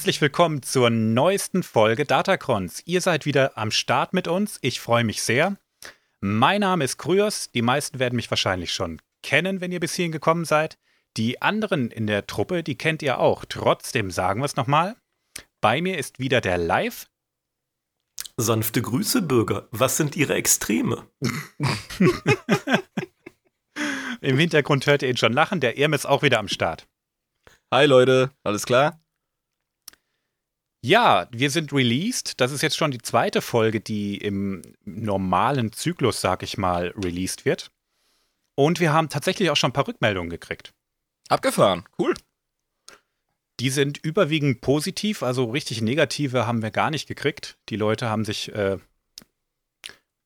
Herzlich willkommen zur neuesten Folge Datacrons. Ihr seid wieder am Start mit uns. Ich freue mich sehr. Mein Name ist Kryos. Die meisten werden mich wahrscheinlich schon kennen, wenn ihr bis hierhin gekommen seid. Die anderen in der Truppe, die kennt ihr auch. Trotzdem sagen wir es nochmal. Bei mir ist wieder der Live. Sanfte Grüße, Bürger. Was sind Ihre Extreme? Im Hintergrund hört ihr ihn schon lachen. Der Irm ist auch wieder am Start. Hi Leute, alles klar? Ja, wir sind released. Das ist jetzt schon die zweite Folge, die im normalen Zyklus, sag ich mal, released wird. Und wir haben tatsächlich auch schon ein paar Rückmeldungen gekriegt. Abgefahren, cool. Die sind überwiegend positiv, also richtig negative haben wir gar nicht gekriegt. Die Leute haben sich äh,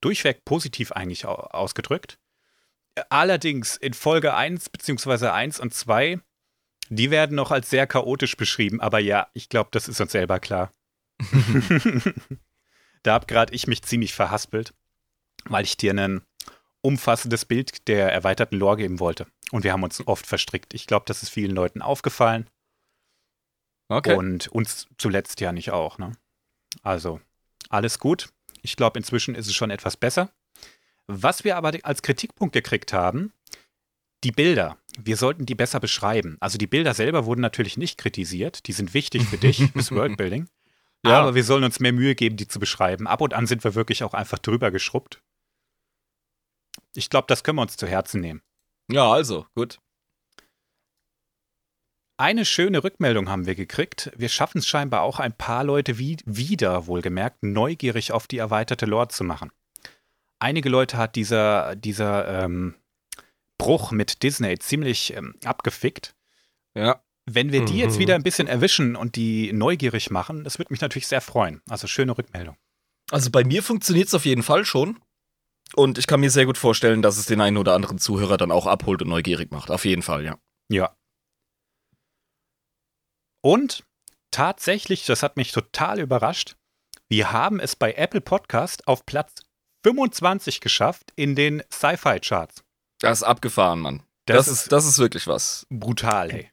durchweg positiv eigentlich ausgedrückt. Allerdings in Folge 1 bzw. 1 und 2 die werden noch als sehr chaotisch beschrieben, aber ja, ich glaube, das ist uns selber klar. da habe gerade ich mich ziemlich verhaspelt, weil ich dir ein umfassendes Bild der erweiterten Lore geben wollte. Und wir haben uns oft verstrickt. Ich glaube, das ist vielen Leuten aufgefallen. Okay. Und uns zuletzt ja nicht auch. Ne? Also, alles gut. Ich glaube, inzwischen ist es schon etwas besser. Was wir aber als Kritikpunkt gekriegt haben, die Bilder, wir sollten die besser beschreiben. Also die Bilder selber wurden natürlich nicht kritisiert, die sind wichtig für dich, fürs Worldbuilding. Ja. Aber wir sollen uns mehr Mühe geben, die zu beschreiben. Ab und an sind wir wirklich auch einfach drüber geschrubbt. Ich glaube, das können wir uns zu Herzen nehmen. Ja, also, gut. Eine schöne Rückmeldung haben wir gekriegt. Wir schaffen es scheinbar auch ein paar Leute wie, wieder, wohlgemerkt, neugierig auf die erweiterte Lore zu machen. Einige Leute hat dieser, dieser ähm, Bruch mit Disney ziemlich ähm, abgefickt. Ja. Wenn wir die mhm. jetzt wieder ein bisschen erwischen und die neugierig machen, das würde mich natürlich sehr freuen. Also schöne Rückmeldung. Also bei mir funktioniert es auf jeden Fall schon. Und ich kann mir sehr gut vorstellen, dass es den einen oder anderen Zuhörer dann auch abholt und neugierig macht. Auf jeden Fall, ja. Ja. Und tatsächlich, das hat mich total überrascht, wir haben es bei Apple Podcast auf Platz 25 geschafft in den Sci-Fi-Charts. Das ist abgefahren, Mann. Das, das ist, das ist wirklich was. Brutal, hey.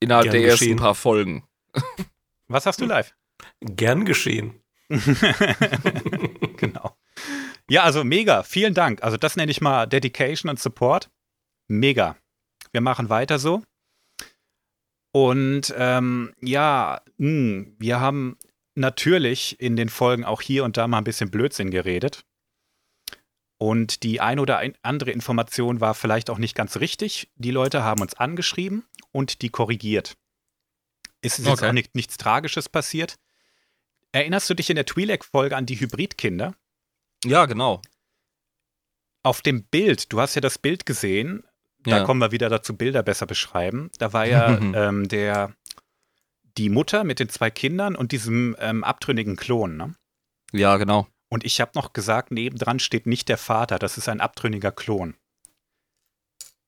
Innerhalb Gern der geschehen. ersten paar Folgen. Was hast du live? Gern geschehen. genau. Ja, also mega. Vielen Dank. Also das nenne ich mal Dedication und Support. Mega. Wir machen weiter so. Und ähm, ja, mh, hm, wir haben natürlich in den Folgen auch hier und da mal ein bisschen Blödsinn geredet. Und die ein oder ein andere Information war vielleicht auch nicht ganz richtig. Die Leute haben uns angeschrieben und die korrigiert. Es ist okay. jetzt auch nicht, nichts Tragisches passiert. Erinnerst du dich in der Twi'lek-Folge an die Hybridkinder? Ja, genau. Auf dem Bild, du hast ja das Bild gesehen, da ja. kommen wir wieder dazu, Bilder besser beschreiben. Da war ja ähm, der, die Mutter mit den zwei Kindern und diesem ähm, abtrünnigen Klon, ne? Ja, genau. Und ich habe noch gesagt, nebendran steht nicht der Vater, das ist ein abtrünniger Klon.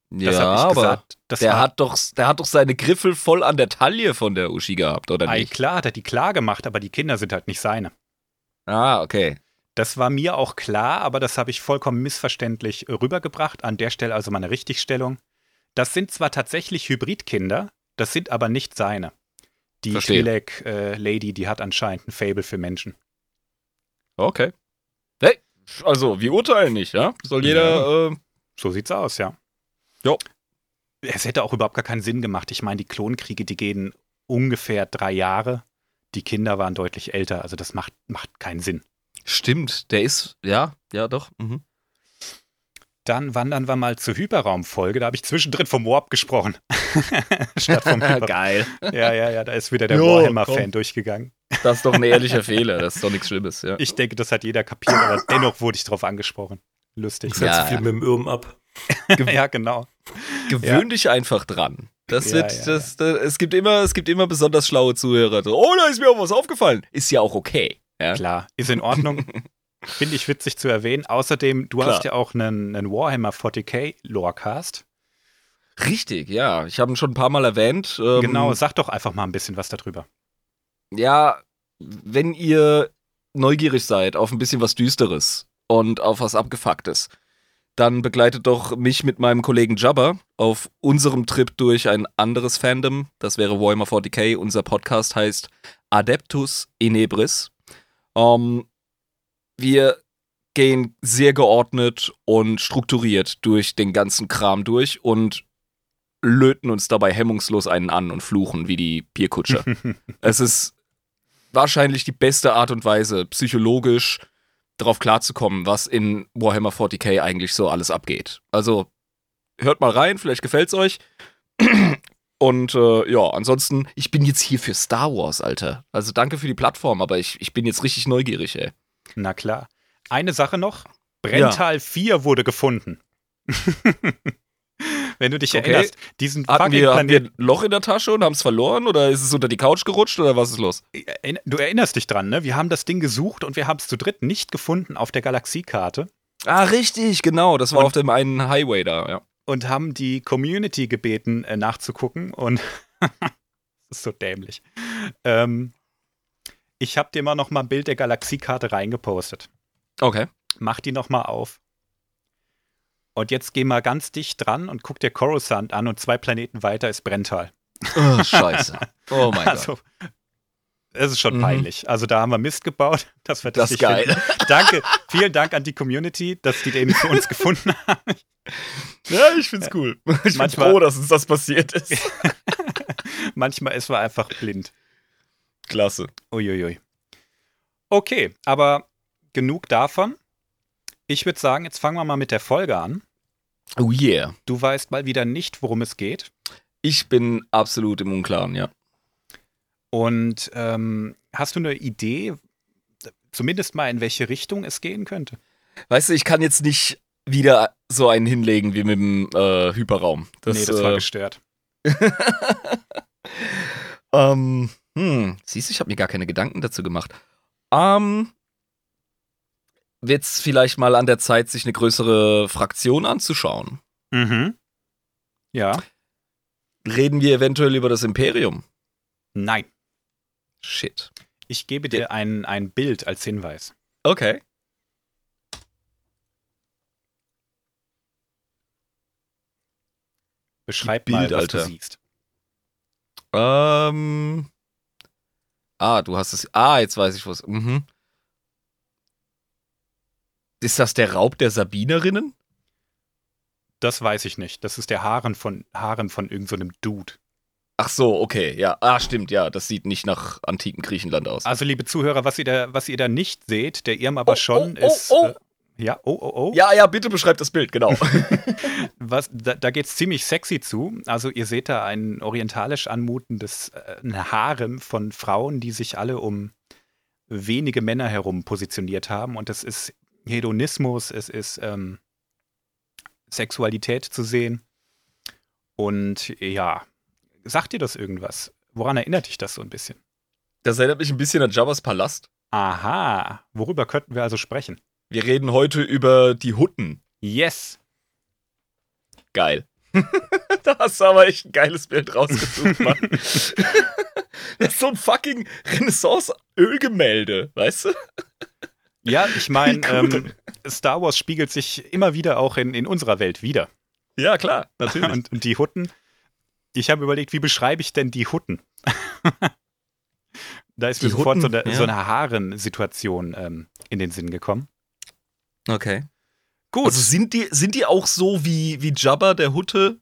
Das ja, aber gesagt, der, hat doch, der hat doch seine Griffel voll an der Taille von der Uschi gehabt, oder nicht? Klar, hat er die klar gemacht, aber die Kinder sind halt nicht seine. Ah, okay. Das war mir auch klar, aber das habe ich vollkommen missverständlich rübergebracht. An der Stelle also meine Richtigstellung. Das sind zwar tatsächlich Hybridkinder, das sind aber nicht seine. Die Twi'lek-Lady, äh, die hat anscheinend ein Fable für Menschen. Okay. Hey, also wir urteilen nicht, ja? Soll jeder. Ja. Äh, so sieht's aus, ja. Jo. Es hätte auch überhaupt gar keinen Sinn gemacht. Ich meine, die Klonkriege, die gehen ungefähr drei Jahre. Die Kinder waren deutlich älter, also das macht, macht keinen Sinn. Stimmt, der ist, ja, ja, doch. Mhm. Dann wandern wir mal zur Hyperraumfolge. Da habe ich zwischendrin vom Warp gesprochen. Statt vom Hyper Geil. Ja, ja, ja, da ist wieder der Warhammer-Fan durchgegangen. Das ist doch ein ehrlicher Fehler, das ist doch nichts Schlimmes, ja. Ich denke, das hat jeder kapiert, aber dennoch wurde ich darauf angesprochen. Lustig. Ich setze ja, viel ja. mit dem Irm ab. ja, genau. Gewöhn ja. dich einfach dran. Das wird, ja, das, das, es gibt immer, es gibt immer besonders schlaue Zuhörer. Oh, da ist mir auch was aufgefallen. Ist ja auch okay. Klar, ist in Ordnung. Finde ich witzig zu erwähnen. Außerdem, du Klar. hast ja auch einen, einen Warhammer 40k Lorecast. Richtig, ja. Ich habe ihn schon ein paar Mal erwähnt. Ähm, genau, sag doch einfach mal ein bisschen was darüber. Ja, wenn ihr neugierig seid auf ein bisschen was Düsteres und auf was Abgefucktes, dann begleitet doch mich mit meinem Kollegen Jabba auf unserem Trip durch ein anderes Fandom. Das wäre Warhammer 40k. Unser Podcast heißt Adeptus Inebris. Ähm, wir gehen sehr geordnet und strukturiert durch den ganzen Kram durch und löten uns dabei hemmungslos einen an und fluchen wie die Bierkutscher. es ist wahrscheinlich die beste Art und Weise, psychologisch darauf klarzukommen, was in Warhammer 40k eigentlich so alles abgeht. Also hört mal rein, vielleicht gefällt's euch. Und äh, ja, ansonsten, ich bin jetzt hier für Star Wars, Alter. Also danke für die Plattform, aber ich, ich bin jetzt richtig neugierig, ey. Na klar. Eine Sache noch. Brenntal ja. 4 wurde gefunden. Wenn du dich okay. erinnerst, diesen hatten wir, hatten wir ein Loch in der Tasche und haben es verloren oder ist es unter die Couch gerutscht oder was ist los? Du erinnerst dich dran, ne? Wir haben das Ding gesucht und wir haben es zu dritt nicht gefunden auf der Galaxiekarte. Ah, richtig, genau. Das war und, auf dem einen Highway da, ja und haben die Community gebeten, äh, nachzugucken. Und das ist so dämlich. Ähm, ich habe dir mal noch mal ein Bild der Galaxiekarte reingepostet. Okay. Mach die noch mal auf. Und jetzt geh mal ganz dicht dran und guck dir Coruscant an und zwei Planeten weiter ist Brental. Oh, scheiße. Oh mein also, Gott. Es ist schon mhm. peinlich. Also da haben wir Mist gebaut. Das wird das ist geil. Finden. Danke, vielen Dank an die Community, dass die den für uns gefunden haben. Ja, ich find's cool. Ich bin froh, dass uns das passiert ist. Manchmal ist man einfach blind. Klasse. Uiuiui. Okay, aber genug davon. Ich würde sagen, jetzt fangen wir mal mit der Folge an. Oh yeah. Du weißt mal wieder nicht, worum es geht. Ich bin absolut im Unklaren, ja. Und ähm, hast du eine Idee, zumindest mal in welche Richtung es gehen könnte? Weißt du, ich kann jetzt nicht wieder so einen hinlegen wie mit dem äh, Hyperraum. Das, nee, das war äh, gestört. ähm, hm, siehst du, ich habe mir gar keine Gedanken dazu gemacht. Ähm, wird es vielleicht mal an der Zeit, sich eine größere Fraktion anzuschauen? Mhm. Ja. Reden wir eventuell über das Imperium? Nein. Shit. Ich gebe dir ein, ein Bild als Hinweis. Okay. Beschreib Bild, mal, was Alter. du siehst. Ähm. Ah, du hast es. Ah, jetzt weiß ich was. Mhm. Ist das der Raub der Sabinerinnen? Das weiß ich nicht. Das ist der Haaren von Haaren von irgendeinem so Dude. Ach so, okay, ja. Ah, stimmt, ja. Das sieht nicht nach antiken Griechenland aus. Also, liebe Zuhörer, was ihr da, was ihr da nicht seht, der Irm aber oh, schon oh, ist. Oh, äh, ja, oh, oh, oh. Ja, ja, bitte beschreibt das Bild, genau. Was, da da geht es ziemlich sexy zu. Also ihr seht da ein orientalisch anmutendes äh, ein Harem von Frauen, die sich alle um wenige Männer herum positioniert haben. Und es ist Hedonismus, es ist ähm, Sexualität zu sehen. Und ja, sagt dir das irgendwas? Woran erinnert dich das so ein bisschen? Das erinnert mich ein bisschen an Jabba's Palast. Aha, worüber könnten wir also sprechen? Wir reden heute über die Hutten. Yes. Geil. da hast du aber echt ein geiles Bild rausgesucht, Mann. das ist so ein fucking Renaissance-Ölgemälde, weißt du? Ja, ich meine, ähm, Star Wars spiegelt sich immer wieder auch in, in unserer Welt wieder. Ja, klar, natürlich. Und, und die Hutten. Ich habe überlegt, wie beschreibe ich denn die Hutten? da ist mir sofort so eine, ja. so eine Haaren-Situation ähm, in den Sinn gekommen. Okay. Gut. Also sind die, sind die auch so wie, wie Jabba, der Hutte?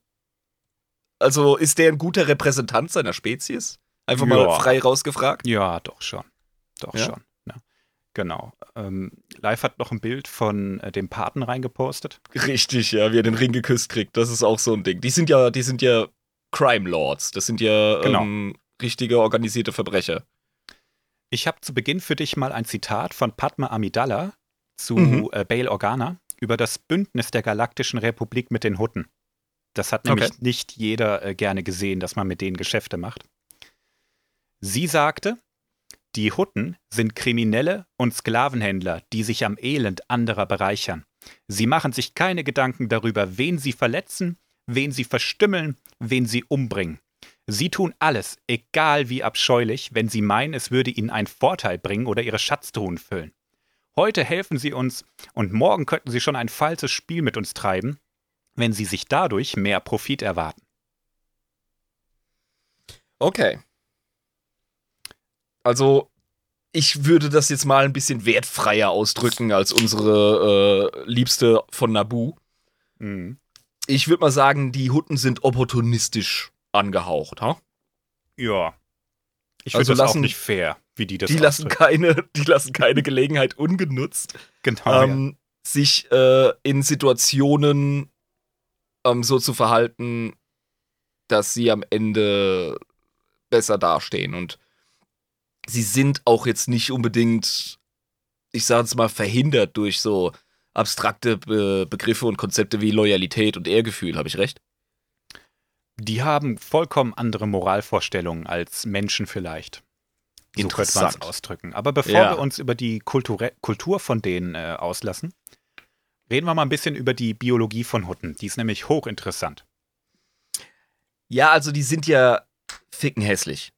Also ist der ein guter Repräsentant seiner Spezies? Einfach ja. mal frei rausgefragt? Ja, doch schon. Doch ja? schon. Ja. Genau. Ähm, Live hat noch ein Bild von äh, dem Paten reingepostet. Richtig, ja, wie er den Ring geküsst kriegt. Das ist auch so ein Ding. Die sind ja, die sind ja Crime Lords. Das sind ja genau. ähm, richtige organisierte Verbrecher. Ich habe zu Beginn für dich mal ein Zitat von Padma Amidala, zu mhm. äh, Bail Organa über das Bündnis der Galaktischen Republik mit den Hutten. Das hat nämlich okay. nicht jeder äh, gerne gesehen, dass man mit denen Geschäfte macht. Sie sagte, die Hutten sind Kriminelle und Sklavenhändler, die sich am Elend anderer bereichern. Sie machen sich keine Gedanken darüber, wen sie verletzen, wen sie verstümmeln, wen sie umbringen. Sie tun alles, egal wie abscheulich, wenn sie meinen, es würde ihnen einen Vorteil bringen oder ihre Schatztruhen füllen. Heute helfen sie uns und morgen könnten sie schon ein falsches Spiel mit uns treiben, wenn sie sich dadurch mehr Profit erwarten. Okay. Also, ich würde das jetzt mal ein bisschen wertfreier ausdrücken als unsere äh, Liebste von Nabu. Mhm. Ich würde mal sagen, die Hutten sind opportunistisch angehaucht, ha? Ja. Ich Also finde das auch lassen- nicht fair, wie die das Die lassen, keine, die lassen keine Gelegenheit ungenutzt, Genau. ähm, sich äh, in Situationen ähm, so zu verhalten, dass sie am Ende besser dastehen. Und sie sind auch jetzt nicht unbedingt, ich sage es mal, verhindert durch so abstrakte Be Begriffe und Konzepte wie Loyalität und Ehrgefühl. Habe ich recht? Die haben vollkommen andere Moralvorstellungen als Menschen vielleicht. So könnte man es Interessant. ausdrücken. Aber bevor Ja. wir uns über die Kulture Kultur von denen äh, auslassen, reden wir mal ein bisschen über die Biologie von Hutten. Die ist nämlich hochinteressant. Ja, also die sind ja ficken hässlich.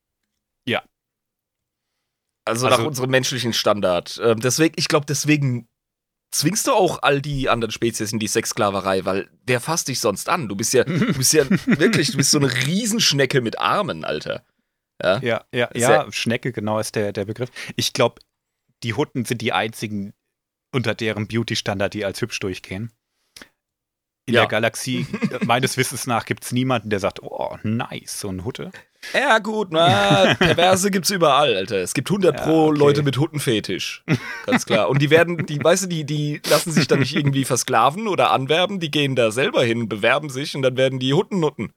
Ja. Also, Also- nach unserem menschlichen Standard. Ähm, deswegen, ich glaube, deswegen zwingst du auch all die anderen Spezies in die Sexsklaverei, weil wer fasst dich sonst an? Du bist ja, du bist ja wirklich, du bist so eine Riesenschnecke mit Armen, Alter. Ja. Ja, ja, ja, Schnecke, genau ist der, der Begriff. Ich glaube, die Hutten sind die einzigen unter deren Beauty-Standard, die als hübsch durchgehen. In Ja. der Galaxie, meines Wissens nach, gibt es niemanden, der sagt, oh, nice, so ein Hutte. Ja, gut, na, Perverse gibt's überall, Alter. Es gibt 100 Ja, pro okay. Leute mit Huttenfetisch. Ganz klar. Und die werden, die, weißt du, die, die lassen sich da nicht irgendwie versklaven oder anwerben. Die gehen da selber hin, bewerben sich und dann werden die Huttennutten.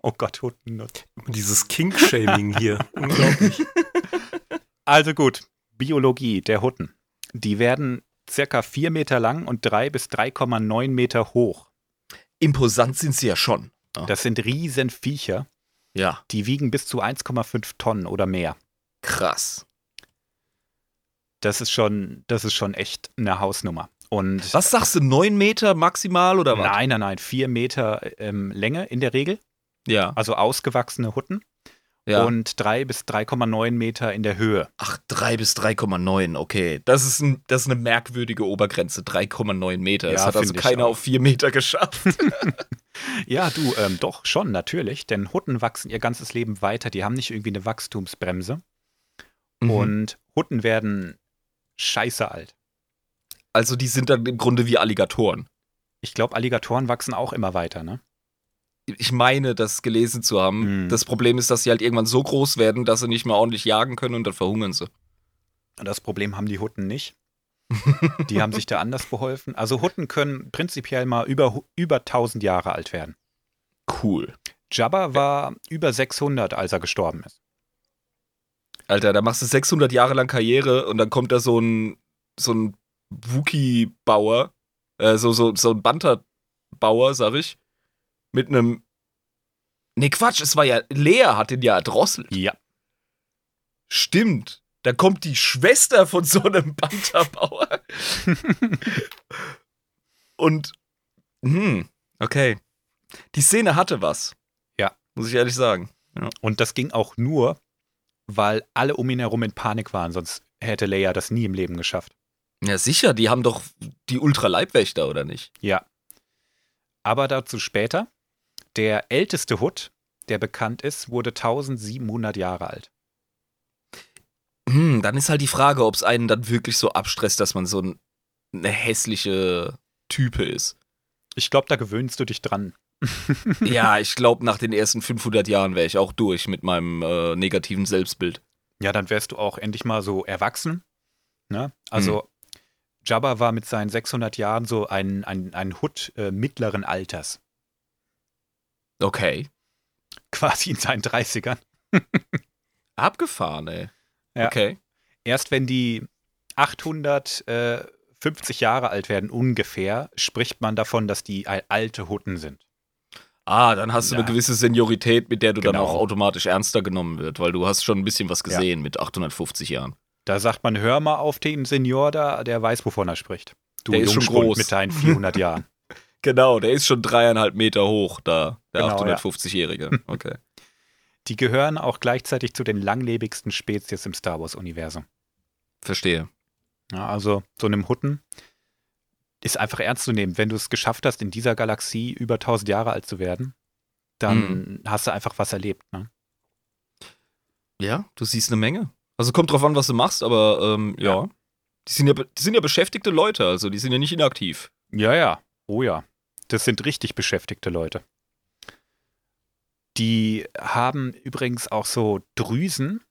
Oh Gott, Hutten. Dieses Kink-Shaming hier. Unglaublich. Also gut, Biologie der Hutten. Die werden circa 4 Meter lang und 3 bis 3,9 Meter hoch. Imposant sind sie ja schon. Das sind riesen Viecher, Ja, die wiegen bis zu 1,5 Tonnen oder mehr. krass. Das ist schon, das ist schon echt eine Hausnummer. Und Was sagst du, 9 Meter maximal oder was? nein, nein, nein, 4 Meter ähm, Länge in der Regel, Ja, also ausgewachsene Hutten. Ja. Und 3 bis 3,9 Meter in der Höhe. Ach, 3 bis 3,9, okay. Das ist, ein, das ist eine merkwürdige Obergrenze, 3,9 Meter. Ja, hat also keiner auf 4 Meter geschafft. Ja, du, ähm, doch, schon, natürlich. Denn Hutten wachsen ihr ganzes Leben weiter. Die haben nicht irgendwie eine Wachstumsbremse. Mhm. Und Hutten werden scheiße alt. also die sind dann im Grunde wie Alligatoren. Ich glaube, Alligatoren wachsen auch immer weiter, ne? Ich meine, das gelesen zu haben. Mhm. Das Problem ist, dass sie halt irgendwann so groß werden, dass sie nicht mehr ordentlich jagen können und dann verhungern sie. Und das Problem haben die Hutten nicht. Die haben sich da anders beholfen. Also Hutten können prinzipiell mal über, über 1000 Jahre alt werden. Cool. Jabba war über 600, als er gestorben ist. Alter, da machst du 600 Jahre lang Karriere und dann kommt da so ein, so ein Wookie-Bauer, äh, so, so, so ein Banter-Bauer, sag ich, mit einem. Nee, Quatsch, es war ja. Lea hat den ja erdrosselt. Ja. Stimmt. Da kommt die Schwester von so einem Banterbauer. und. Hm, okay. Die Szene hatte was. Ja. Muss ich ehrlich sagen. Und das ging auch nur, weil alle um ihn herum in Panik waren, sonst hätte Leia das nie im Leben geschafft. Ja, sicher, die haben doch die Ultraleibwächter, oder nicht? Ja. Aber dazu später. Der älteste Hut, der bekannt ist, wurde 1700 Jahre alt. Hm, dann ist halt die Frage, ob es einen dann wirklich so abstresst, dass man so ein, eine hässliche Type ist. Ich glaube, da gewöhnst du dich dran. ja, ich glaube, nach den ersten 500 Jahren wäre ich auch durch mit meinem äh, negativen Selbstbild. Ja, dann wärst du auch endlich mal so erwachsen. Ne? Also, Jabba war mit seinen 600 Jahren so ein, ein, ein Hut äh, mittleren Alters. Okay. Quasi in seinen 30ern. Abgefahren, ey. Ja. Okay. Erst wenn die 850 Jahre alt werden, ungefähr, spricht man davon, dass die al- alte Hutten sind. Ah, dann hast du Ja. eine gewisse Seniorität, mit der du dann Genau. auch automatisch ernster genommen wird, weil du hast schon ein bisschen was Ja. gesehen mit 850 Jahren. Da sagt man, hör mal auf den Senior da, der weiß, wovon er spricht. Du Der ist schon groß. mit deinen 400 Jahren. Genau, der ist schon dreieinhalb Meter hoch, da, der Genau, 850-Jährige. Okay. Die gehören auch gleichzeitig zu den langlebigsten Spezies im Star Wars-Universum. Verstehe. Ja, also so einem Hutten ist einfach ernst zu nehmen. Wenn du es geschafft hast, in dieser Galaxie über 1000 Jahre alt zu werden, dann Mhm. hast du einfach was erlebt. Ne? Ja, du siehst eine Menge. Also kommt drauf an, was du machst, aber ähm, ja. Ja. Die sind ja, die sind ja beschäftigte Leute, also die sind ja nicht inaktiv. Ja, ja. Oh ja. Das sind richtig beschäftigte Leute. Die haben übrigens auch so Drüsen,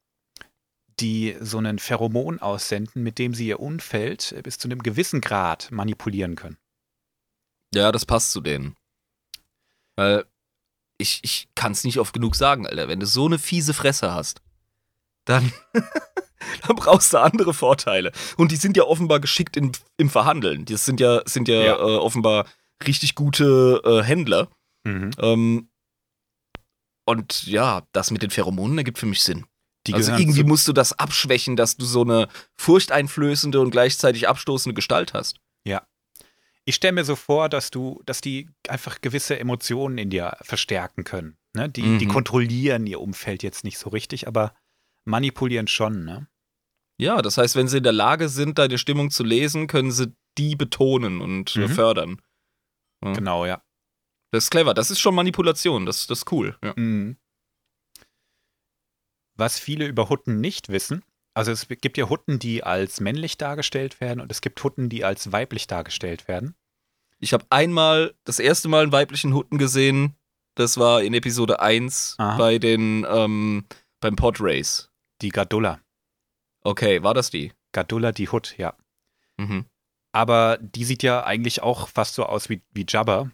die so einen Pheromon aussenden, mit dem sie ihr Umfeld bis zu einem gewissen Grad manipulieren können. Ja, das passt zu denen. Weil ich, ich kann es nicht oft genug sagen, Alter. Wenn du so eine fiese Fresse hast, dann, dann brauchst du andere Vorteile. Und die sind ja offenbar geschickt in, im Verhandeln. Das sind ja, sind ja, Ja. Äh, offenbar richtig gute äh, Händler. Mhm. Ähm, und ja, das mit den Pheromonen ergibt für mich Sinn. Die also irgendwie musst du das abschwächen, dass du so eine furchteinflößende und gleichzeitig abstoßende Gestalt hast. Ich stelle mir so vor, dass du, dass die einfach gewisse Emotionen in dir verstärken können. Ne? Die, die Mhm. kontrollieren ihr Umfeld jetzt nicht so richtig, aber manipulieren schon. Ne? Ja, das heißt, wenn sie in der Lage sind, deine Stimmung zu lesen, können sie die betonen und Mhm. fördern. Ja. Genau, ja. Das ist clever. Das ist schon Manipulation. Das, das ist cool. Ja. Mhm. Was viele über Hutten nicht wissen, also es gibt ja Hutten, die als männlich dargestellt werden und es gibt Hutten, die als weiblich dargestellt werden. Ich habe einmal, das erste Mal einen weiblichen Hutten gesehen. Das war in Episode 1 Aha. bei den, ähm, beim Podrace. Die Gadulla. Okay, war das die? Gadulla, die Hut, ja. Mhm. Aber die sieht ja eigentlich auch fast so aus wie, wie Jabba.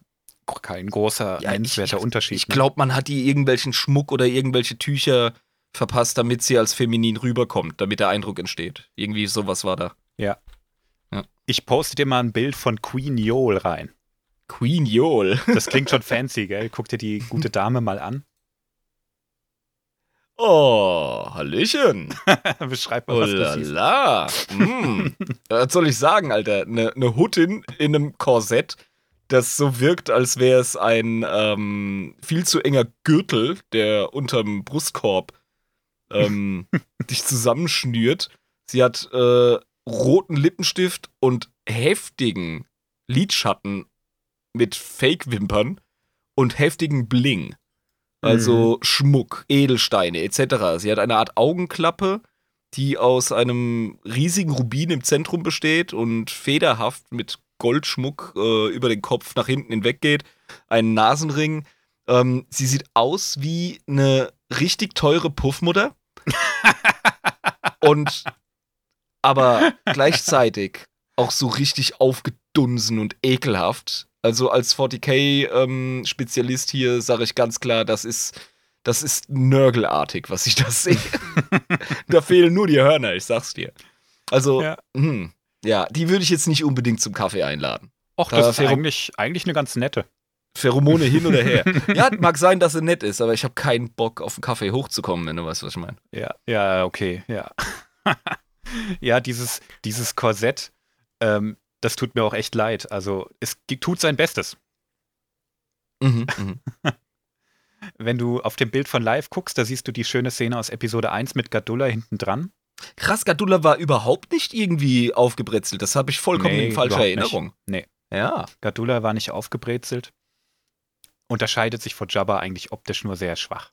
Kein großer, Ja, nennenswerter ich- Unterschied. Ich ne? glaube, man hat ihr irgendwelchen Schmuck oder irgendwelche Tücher verpasst, damit sie als feminin rüberkommt, damit der Eindruck entsteht. Irgendwie sowas war da. Ich poste dir mal ein Bild von Queen Yol rein. Queen Yol. Das klingt schon fancy, gell? Guck dir die gute Dame mal an. Oh, Hallöchen. Beschreib mal, was du siehst. la. Mm. Was soll ich sagen, Alter? Eine ne Huttin in einem Korsett, das so wirkt, als wäre es ein ähm, viel zu enger Gürtel, der unterm Brustkorb ähm, dich zusammenschnürt. Sie hat äh, roten Lippenstift und heftigen Lidschatten mit Fake-Wimpern und heftigen Bling. Also Schmuck, Edelsteine etc. Sie hat eine Art Augenklappe, die aus einem riesigen Rubin im Zentrum besteht und federhaft mit Goldschmuck äh, über den Kopf nach hinten hinweg geht. Einen Nasenring. Ähm, sie sieht aus wie eine richtig teure Puffmutter. und aber gleichzeitig auch so richtig aufgedunsen und ekelhaft. Also als 40k-Spezialist hier sage ich ganz klar, das ist, das ist nörgelartig, was ich da sehe. da fehlen nur die Hörner, ich sag's dir. Also, Ja. hm, ja, die würde ich jetzt nicht unbedingt zum Kaffee einladen. Och, Da das ist Phero- eigentlich, eigentlich eine ganz nette. Pheromone hin oder her. ja, mag sein, dass sie nett ist, aber ich habe keinen Bock, auf den Kaffee hochzukommen, wenn du weißt, was ich meine. Ja, ja, okay, ja. ja, dieses, dieses Korsett, ähm, das tut mir auch echt leid. Also, es tut sein Bestes. Mhm, mhm. Wenn du auf dem Bild von live guckst, da siehst du die schöne Szene aus Episode 1 mit Gadulla hinten dran. Krass, Gadula war überhaupt nicht irgendwie aufgebrezelt. Das habe ich vollkommen Nee, in falscher überhaupt nicht. Erinnerung. Nee. Ja. Gadulla war nicht aufgebrezelt. Unterscheidet sich von Jabba eigentlich optisch nur sehr schwach.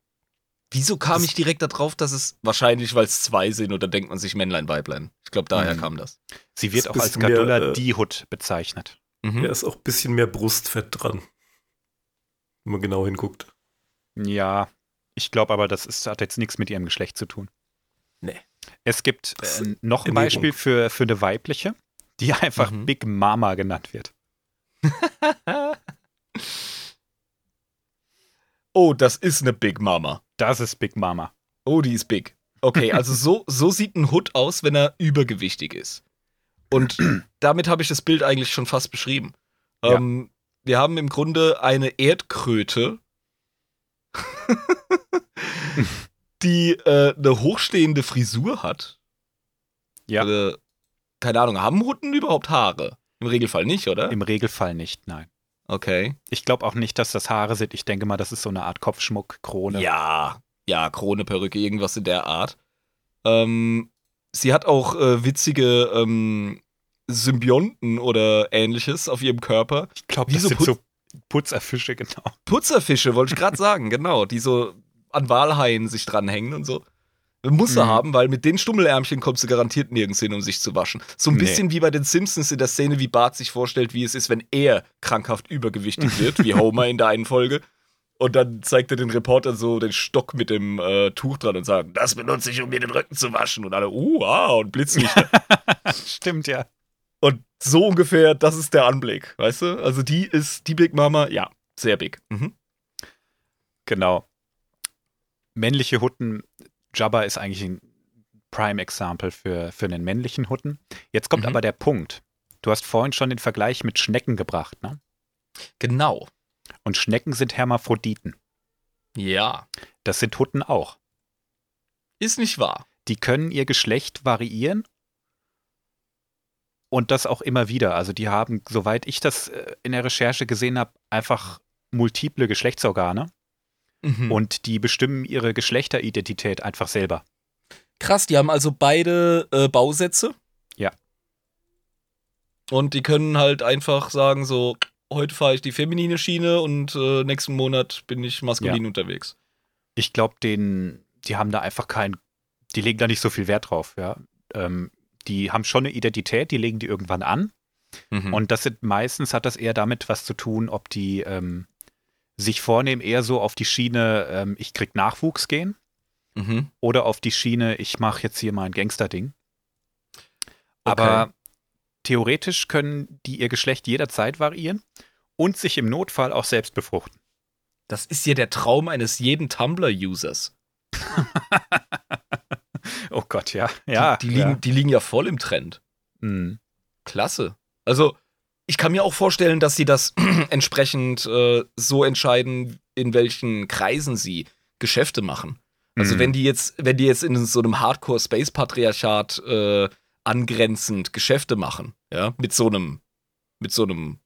Wieso kam Das- ich direkt darauf, dass es wahrscheinlich, weil es zwei sind oder denkt man sich Männlein, Weiblein? Ich glaube, daher Mhm. kam das. Sie wird Ist auch als bisschen mehr, äh, die Hut bezeichnet. Mhm. Da ist auch ein bisschen mehr Brustfett dran. Wenn man genau hinguckt. Ja, ich glaube aber, das ist, hat jetzt nichts mit ihrem Geschlecht zu tun. Nee. Es gibt äh, noch ein. Beispiel für, für eine weibliche, die einfach Mhm. Big Mama genannt wird. Oh, das ist eine Big Mama. Das ist Big Mama. Oh, die ist big. Okay, also so, so sieht ein Hut aus, wenn er übergewichtig ist. Und damit habe ich das Bild eigentlich schon fast beschrieben. Ja. Ähm, wir haben im Grunde eine Erdkröte, die äh, eine hochstehende Frisur hat. Ja. Äh, keine Ahnung, haben Hutten überhaupt Haare? Im Regelfall nicht, oder? Im Regelfall nicht, nein. Okay. Ich glaube auch nicht, dass das Haare sind. Ich denke mal, das ist so eine Art Kopfschmuck, Krone. Ja, ja, Krone, Perücke, irgendwas in der Art. Ähm, sie hat auch äh, witzige ähm, Symbionten oder ähnliches auf ihrem Körper. ich glaube, das so sind Put- so Putzerfische, genau. Putzerfische, wollte ich gerade sagen, genau, die so an Walhaien sich dranhängen und so. Muss er Mhm. haben, weil mit den Stummelärmchen kommst du garantiert nirgends hin, um sich zu waschen. So ein Nee. bisschen wie bei den Simpsons in der Szene, wie Bart sich vorstellt, wie es ist, wenn er krankhaft übergewichtig wird, wie Homer in der einen Folge. Und dann zeigt er den Reportern so den Stock mit dem äh, Tuch dran und sagt, das benutze ich, um mir den Rücken zu waschen. Und alle, uh, ah, und Blitzlichter. Stimmt, ja. und so ungefähr, das ist der Anblick, weißt du? Also die ist, die Big Mama, ja, sehr big. Mhm. Genau. Männliche Hutten, Jabba ist eigentlich ein Prime-Example für, für einen männlichen Hutten. Jetzt kommt Mhm. aber der Punkt. Du hast vorhin schon den Vergleich mit Schnecken gebracht, ne? Genau. Und Schnecken sind Hermaphroditen. Ja. Das sind Hutten auch. Ist nicht wahr. Die können ihr Geschlecht variieren und das auch immer wieder. Also die haben, soweit ich das äh, in der Recherche gesehen habe, einfach multiple Geschlechtsorgane Mhm. und die bestimmen ihre Geschlechteridentität einfach selber. Krass, die haben also beide äh, Bausätze. Ja. Und die können halt einfach sagen, so, heute fahre ich die feminine Schiene und äh, nächsten Monat bin ich maskulin unterwegs. Ich glaube, den, die haben da einfach kein, die legen da nicht so viel Wert drauf, ja. Ähm, die haben schon eine Identität, die legen die irgendwann an. Mhm. Und das sind meistens hat das eher damit was zu tun, ob die ähm, sich vornehmen, eher so auf die Schiene, ähm, ich krieg Nachwuchs gehen mhm. oder auf die Schiene, ich mache jetzt hier mal ein Gangster-Ding. Aber theoretisch können die ihr Geschlecht jederzeit variieren und sich im Notfall auch selbst befruchten. Das ist ja der Traum eines jeden Tumblr-Users. Oh Gott, ja. Ja. die, die, liegen, die liegen ja voll im Trend. Ja. Mhm. Klasse. Also, ich kann mir auch vorstellen, dass sie das entsprechend äh, so entscheiden, in welchen Kreisen sie Geschäfte machen. Also, Mhm. wenn die jetzt, wenn die jetzt in so einem Hardcore-Space-Patriarchat äh, angrenzend Geschäfte machen, ja, mit so einem, mit so einem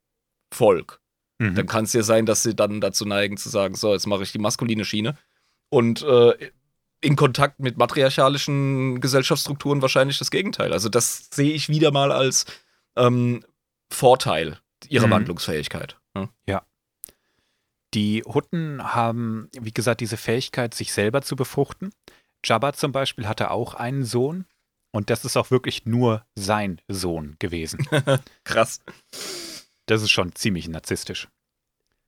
Volk, Mhm. dann kann es ja sein, dass sie dann dazu neigen zu sagen, so, jetzt mache ich die maskuline Schiene. Und äh, in Kontakt mit matriarchalischen Gesellschaftsstrukturen wahrscheinlich das Gegenteil. Also das sehe ich wieder mal als ähm, Vorteil ihrer Mhm. Wandlungsfähigkeit. Ja. Die Hutten haben, wie gesagt, diese Fähigkeit, sich selber zu befruchten. Jabba zum Beispiel hatte auch einen Sohn und das ist auch wirklich nur sein Sohn gewesen. Krass. Das ist schon ziemlich narzisstisch.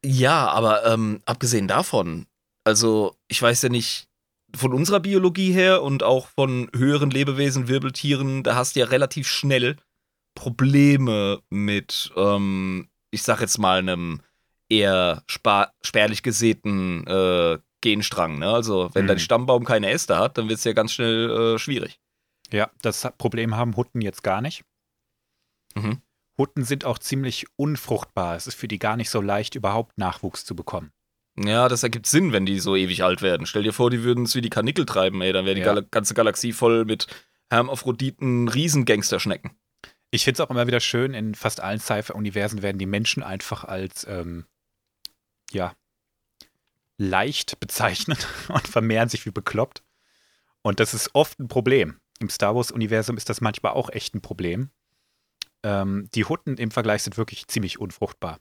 Ja, aber ähm, abgesehen davon, also ich weiß ja nicht, von unserer Biologie her und auch von höheren Lebewesen, Wirbeltieren, da hast du ja relativ schnell Probleme mit, ähm, ich sag jetzt mal, einem eher spärlich gesäten äh, Genstrang. Ne? Also wenn Mhm. dein Stammbaum keine Äste hat, dann wird es ja ganz schnell äh, schwierig. Ja, das Problem haben Hutten jetzt gar nicht. Mhm. Hutten sind auch ziemlich unfruchtbar. Es ist für die gar nicht so leicht, überhaupt Nachwuchs zu bekommen. Ja, das ergibt Sinn, wenn die so ewig alt werden. Stell dir vor, die würden es wie die Kanickel treiben, ey. Dann wäre die Ja. Ganze Galaxie voll mit Hermaphroditen Riesengangsterschnecken. Ich finde es auch immer wieder schön, in fast allen Sci-Fi-Universen werden die Menschen einfach als, ähm, ja, leicht bezeichnet und vermehren sich wie bekloppt. Und das ist oft ein Problem. Im Star Wars-Universum ist das manchmal auch echt ein Problem. Ähm, die Hutten im Vergleich sind wirklich ziemlich unfruchtbar.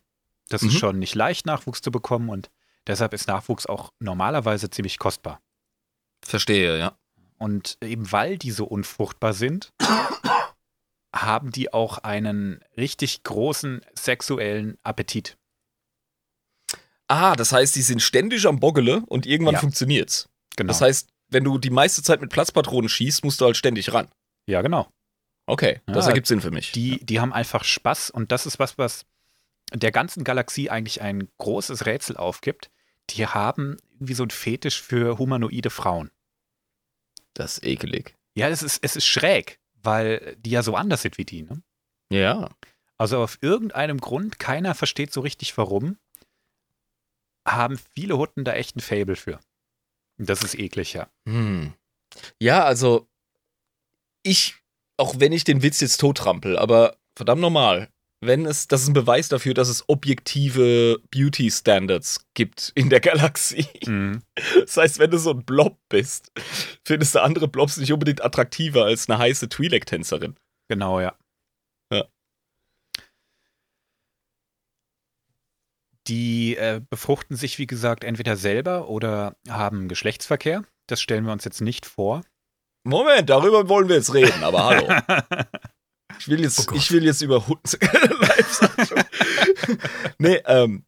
Das ist Mhm. schon nicht leicht, Nachwuchs zu bekommen und deshalb ist Nachwuchs auch normalerweise ziemlich kostbar. Verstehe, ja. Und eben weil die so unfruchtbar sind, haben die auch einen richtig großen sexuellen Appetit. Ah, das heißt, die sind ständig am Boggele und irgendwann Ja. funktioniert's. Genau. Das heißt, wenn du die meiste Zeit mit Platzpatronen schießt, musst du halt ständig ran. ja, genau. Okay, das Ja, ergibt Sinn für mich. Die, die haben einfach Spaß und das ist was, was der ganzen Galaxie eigentlich ein großes Rätsel aufgibt. Die haben irgendwie so einen Fetisch für humanoide Frauen. das ist ekelig. Ja, es ist, es ist schräg, weil die ja so anders sind wie die. Ne? Ja. Also auf irgendeinem Grund, keiner versteht so richtig warum, haben viele Hutten da echt ein Fable für. Das ist eklig, ja. Hm. Ja, also ich, auch wenn ich den Witz jetzt totrampel, aber verdammt normal, wenn es, das ist ein Beweis dafür, dass es objektive Beauty Standards gibt in der Galaxie. Mhm. Das heißt, wenn du so ein Blob bist, findest du andere Blobs nicht unbedingt attraktiver als eine heiße Twi'lek-Tänzerin. Genau, ja. Ja. Die äh, befruchten sich, wie gesagt, entweder selber oder haben Geschlechtsverkehr. Das stellen wir uns jetzt nicht vor. Moment, darüber wollen wir jetzt reden, aber hallo. Ich will jetzt, Oh ich will jetzt über live sagen. nee, ähm,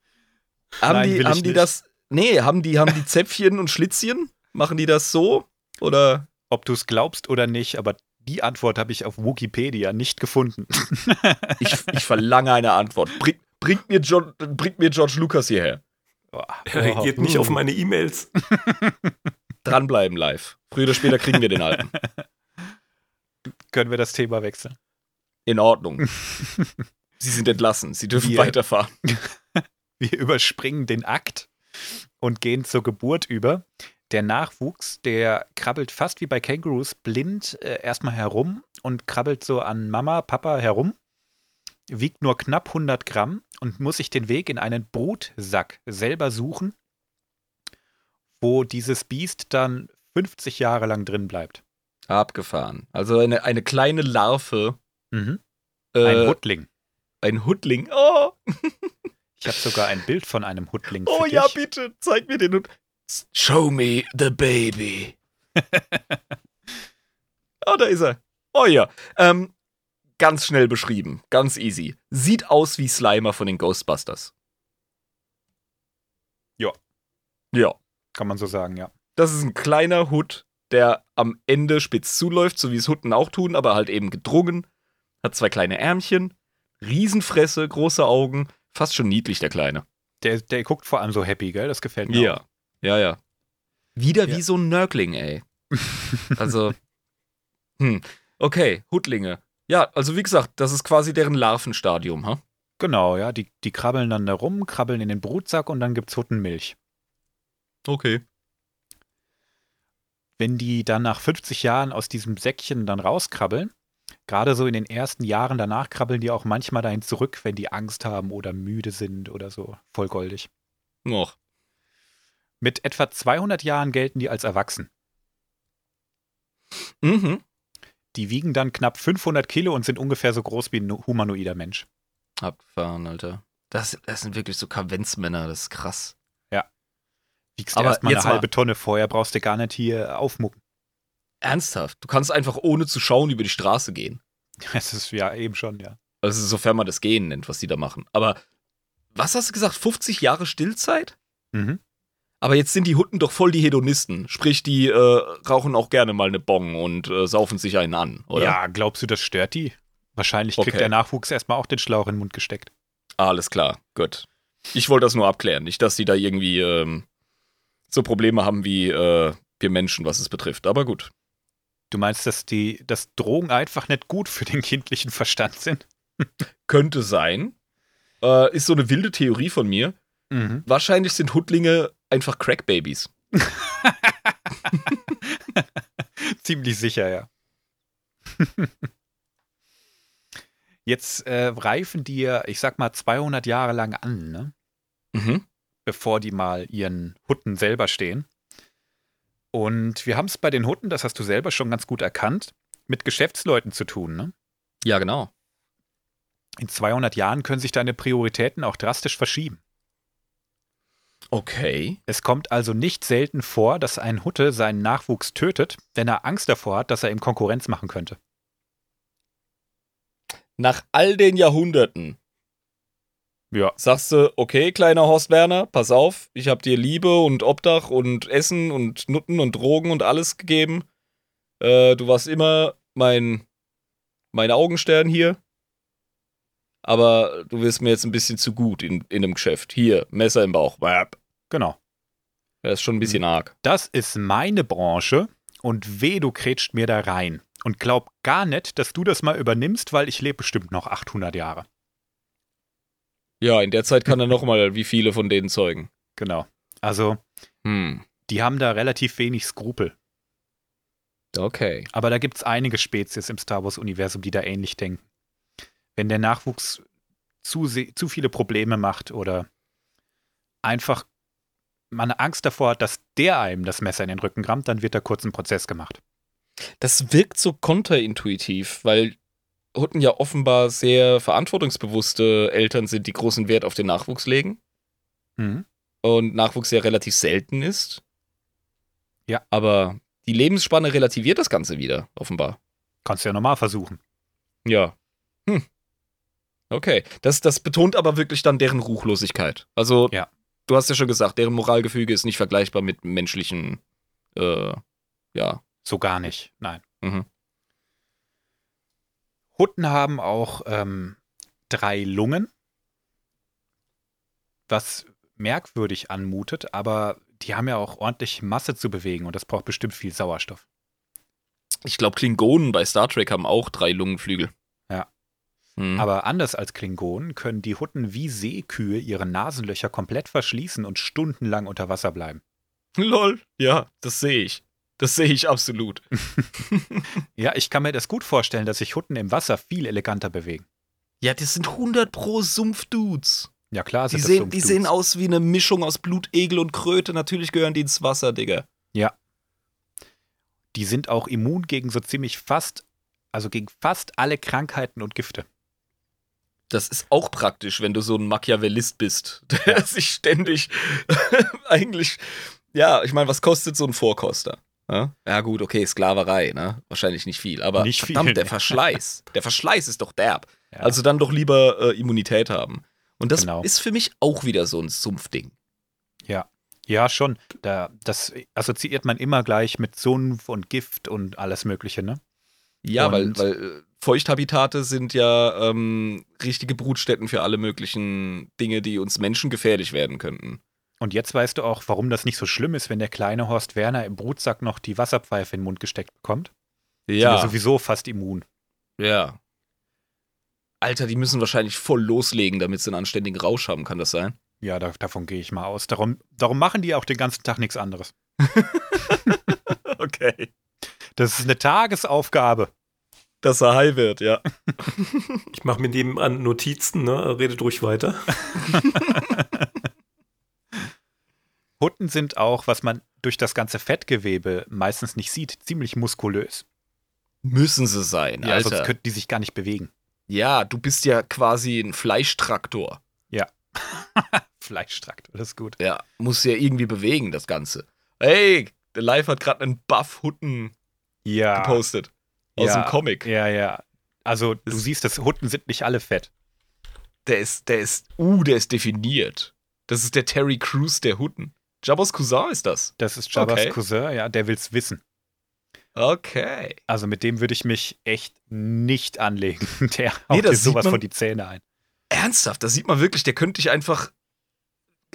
haben Nein, will die, haben die nicht. das, nee, haben die, haben die Zäpfchen und Schlitzchen? Machen die das so? Oder? Ob du es glaubst oder nicht, aber die Antwort habe ich auf Wikipedia nicht gefunden. Ich, ich verlange eine Antwort. Bring, bringt, mir John, bringt mir George Lucas hierher. Er reagiert nicht auf meine E-Mails. Dranbleiben live. Früher oder später kriegen wir den alten. Können wir das Thema wechseln? In Ordnung. Sie sind entlassen. Sie dürfen Wir- weiterfahren. Wir überspringen den Akt und gehen zur Geburt über. Der Nachwuchs, der krabbelt fast wie bei Kängurus blind äh, erstmal herum und krabbelt so an Mama, Papa herum, wiegt nur knapp 100 Gramm und muss sich den Weg in einen Brutsack selber suchen, wo dieses Biest dann 50 Jahre lang drin bleibt. Abgefahren. Also eine, eine kleine Larve. Mhm. Äh, Ein Huttling. ein Huttling. Oh, Ich habe sogar ein Bild von einem Huttling. Oh dich. ja, bitte. Zeig mir den. Hut- Show me the baby. oh, da ist er. Oh ja. Ähm, ganz schnell beschrieben. Ganz easy. Sieht aus wie Slimer von den Ghostbusters. Ja. Ja. Kann man so sagen, ja. Das ist ein kleiner Hut, der am Ende spitz zuläuft, so wie es Hutten auch tun, aber halt eben gedrungen. Hat zwei kleine Ärmchen, Riesenfresse, große Augen. Fast schon niedlich, der Kleine. Der, der guckt vor allem so happy, gell? Das gefällt mir. auch. Ja, ja, ja. Wieder Ja. wie so ein Nörgling, ey. Also, hm. Okay, Huttlinge. Ja, also wie gesagt, das ist quasi deren Larvenstadium, ha? Genau, ja. Die, die krabbeln dann da rum, krabbeln in den Brutsack und dann gibt's Huttenmilch. Okay. Wenn die dann nach 50 Jahren aus diesem Säckchen dann rauskrabbeln, gerade so in den ersten Jahren danach krabbeln die auch manchmal dahin zurück, wenn die Angst haben oder müde sind oder so. Voll goldig. Noch. Mit etwa 200 Jahren gelten die als erwachsen. Mhm. Die wiegen dann knapp 500 Kilo und sind ungefähr so groß wie ein humanoider Mensch. Abgefahren, Alter. Das, das sind wirklich so Kavenzmänner, das ist krass. Wiegst Aber erstmal eine mal- halbe Tonne vorher, brauchst du gar nicht hier aufmucken. Ernsthaft. Du kannst einfach ohne zu schauen über die Straße gehen. Das ist ja eben schon, ja. Also sofern man das Gehen nennt, was die da machen. Aber was hast du gesagt? 50 Jahre Stillzeit? Mhm. Aber jetzt sind die Hutten doch voll die Hedonisten. Sprich, die äh, rauchen auch gerne mal eine Bong und äh, saufen sich einen an, oder? Ja, glaubst du, das stört die? Wahrscheinlich kriegt Okay. der Nachwuchs erstmal auch den Schlauch in den Mund gesteckt. Alles klar, gut. Ich wollte das nur abklären. Nicht, dass die da irgendwie ähm, so Probleme haben wie äh, wir Menschen, was es betrifft. Aber gut. Du meinst, dass die, dass Drogen einfach nicht gut für den kindlichen Verstand sind? Könnte sein. Äh, ist so eine wilde Theorie von mir. Mhm. Wahrscheinlich sind Huttlinge einfach Crackbabys. Ziemlich sicher, ja. Jetzt äh, reifen die, ja, ich sag mal, 200 Jahre lang an, ne? Mhm. bevor die mal ihren Hutten selber stehen. Und wir haben es bei den Hutten, das hast du selber schon ganz gut erkannt, mit Geschäftsleuten zu tun. Ne? Ja, genau. In 200 Jahren können sich deine Prioritäten auch drastisch verschieben. Okay. Es kommt also nicht selten vor, dass ein Hutte seinen Nachwuchs tötet, wenn er Angst davor hat, dass er ihm Konkurrenz machen könnte. Nach all den Jahrhunderten Ja. sagst du, okay, kleiner Horst Werner, pass auf, ich hab dir Liebe und Obdach und Essen und Nutten und Drogen und alles gegeben. Äh, du warst immer mein, mein Augenstern hier. Aber du wirst mir jetzt ein bisschen zu gut in, in einem Geschäft. Hier, Messer im Bauch. Genau. Das ist schon ein bisschen arg. Das ist meine Branche und weh, du krätscht mir da rein. Und glaub gar nicht, dass du das mal übernimmst, weil ich lebe bestimmt noch 800 Jahre. Ja, in der Zeit kann er noch mal wie viele von denen zeugen. Genau. Also, Hm. die haben da relativ wenig Skrupel. Okay. Aber da gibt es einige Spezies im Star Wars-Universum, die da ähnlich denken. Wenn der Nachwuchs zu, zu viele Probleme macht oder einfach man Angst davor hat, dass der einem das Messer in den Rücken rammt, dann wird da kurz ein Prozess gemacht. Das wirkt so konterintuitiv, weil Hutten ja offenbar sehr verantwortungsbewusste Eltern sind, die großen Wert auf den Nachwuchs legen Mhm. und Nachwuchs ja relativ selten ist. Ja. Aber die Lebensspanne relativiert das Ganze wieder, offenbar. Kannst du ja nochmal versuchen. Ja. Hm. Okay. Das, das betont aber wirklich dann deren Ruchlosigkeit. Also, Ja. du hast ja schon gesagt, deren Moralgefüge ist nicht vergleichbar mit menschlichen, äh, ja. So gar nicht, nein. Mhm. Hutten haben auch ähm, drei Lungen, was merkwürdig anmutet, aber die haben ja auch ordentlich Masse zu bewegen und das braucht bestimmt viel Sauerstoff. Ich glaube, Klingonen bei Star Trek haben auch drei Lungenflügel. Ja. Mhm. Aber anders als Klingonen können die Hutten wie Seekühe ihre Nasenlöcher komplett verschließen und stundenlang unter Wasser bleiben. Lol. Ja, das sehe ich. Das sehe ich absolut. Ja, ich kann mir das gut vorstellen, dass sich Hutten im Wasser viel eleganter bewegen. Ja, das sind 100 pro Sumpfdudes. Ja, klar, Die sind das sehen, die Sumpfdudes. sehen aus wie eine Mischung aus Blutegel und Kröte. Natürlich gehören die ins Wasser, Digga. Die sind auch immun gegen so ziemlich fast, also gegen fast alle Krankheiten und Gifte. Das ist auch praktisch, wenn du so ein Machiavellist bist, der sich ständig eigentlich, ja, ich meine, was kostet so ein Vorkoster? Ja? gut, okay, Sklaverei, ne? Wahrscheinlich nicht viel, aber Nicht viel, verdammt, der ne. Verschleiß. Der Verschleiß ist doch derb. Ja. Also dann doch lieber äh, Immunität haben. Und das Genau. ist für mich auch wieder so ein Sumpfding. Ja. Ja, schon. Da, das assoziiert man immer gleich mit Sumpf und Gift und alles Mögliche, ne? Ja, weil, Und- weil äh, Feuchthabitate sind ja ähm, richtige Brutstätten für alle möglichen Dinge, die uns Menschen gefährlich werden könnten. Und jetzt weißt du auch, warum das nicht so schlimm ist, wenn der kleine Horst Werner im Brutsack noch die Wasserpfeife in den Mund gesteckt bekommt. Sind ja sowieso fast immun. Ja. Alter, die müssen wahrscheinlich voll loslegen, damit sie einen anständigen Rausch haben, kann das sein? Ja, da, davon gehe ich mal aus. Darum, darum machen die auch den ganzen Tag nichts anderes. Okay. Das ist eine Tagesaufgabe. Dass er high wird, ja. Ich mache mir nebenan Notizen, ne? Redet ruhig weiter. Hutten sind auch, was man durch das ganze Fettgewebe meistens nicht sieht, ziemlich muskulös. Müssen sie sein, Ja, Alter. sonst könnten die sich gar nicht bewegen. ja, du bist ja quasi ein Fleischtraktor. Fleischstrakt, das ist gut. Ja, muss ja irgendwie bewegen, das Ganze. Hey, der Live hat gerade einen Buff-Hutten Ja. gepostet. Aus ja, dem Comic. Ja, ja. Also, du Das- siehst, das Hutten sind nicht alle fett. Der ist, der ist, uh, der ist definiert. Das ist der Terry Crews der Hutten. Jabba's Cousin ist das. Das ist Jabbas Okay. Cousin, ja, der will's wissen. Okay. Also mit dem würde ich mich echt nicht anlegen. Der Nee, haut dir das sieht sowas vor die Zähne ein. Ernsthaft, da sieht man wirklich, der könnte dich einfach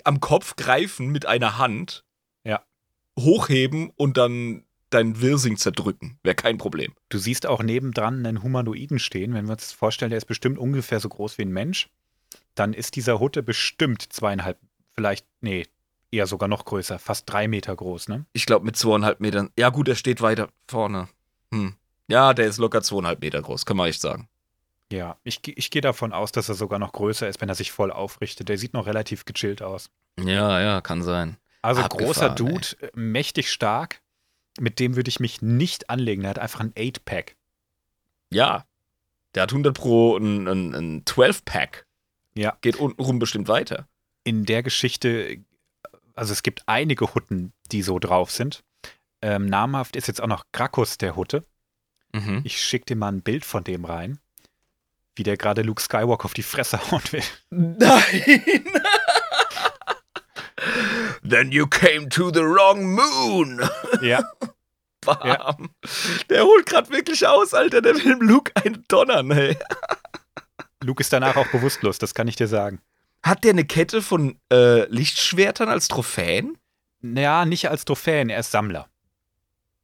am Kopf greifen mit einer Hand. Ja. Hochheben und dann dein Wirsing zerdrücken. Wäre kein Problem. Du siehst auch nebendran einen Humanoiden stehen. Wenn wir uns das vorstellen, der ist bestimmt ungefähr so groß wie ein Mensch, dann ist dieser Hutte bestimmt zweieinhalb, vielleicht, nee, eher sogar noch größer, fast drei Meter groß, ne? Ich glaube mit zweieinhalb Metern. Ja gut, er steht weiter vorne. Hm. Ja, der ist locker zweieinhalb Meter groß, kann man echt sagen. Ja, ich, ich gehe davon aus, dass er sogar noch größer ist, wenn er sich voll aufrichtet. Der sieht noch relativ gechillt aus. Ja, ja, kann sein. Also Abgefahren, großer Dude, äh, mächtig stark. Mit dem würde ich mich nicht anlegen. Der hat einfach ein 8-Pack. Ja. Der hat 100 pro ein, ein, ein 12-Pack. Ja. Geht untenrum bestimmt weiter. In der Geschichte, also es gibt einige Hutten, die so drauf sind. Ähm, namhaft ist jetzt auch noch Krakus der Hutte. Mhm. Ich schicke dir mal ein Bild von dem rein, wie der gerade Luke Skywalker auf die Fresse hauen will. Nein! Then you came to the wrong moon. Ja, Bam. Der holt gerade wirklich aus, Alter. Der will Luke einen donnern, ey. Luke ist danach auch bewusstlos, das kann ich dir sagen. Hat der eine Kette von äh, Lichtschwertern als Trophäen? Naja, nicht als Trophäen, er ist Sammler.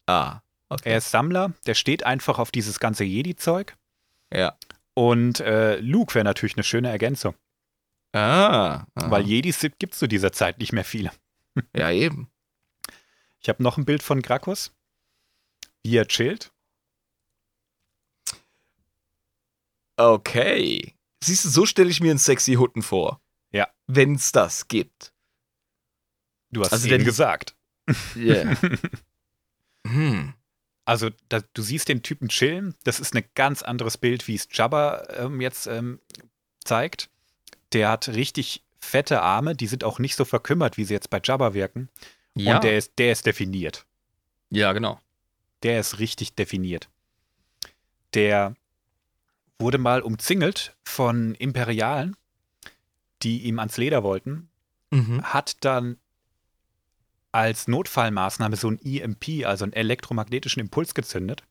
Ah, okay. Er ist Sammler, der steht einfach auf dieses ganze Jedi-Zeug. ja. Und äh, Luke wäre natürlich eine schöne Ergänzung, Ah. ah. weil Jedis gibt es zu dieser Zeit nicht mehr viele. Ja, eben. Ich habe noch ein Bild von Grakus, wie er chillt. Okay. Siehst du, so stelle ich mir einen sexy Hutten vor. Ja. Wenn's das gibt. Du hast Also es gesagt. Yeah. hm. Also da, du siehst den Typen chillen. Das ist ein ganz anderes Bild, wie es Jabba ähm, jetzt ähm, zeigt. Der hat richtig fette Arme, die sind auch nicht so verkümmert, wie sie jetzt bei Jabba wirken. Ja. Und der ist, der ist definiert. ja, genau. Der ist richtig definiert. Der wurde mal umzingelt von Imperialen, die ihm ans Leder wollten, Mhm. hat dann als Notfallmaßnahme so ein EMP, also einen elektromagnetischen Impuls gezündet,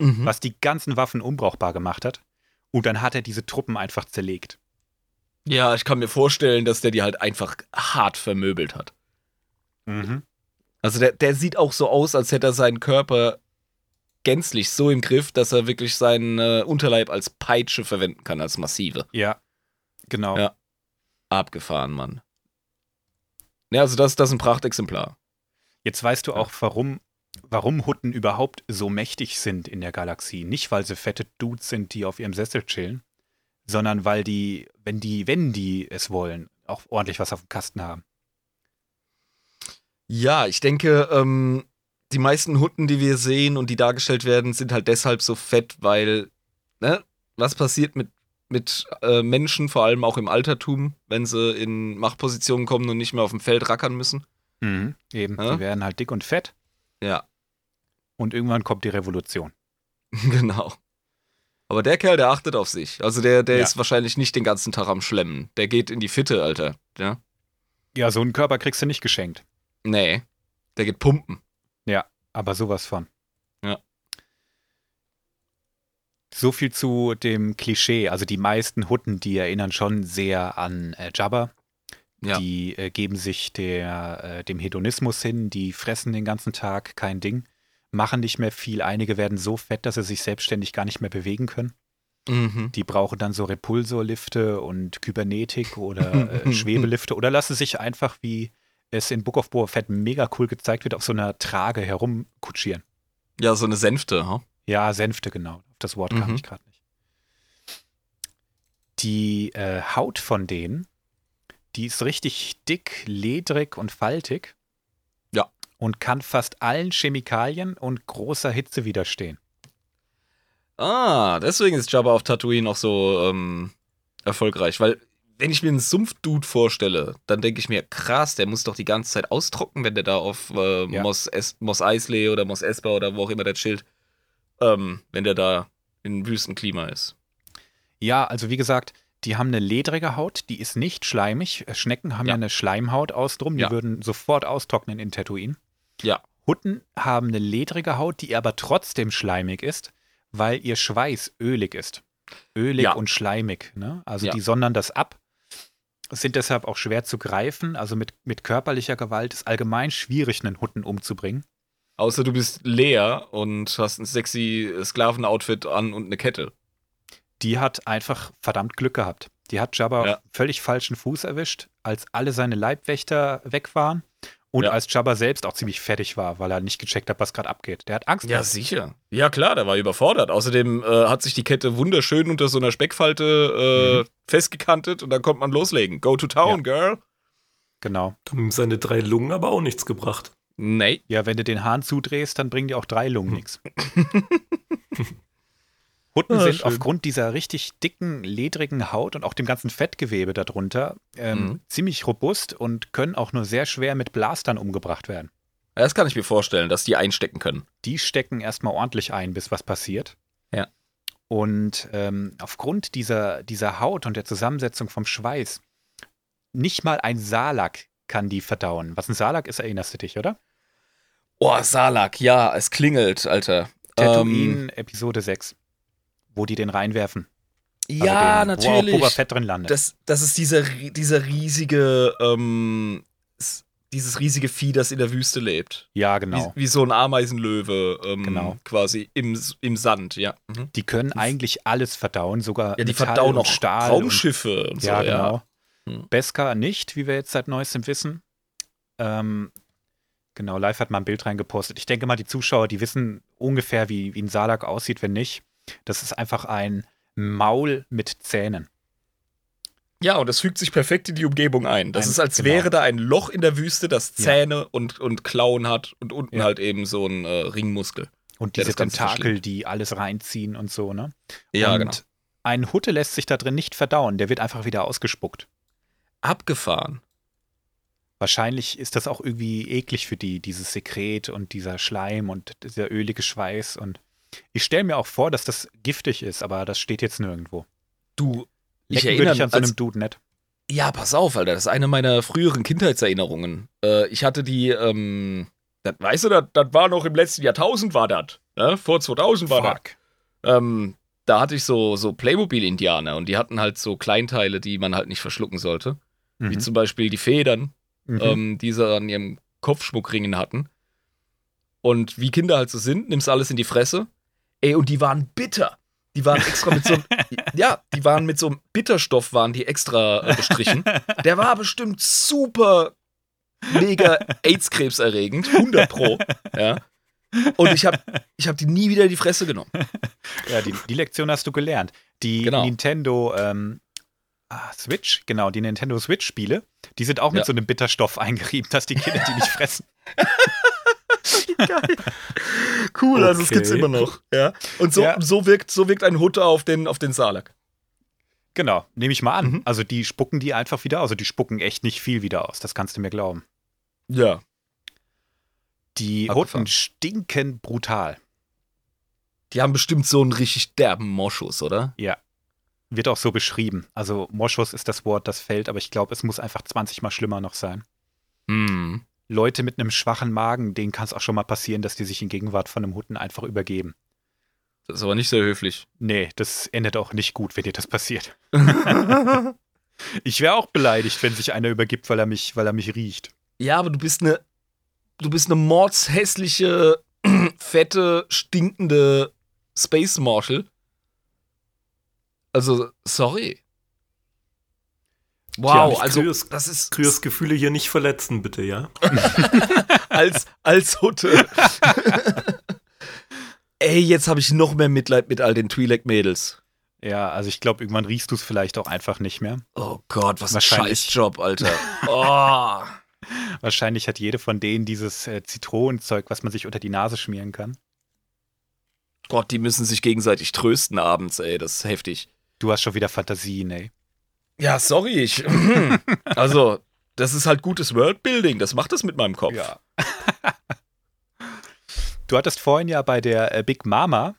Mhm. was die ganzen Waffen unbrauchbar gemacht hat. Und dann hat er diese Truppen einfach zerlegt. Ja, ich kann mir vorstellen, dass der die halt einfach hart vermöbelt hat. Also der, der sieht auch so aus, als hätte er seinen Körper gänzlich so im Griff, dass er wirklich seinen äh, Unterleib als Peitsche verwenden kann, als massive. Ja, genau. Ja. Abgefahren, Mann. Ja, also das, das ist ein Prachtexemplar. Jetzt weißt du auch, warum, warum Hutten überhaupt so mächtig sind in der Galaxie. Nicht, weil sie fette Dudes sind, die auf ihrem Sessel chillen, sondern weil die, wenn die, wenn die es wollen, auch ordentlich was auf dem Kasten haben. Ja, ich denke, ähm, die meisten Hutten, die wir sehen und die dargestellt werden, sind halt deshalb so fett, weil, ne, was passiert mit, mit äh, Menschen, vor allem auch im Altertum, wenn sie in Machtpositionen kommen und nicht mehr auf dem Feld rackern müssen? Mhm. Eben, Ja. die werden halt dick und fett Ja, und irgendwann kommt die Revolution. genau. Aber der Kerl, der achtet auf sich. Also der, der Ja. ist wahrscheinlich nicht den ganzen Tag am Schlemmen. Der geht in die Fitte, Alter. Ja? Ja, so einen Körper kriegst du nicht geschenkt. Nee. Der geht pumpen. Aber sowas von. Ja. So viel zu dem Klischee. Also die meisten Hutten, die erinnern schon sehr an äh, Jabba. Ja. Die äh, geben sich der, äh, dem Hedonismus hin, die fressen den ganzen Tag, kein Ding, machen nicht mehr viel. Einige werden so fett, dass sie sich selbstständig gar nicht mehr bewegen können. Mhm. Die brauchen dann so Repulsorlifte und Kybernetik oder äh, Schwebelifte oder lassen sich einfach, wie es in Book of Boba Fett mega cool gezeigt wird, auf so einer Trage herumkutschieren. Ja, so eine Sänfte, ha? Ja, Sänfte, genau. Das Wort Mhm. ich gerade nicht. Die äh, Haut von denen, die ist richtig dick, ledrig und faltig. Ja. Und kann fast allen Chemikalien und großer Hitze widerstehen. Ah, deswegen ist Jabba auf Tatooine auch so ähm, erfolgreich. Weil, wenn ich mir einen Sumpfdude vorstelle, dann denke ich mir, krass, der muss doch die ganze Zeit austrocknen, wenn der da auf äh, Ja. Mos, es Mos Eisley oder Mos Espa oder wo auch immer der chillt, ähm, wenn der da in Wüstenklima ist. Ja, also wie gesagt, die haben eine ledrige Haut, die ist nicht schleimig. Schnecken haben ja, Ja. eine Schleimhaut aus drum, die Ja. würden sofort austrocknen in Tatooine. Ja. Hutten haben eine ledrige Haut, die aber trotzdem schleimig ist, weil ihr Schweiß ölig ist. Ölig Ja. und schleimig. Ne? Also die sondern das ab, sind deshalb auch schwer zu greifen. Also mit, mit körperlicher Gewalt ist allgemein schwierig, einen Hutten umzubringen. Außer du bist leer und hast ein sexy Sklavenoutfit an und eine Kette. Die hat einfach verdammt Glück gehabt. Die hat Jabba Ja. völlig falschen Fuß erwischt, als alle seine Leibwächter weg waren und Ja. als Jabba selbst auch ziemlich fertig war, weil er nicht gecheckt hat, was gerade abgeht. Der hat Angst. Ja, gehabt. sicher. Ja, klar, der war überfordert. Außerdem äh, hat sich die Kette wunderschön unter so einer Speckfalte äh, festgekantet und dann kommt man loslegen. Go to town, girl. Genau. Haben ihm seine drei Lungen aber auch nichts gebracht. Nee. Ja, wenn du den Hahn zudrehst, dann bringen dir auch drei Lungen nichts. Hutten Ah, sind schön. aufgrund dieser richtig dicken, ledrigen Haut und auch dem ganzen Fettgewebe darunter ähm, Mhm. ziemlich robust und können auch nur sehr schwer mit Blastern umgebracht werden. Das kann ich mir vorstellen, dass die einstecken können. Die stecken erstmal ordentlich ein, bis was passiert. Ja. Und ähm, aufgrund dieser, dieser Haut und der Zusammensetzung vom Schweiß, nicht mal ein Salak kann die verdauen. Was ein Salak ist, erinnerst du dich, oder? Oh, Salak, ja, es klingelt, Alter. Ähm, Tatooine, Episode 6, wo die den reinwerfen. Also ja, den, Wo auch natürlich. Boba Fett drin landet. das, das ist dieser, dieser riesige, ähm, dieses riesige Vieh, das in der Wüste lebt. ja, genau. Wie, wie so ein Ameisenlöwe, ähm, Genau. quasi im, im Sand, ja. Mhm. Die können eigentlich alles verdauen, sogar Ja, die Metall verdauen auch Stahl. Raumschiffe und, Und, so, ja, genau. Hm. Beskar nicht, wie wir jetzt seit neuestem wissen. Ähm, genau, live hat mal ein Bild reingepostet. Ich denke mal, die Zuschauer, die wissen ungefähr, wie, wie ein Salak aussieht, wenn nicht. Das ist einfach ein Maul mit Zähnen. Ja, und das fügt sich perfekt in die Umgebung ein. Das Ein- ist, als genau. wäre da ein Loch in der Wüste, das Ja. Zähne und, und Klauen hat und unten Ja. halt eben so ein äh, Ringmuskel. Und diese Tentakel, die alles reinziehen und so, ne? Ja, und genau. ein Hutte lässt sich da drin nicht verdauen. Der wird einfach wieder ausgespuckt. Abgefahren. Wahrscheinlich ist das auch irgendwie eklig für die, dieses Sekret und dieser Schleim und dieser ölige Schweiß. Und ich stelle mir auch vor, dass das giftig ist, aber das steht jetzt nirgendwo. Du, ich Lecken erinnere würde ich an so einem Dude nicht. Ja, pass auf, Alter. Das ist eine meiner früheren Kindheitserinnerungen. Äh, ich hatte die, ähm, das, weißt du, das, das war noch im letzten Jahrtausend, war das. Ne? Vor 2000 war das. Ähm, da hatte ich so, so Playmobil-Indianer und die hatten halt so Kleinteile, die man halt nicht verschlucken sollte. Wie Mhm. zum Beispiel die Federn, Mhm. ähm, die sie an ihrem Kopfschmuckringen hatten. Und wie Kinder halt so sind, nimmst alles in die Fresse. Ey, und die waren bitter. Die waren extra mit so einem, ja, die waren mit so einem Bitterstoff, waren die extra äh, bestrichen. Der war bestimmt super mega AIDS-Krebs erregend, 100 pro, ja. Und ich habe ich hab die nie wieder in die Fresse genommen. Ja, die, die Lektion hast du gelernt. Die Genau. Nintendo ähm, ah, Switch, genau, die Nintendo Switch-Spiele, die sind auch mit Ja. so einem Bitterstoff eingerieben, dass die Kinder die nicht fressen. Geil. Cool, also es Okay. gibt's immer noch, ja. Und so, Ja. so, wirkt, so wirkt ein Hutter auf den, auf den Salak. Genau, nehme ich mal an. Mhm. Also die spucken die einfach wieder aus. Also die spucken echt nicht viel wieder aus, das kannst du mir glauben. Ja. Die Abgefahren. Hutten stinken brutal. Die haben bestimmt so einen richtig derben Moschus, oder? Ja. Wird auch so beschrieben. Also Moschus ist das Wort, das fällt, aber ich glaube, es muss einfach 20 mal schlimmer noch sein. Hm. Leute mit einem schwachen Magen, denen kann es auch schon mal passieren, dass die sich in Gegenwart von einem Hutten einfach übergeben. Das ist aber nicht sehr höflich. Nee, das endet auch nicht gut, wenn dir das passiert. Ich wäre auch beleidigt, wenn sich einer übergibt, weil er mich, weil er mich riecht. Ja, aber du bist eine, du bist eine mordshässliche, fette, stinkende Space Marshal. Also, sorry. Wow, Tja, also Kryos- das ist Kryos Gefühle hier nicht verletzen, bitte, ja? als als Hutte. Ey, jetzt habe ich noch mehr Mitleid mit all den Twi'lek-Mädels. Ja, also ich glaube, irgendwann riechst du es vielleicht auch einfach nicht mehr. Oh Gott, was ein. Scheißjob, Alter. Oh. Wahrscheinlich hat jede von denen dieses äh, Zitronenzeug, was man sich unter die Nase schmieren kann. Gott, die müssen sich gegenseitig trösten abends, ey, das ist heftig. Du hast schon wieder Fantasien, ey. Ja, sorry, ich. also, das ist halt gutes Worldbuilding, das macht das mit meinem Kopf. Ja. du hattest vorhin ja bei der äh, Big Mama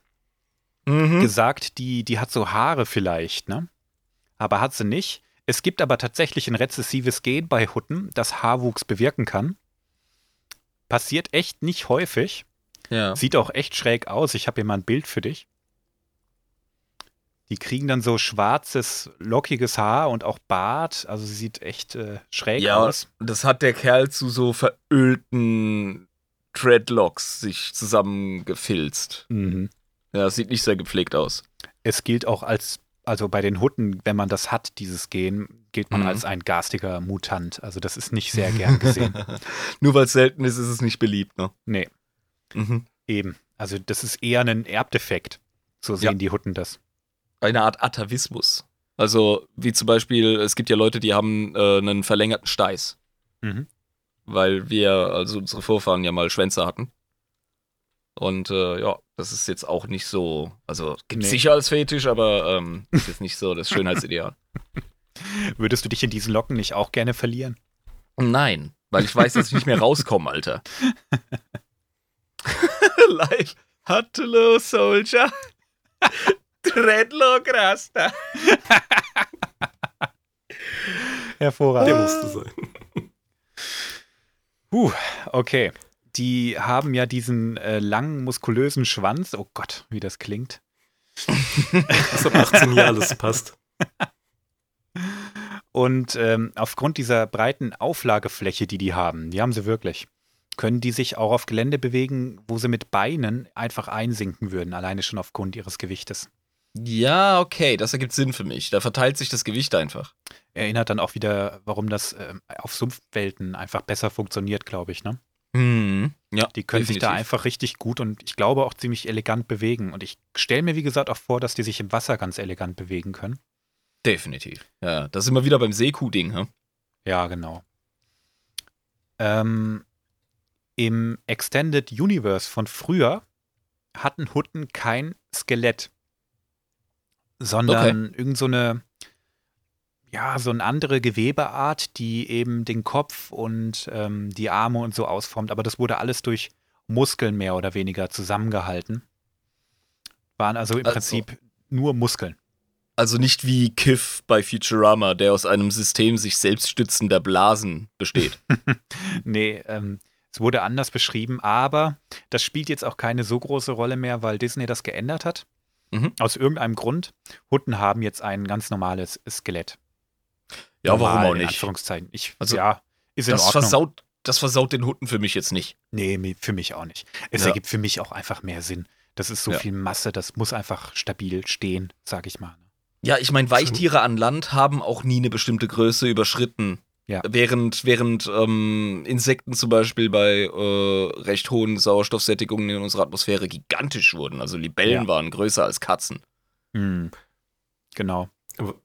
Mhm. gesagt, die, die hat so Haare vielleicht, ne? Aber hat sie nicht. Es gibt aber tatsächlich ein rezessives Gen bei Hutten, das Haarwuchs bewirken kann. Passiert echt nicht häufig. Ja. Sieht auch echt schräg aus. Ich habe hier mal ein Bild für dich. Die kriegen dann so schwarzes, lockiges Haar und auch Bart. Also sie sieht echt äh, schräg Ja, aus. das hat der Kerl zu so verölten Dreadlocks sich zusammengefilzt. Mhm. Ja, sieht nicht sehr gepflegt aus. Es gilt auch als, also bei den Hutten, wenn man das hat, dieses Gen, gilt man Mhm. als ein garstiger Mutant. Also das ist nicht sehr gern gesehen. Nur weil es selten ist, ist es nicht beliebt, ne? nee, Mhm. eben. Also das ist eher ein Erbdefekt. So sehen Ja. die Hutten das. Eine Art Atavismus. Also, wie zum Beispiel, es gibt ja Leute, die haben äh, einen verlängerten Steiß. Mhm. Weil wir, also unsere Vorfahren ja mal Schwänze hatten. Und äh, ja, das ist jetzt auch nicht so, also gibt Nee. sicher als Fetisch, aber ähm, ist jetzt nicht so das Schönheitsideal. Würdest du dich in diesen Locken nicht auch gerne verlieren? Nein, weil ich weiß, dass ich nicht mehr rauskomme, Alter. Live. Hello, Soldier. Dreadlock Rasta. Hervorragend. Der musste sein. Huh, okay. Die haben ja diesen äh, langen, muskulösen Schwanz. Oh Gott, wie das klingt. Das ab 18 Jahre alles passt. Und ähm, aufgrund dieser breiten Auflagefläche, die die haben, die haben sie wirklich, können die sich auch auf Gelände bewegen, wo sie mit Beinen einfach einsinken würden, alleine schon aufgrund ihres Gewichtes. Ja, okay, das ergibt Sinn für mich. Da verteilt sich das Gewicht einfach. Erinnert dann auch wieder, warum das ähm, auf Sumpfwelten einfach besser funktioniert, glaube ich. Ne? Mhm. Ja, Die können sich da definitiv. einfach richtig gut und ich glaube auch ziemlich elegant bewegen. Und ich stelle mir, wie gesagt, auch vor, dass die sich im Wasser ganz elegant bewegen können. Definitiv. Ja, das ist immer wieder beim Seekuh-Ding, hm? Ja, genau. Ähm, Im Extended Universe von früher hatten Hutten kein Skelett, sondern irgend so eine, ja, so eine andere Gewebeart, die eben den Kopf und ähm, die Arme und so ausformt. Aber das wurde alles durch Muskeln mehr oder weniger zusammengehalten. Waren also im Also- Prinzip nur Muskeln. Also nicht wie Kiff bei Futurama, der aus einem System sich selbst stützender Blasen besteht. Nee, ähm, es wurde anders beschrieben, aber das spielt jetzt auch keine so große Rolle mehr, weil Disney das geändert hat. Mhm. Aus irgendeinem Grund. Hutten haben jetzt ein ganz normales Skelett. Ja, warum Normal, auch In nicht? Anführungszeichen. Ich, Also, ja, ist in Das Ordnung. versaut, das versaut den Hunden für mich jetzt nicht. Nee, für mich auch nicht. Es Ja. ergibt für mich auch einfach mehr Sinn. Das ist so Ja. viel Masse, das muss einfach stabil stehen, sag ich mal. Ja, ich meine, Weichtiere an Land haben auch nie eine bestimmte Größe überschritten. Ja. Während, während ähm, Insekten zum Beispiel bei äh, recht hohen Sauerstoffsättigungen in unserer Atmosphäre gigantisch wurden. Also Libellen Ja. waren größer als Katzen. Hm. Genau.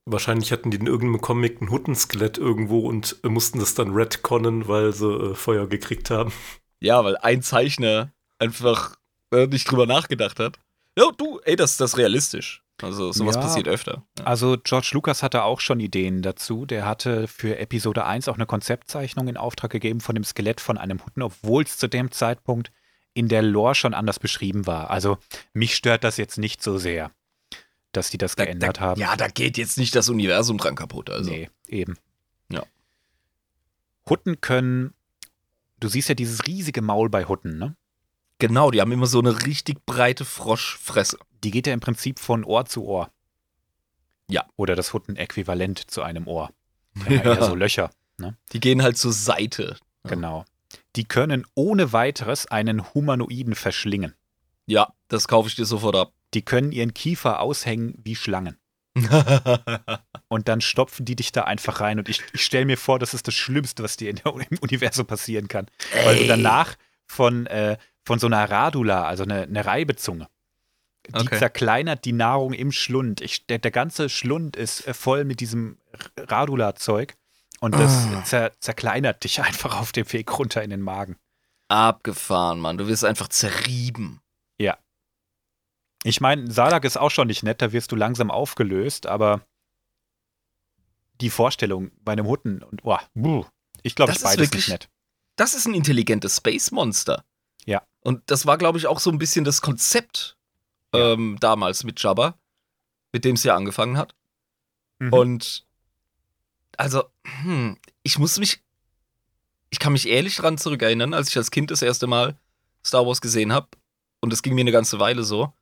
Wahrscheinlich hatten die in irgendeinem Comic ein Huttenskelett irgendwo und äh, mussten das dann retconnen, weil sie äh, Feuer gekriegt haben. Ja, weil ein Zeichner einfach äh, nicht drüber nachgedacht hat. Ja, du, ey, das, das ist realistisch. Also sowas Ja. passiert öfter. Ja. Also George Lucas hatte auch schon Ideen dazu. Der hatte für Episode 1 auch eine Konzeptzeichnung in Auftrag gegeben von dem Skelett von einem Hutten, obwohl es zu dem Zeitpunkt in der Lore schon anders beschrieben war. Also mich stört das jetzt nicht so sehr, dass die das geändert da, haben. Ja, da geht jetzt nicht das Universum dran kaputt. Also. Nee, eben. Ja. Hutten können, du siehst ja dieses riesige Maul bei Hutten, ne? Genau, die haben immer so eine richtig breite Froschfresse. Die geht ja im Prinzip von Ohr zu Ohr. Ja. Oder das Hutten-Äquivalent zu einem Ohr. Ja. eher so Löcher. Die gehen halt zur Seite. Ja. Genau. Die können ohne weiteres einen Humanoiden verschlingen. Ja, das kaufe ich dir sofort ab. Die können ihren Kiefer aushängen wie Schlangen. Und dann stopfen die dich da einfach rein. Und ich, ich stelle mir vor, das ist das Schlimmste, was dir in der, im Universum passieren kann. Weil du Ey. danach von, äh, von so einer Radula, also eine, eine Reibezunge, die Okay. zerkleinert die Nahrung im Schlund. Ich, der, der ganze Schlund ist äh, voll mit diesem Radula-Zeug. Und das Ah. zer, zerkleinert dich einfach auf dem Weg runter in den Magen. Abgefahren, Mann. Du wirst einfach zerrieben. Ich meine, Salak ist auch schon nicht nett, da wirst du langsam aufgelöst, aber die Vorstellung bei einem Hutten und buh, ich glaube, Das ich ist beides wirklich- nicht nett. Das ist ein intelligentes Space Monster. Ja. Und das war, glaube ich, auch so ein bisschen das Konzept Ja. ähm, damals mit Jabba, mit dem es ja angefangen hat. Mhm. Und also, hm, ich muss mich, ich kann mich ehrlich dran zurückerinnern, als ich als Kind das erste Mal Star Wars gesehen habe. Und es ging mir eine ganze Weile so,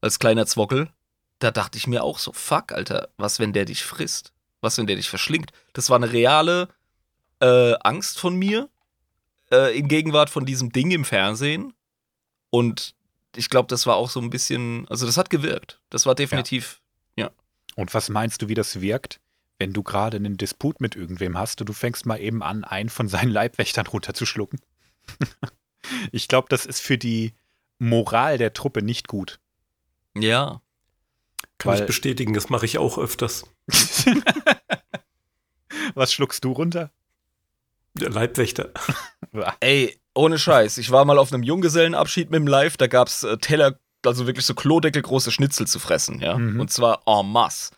als kleiner Zwockel. Da dachte ich mir auch so, fuck, Alter, was, wenn der dich frisst? Was, wenn der dich verschlingt? Das war eine reale äh, Angst von mir äh, in Gegenwart von diesem Ding im Fernsehen. Und ich glaube, das war auch so ein bisschen, also das hat gewirkt. Das war definitiv, Und was meinst du, wie das wirkt, wenn du gerade einen Disput mit irgendwem hast und du fängst mal eben an, einen von seinen Leibwächtern runterzuschlucken? ich glaube, das ist für die Moral der Truppe nicht gut. ja. Kann Weil- ich bestätigen, das mache ich auch öfters. was schluckst du runter? Der Leibwächter. Ey, ohne Scheiß. Ich war mal auf einem Junggesellenabschied mit dem Live, da gab's äh, Teller, also wirklich so klodeckelgroße Schnitzel zu fressen, ja. Mhm. Und zwar en masse.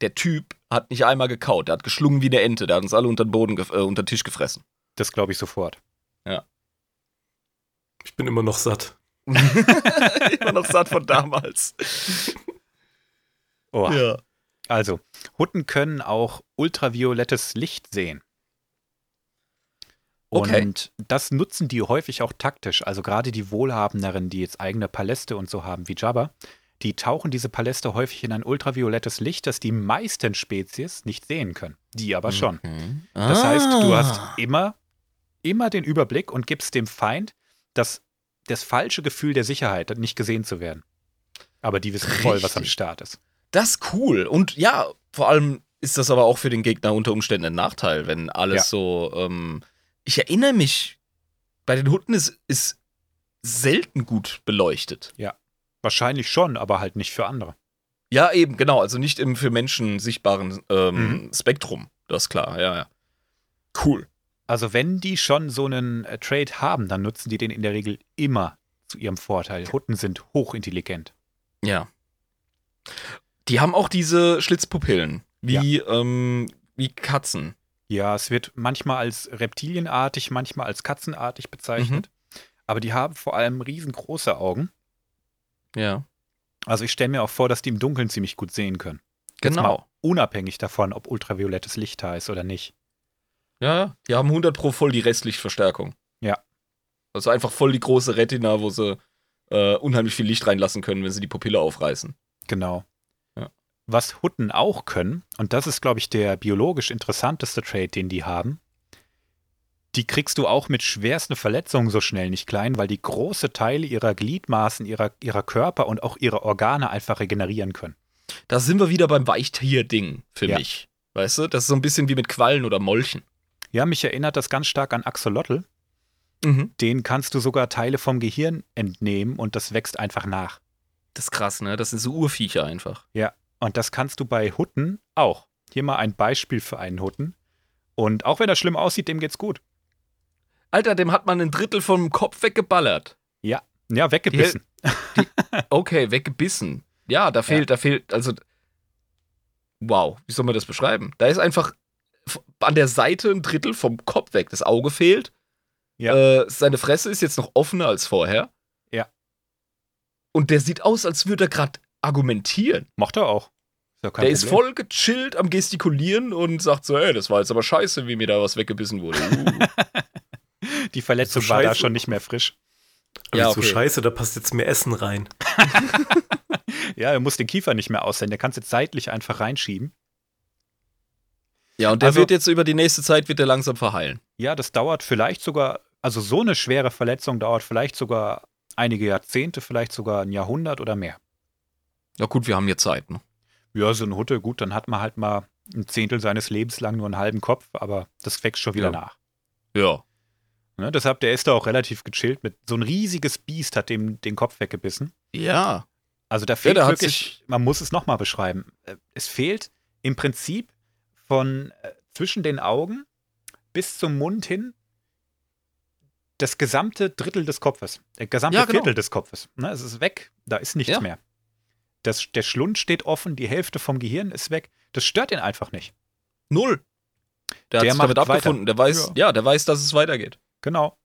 Der Typ hat nicht einmal gekaut, der hat geschlungen wie eine Ente, der hat uns alle unter den Boden, äh, unter den Tisch gefressen. Das glaube ich sofort. Ich bin immer noch satt. ich war noch satt von damals. Oh. Ja. Also, Hutten können auch ultraviolettes Licht sehen. Okay. Und das nutzen die häufig auch taktisch. Also gerade die Wohlhabenderen, die jetzt eigene Paläste und so haben wie Jabba, die tauchen diese Paläste häufig in ein ultraviolettes Licht, das die meisten Spezies nicht sehen können. Die aber schon. Mhm. Das heißt, du Ah. hast immer, immer den Überblick und gibst dem Feind das, das falsche Gefühl der Sicherheit, nicht gesehen zu werden. Aber die wissen voll, was am. Start ist. Das ist cool. Und ja, vor allem ist das aber auch für den Gegner unter Umständen ein Nachteil, wenn alles Ja. so. Ähm, ich erinnere mich, bei den Hunden ist, ist selten gut beleuchtet. Wahrscheinlich schon, aber halt nicht für andere. Ja, eben, genau. Also nicht im für Menschen sichtbaren ähm, Mhm. Spektrum. Das ist klar, ja, ja. Cool. Also wenn die schon so einen äh, Trade haben, dann nutzen die den in der Regel immer zu ihrem Vorteil. Hutten sind hochintelligent. Ja. Die haben auch diese Schlitzpupillen. Wie, ähm, wie Katzen. Ja, es wird manchmal als reptilienartig, manchmal als katzenartig bezeichnet. Aber die haben vor allem riesengroße Augen. Ja. Also ich stelle mir auch vor, dass die im Dunkeln ziemlich gut sehen können. Jetzt Genau. unabhängig davon, ob ultraviolettes Licht da ist oder nicht. Ja, ja. Die haben 100 pro voll die Restlichtverstärkung. Ja. Also einfach voll die große Retina, wo sie äh, unheimlich viel Licht reinlassen können, wenn sie die Pupille aufreißen. Genau. Ja. Was Hutten auch können, und das ist, glaube ich, der biologisch interessanteste Trait, den die haben, die kriegst du auch mit schwersten Verletzungen so schnell nicht klein, weil die große Teile ihrer Gliedmaßen, ihrer, ihrer Körper und auch ihre Organe einfach regenerieren können. Da sind wir wieder beim Weichtier-Ding für Ja. mich. Weißt du? Das ist so ein bisschen wie mit Quallen oder Molchen. Ja, mich erinnert das ganz stark an Axolotl. Mhm. Den kannst du sogar Teile vom Gehirn entnehmen und das wächst einfach nach. Das ist krass, ne? Das sind so Urviecher einfach. Und das kannst du bei Hutten auch. Hier mal ein Beispiel für einen Hutten. Und auch wenn er schlimm aussieht, dem geht's gut. Alter, dem hat man ein Drittel vom Kopf weggeballert. Ja, weggebissen. Okay, weggebissen. Ja, da fehlt, da fehlt, also. Wow, wie soll man das beschreiben? Da ist einfach an der Seite ein Drittel vom Kopf weg. Das Auge fehlt. Ja. Äh, seine Fresse ist jetzt noch offener als vorher. Ja. Und der sieht aus, als würde er gerade argumentieren. Macht er auch. Ist ja kein der ist Problem. voll gechillt am Gestikulieren und sagt so, ey, das war jetzt aber scheiße, wie mir da was weggebissen wurde. Uh. Die Verletzung So war da schon nicht mehr frisch. Aber Ja, so okay. scheiße, da passt jetzt mehr Essen rein. Ja, er muss den Kiefer nicht mehr aussehen. Der kann es jetzt seitlich einfach reinschieben. ja, und der Also- wird jetzt über die nächste Zeit wird der langsam verheilen. Ja, das dauert vielleicht sogar, also so eine schwere Verletzung dauert vielleicht sogar einige Jahrzehnte, vielleicht sogar ein Jahrhundert oder mehr. Ja gut, wir haben hier Zeit, ne? Ja, so ein Hutte, gut, dann hat man halt mal ein Zehntel seines Lebens lang nur einen halben Kopf, aber das wächst schon wieder Ja. nach. Ja. Ne, deshalb, der ist da auch relativ gechillt mit. So ein riesiges Biest hat dem den Kopf weggebissen. Ja. Also da fehlt hat wirklich, man muss es nochmal beschreiben. Äh, Es fehlt im Prinzip von äh, zwischen den Augen bis zum Mund hin das gesamte Drittel des Kopfes, der gesamte Ja, genau. Viertel des Kopfes. Ne, es ist weg, da ist nichts Ja. mehr. Das, der Schlund steht offen, die Hälfte vom Gehirn ist weg. Das stört ihn einfach nicht. Null. Der, Der hat sich damit abgefunden. Der weiß, ja. der weiß, dass es weitergeht. Genau.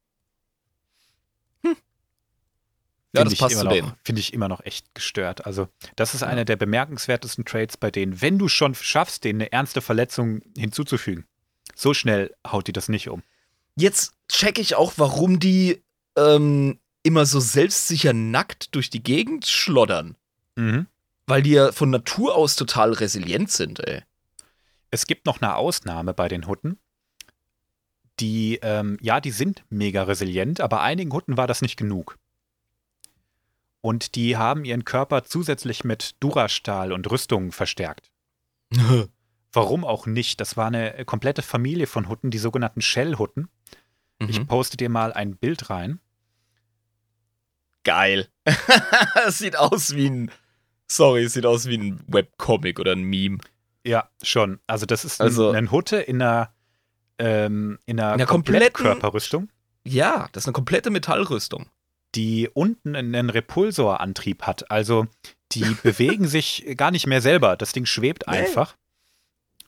Ja, Finde das ich passt immer zu noch, denen. Finde ich immer noch echt gestört. Also, das ist Ja. einer der bemerkenswertesten Trades bei denen. Wenn du schon schaffst, denen eine ernste Verletzung hinzuzufügen, so schnell haut die das nicht um. Jetzt check ich auch, warum die ähm, immer so selbstsicher nackt durch die Gegend schloddern. Mhm. Weil die ja von Natur aus total resilient sind, ey. Es gibt noch eine Ausnahme bei den Hutten. Die, ähm, ja, die sind mega resilient, aber einigen Hutten war das nicht genug. Und die haben ihren Körper zusätzlich mit Durastahl und Rüstungen verstärkt. Warum auch nicht? Das war eine komplette Familie von Hutten, die sogenannten Shell-Hutten. Ich Mhm. poste dir mal ein Bild rein. Geil. Es sieht aus wie ein. Sorry, es sieht aus wie ein Webcomic oder ein Meme. Ja, schon. Also das ist Also- ein, ein Hutte in einer, ähm, in einer, In einer kompletten- Komplettkörperrüstung, Ja, das ist eine komplette Metallrüstung. die unten einen Repulsorantrieb hat. Also die bewegen sich gar nicht mehr selber. Das Ding schwebt Nee. einfach.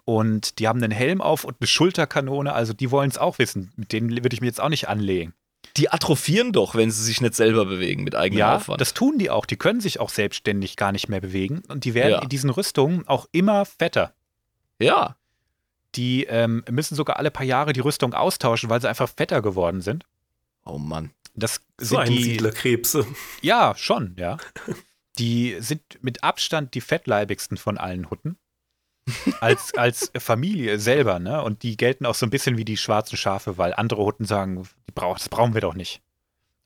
Und die haben einen Helm auf und eine Schulterkanone. Also die wollen es auch wissen. Mit denen würde ich mir jetzt auch nicht anlegen. Die atrophieren doch, wenn sie sich nicht selber bewegen mit eigenem Ja, Aufwand. das tun die auch. Die können sich auch selbstständig gar nicht mehr bewegen. Und die werden Ja. in diesen Rüstungen auch immer fetter. ja. Die ähm, müssen sogar alle paar Jahre die Rüstung austauschen, weil sie einfach fetter geworden sind. Oh Mann. Das So sind ein die. Siedlerkrebse. Ja, schon, ja. Die sind mit Abstand die fettleibigsten von allen Hutten. Als, als Familie selber, ne? Und die gelten auch so ein bisschen wie die schwarzen Schafe, weil andere Hutten sagen, brauch, das brauchen wir doch nicht.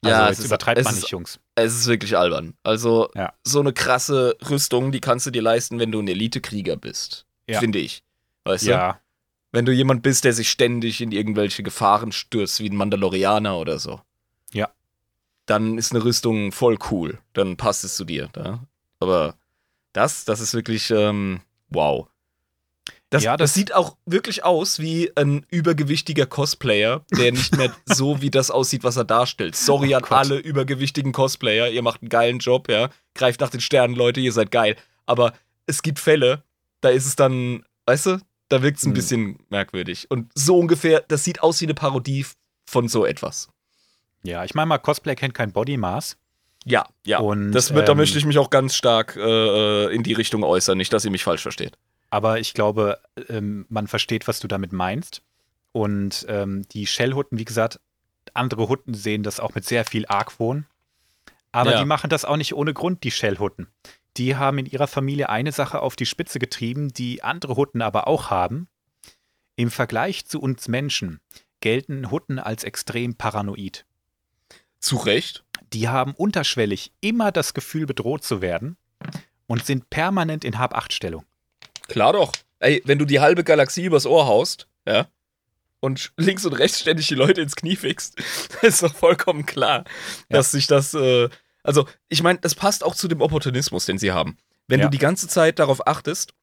Also Ja, es jetzt ist- übertreibt es man ist- nicht, Jungs. Es ist wirklich albern. Also, Ja. so eine krasse Rüstung, die kannst du dir leisten, wenn du ein Elitekrieger bist. Ja. Finde ich. Weißt du? Ja, Wenn du jemand bist, der sich ständig in irgendwelche Gefahren stürzt, wie ein Mandalorianer oder so. Ja. Dann ist eine Rüstung voll cool. Dann passt es zu dir. Da. Aber das, das ist wirklich, ähm, wow. Das, Ja, das das- sieht auch wirklich aus wie ein übergewichtiger Cosplayer, der nicht mehr so wie das aussieht, was er darstellt. Sorry Oh an Gott. alle übergewichtigen Cosplayer, ihr macht einen geilen Job, ja. Greift nach den Sternen, Leute, ihr seid geil. Aber es gibt Fälle, da ist es dann, weißt du, Da wirkt es ein Hm. bisschen merkwürdig. Und so ungefähr, das sieht aus wie eine Parodie von so etwas. Ja, ich meine mal, Cosplay kennt kein Bodymaß. Ja, ja. Und, das wird, da ähm, möchte ich mich auch ganz stark äh, in die Richtung äußern, nicht, dass ihr mich falsch versteht. Aber ich glaube, ähm, man versteht, was du damit meinst. Und ähm, die Shellhutten, wie gesagt, andere Hutten sehen das auch mit sehr viel Argwohn. Aber Ja. die machen das auch nicht ohne Grund, die Shellhutten. Die haben in ihrer Familie eine Sache auf die Spitze getrieben, die andere Hutten aber auch haben. Im Vergleich zu uns Menschen gelten Hutten als extrem paranoid. Zu Recht. Die haben unterschwellig immer das Gefühl, bedroht zu werden und sind permanent in Hab-Acht-Stellung. Klar doch. Ey, wenn du die halbe Galaxie übers Ohr haust, ja, und links und rechts ständig die Leute ins Knie fixt, ist doch vollkommen klar, dass sich das, äh, also, ich meine, das passt auch zu dem Opportunismus, den sie haben. Wenn Ja. du die ganze Zeit darauf achtest,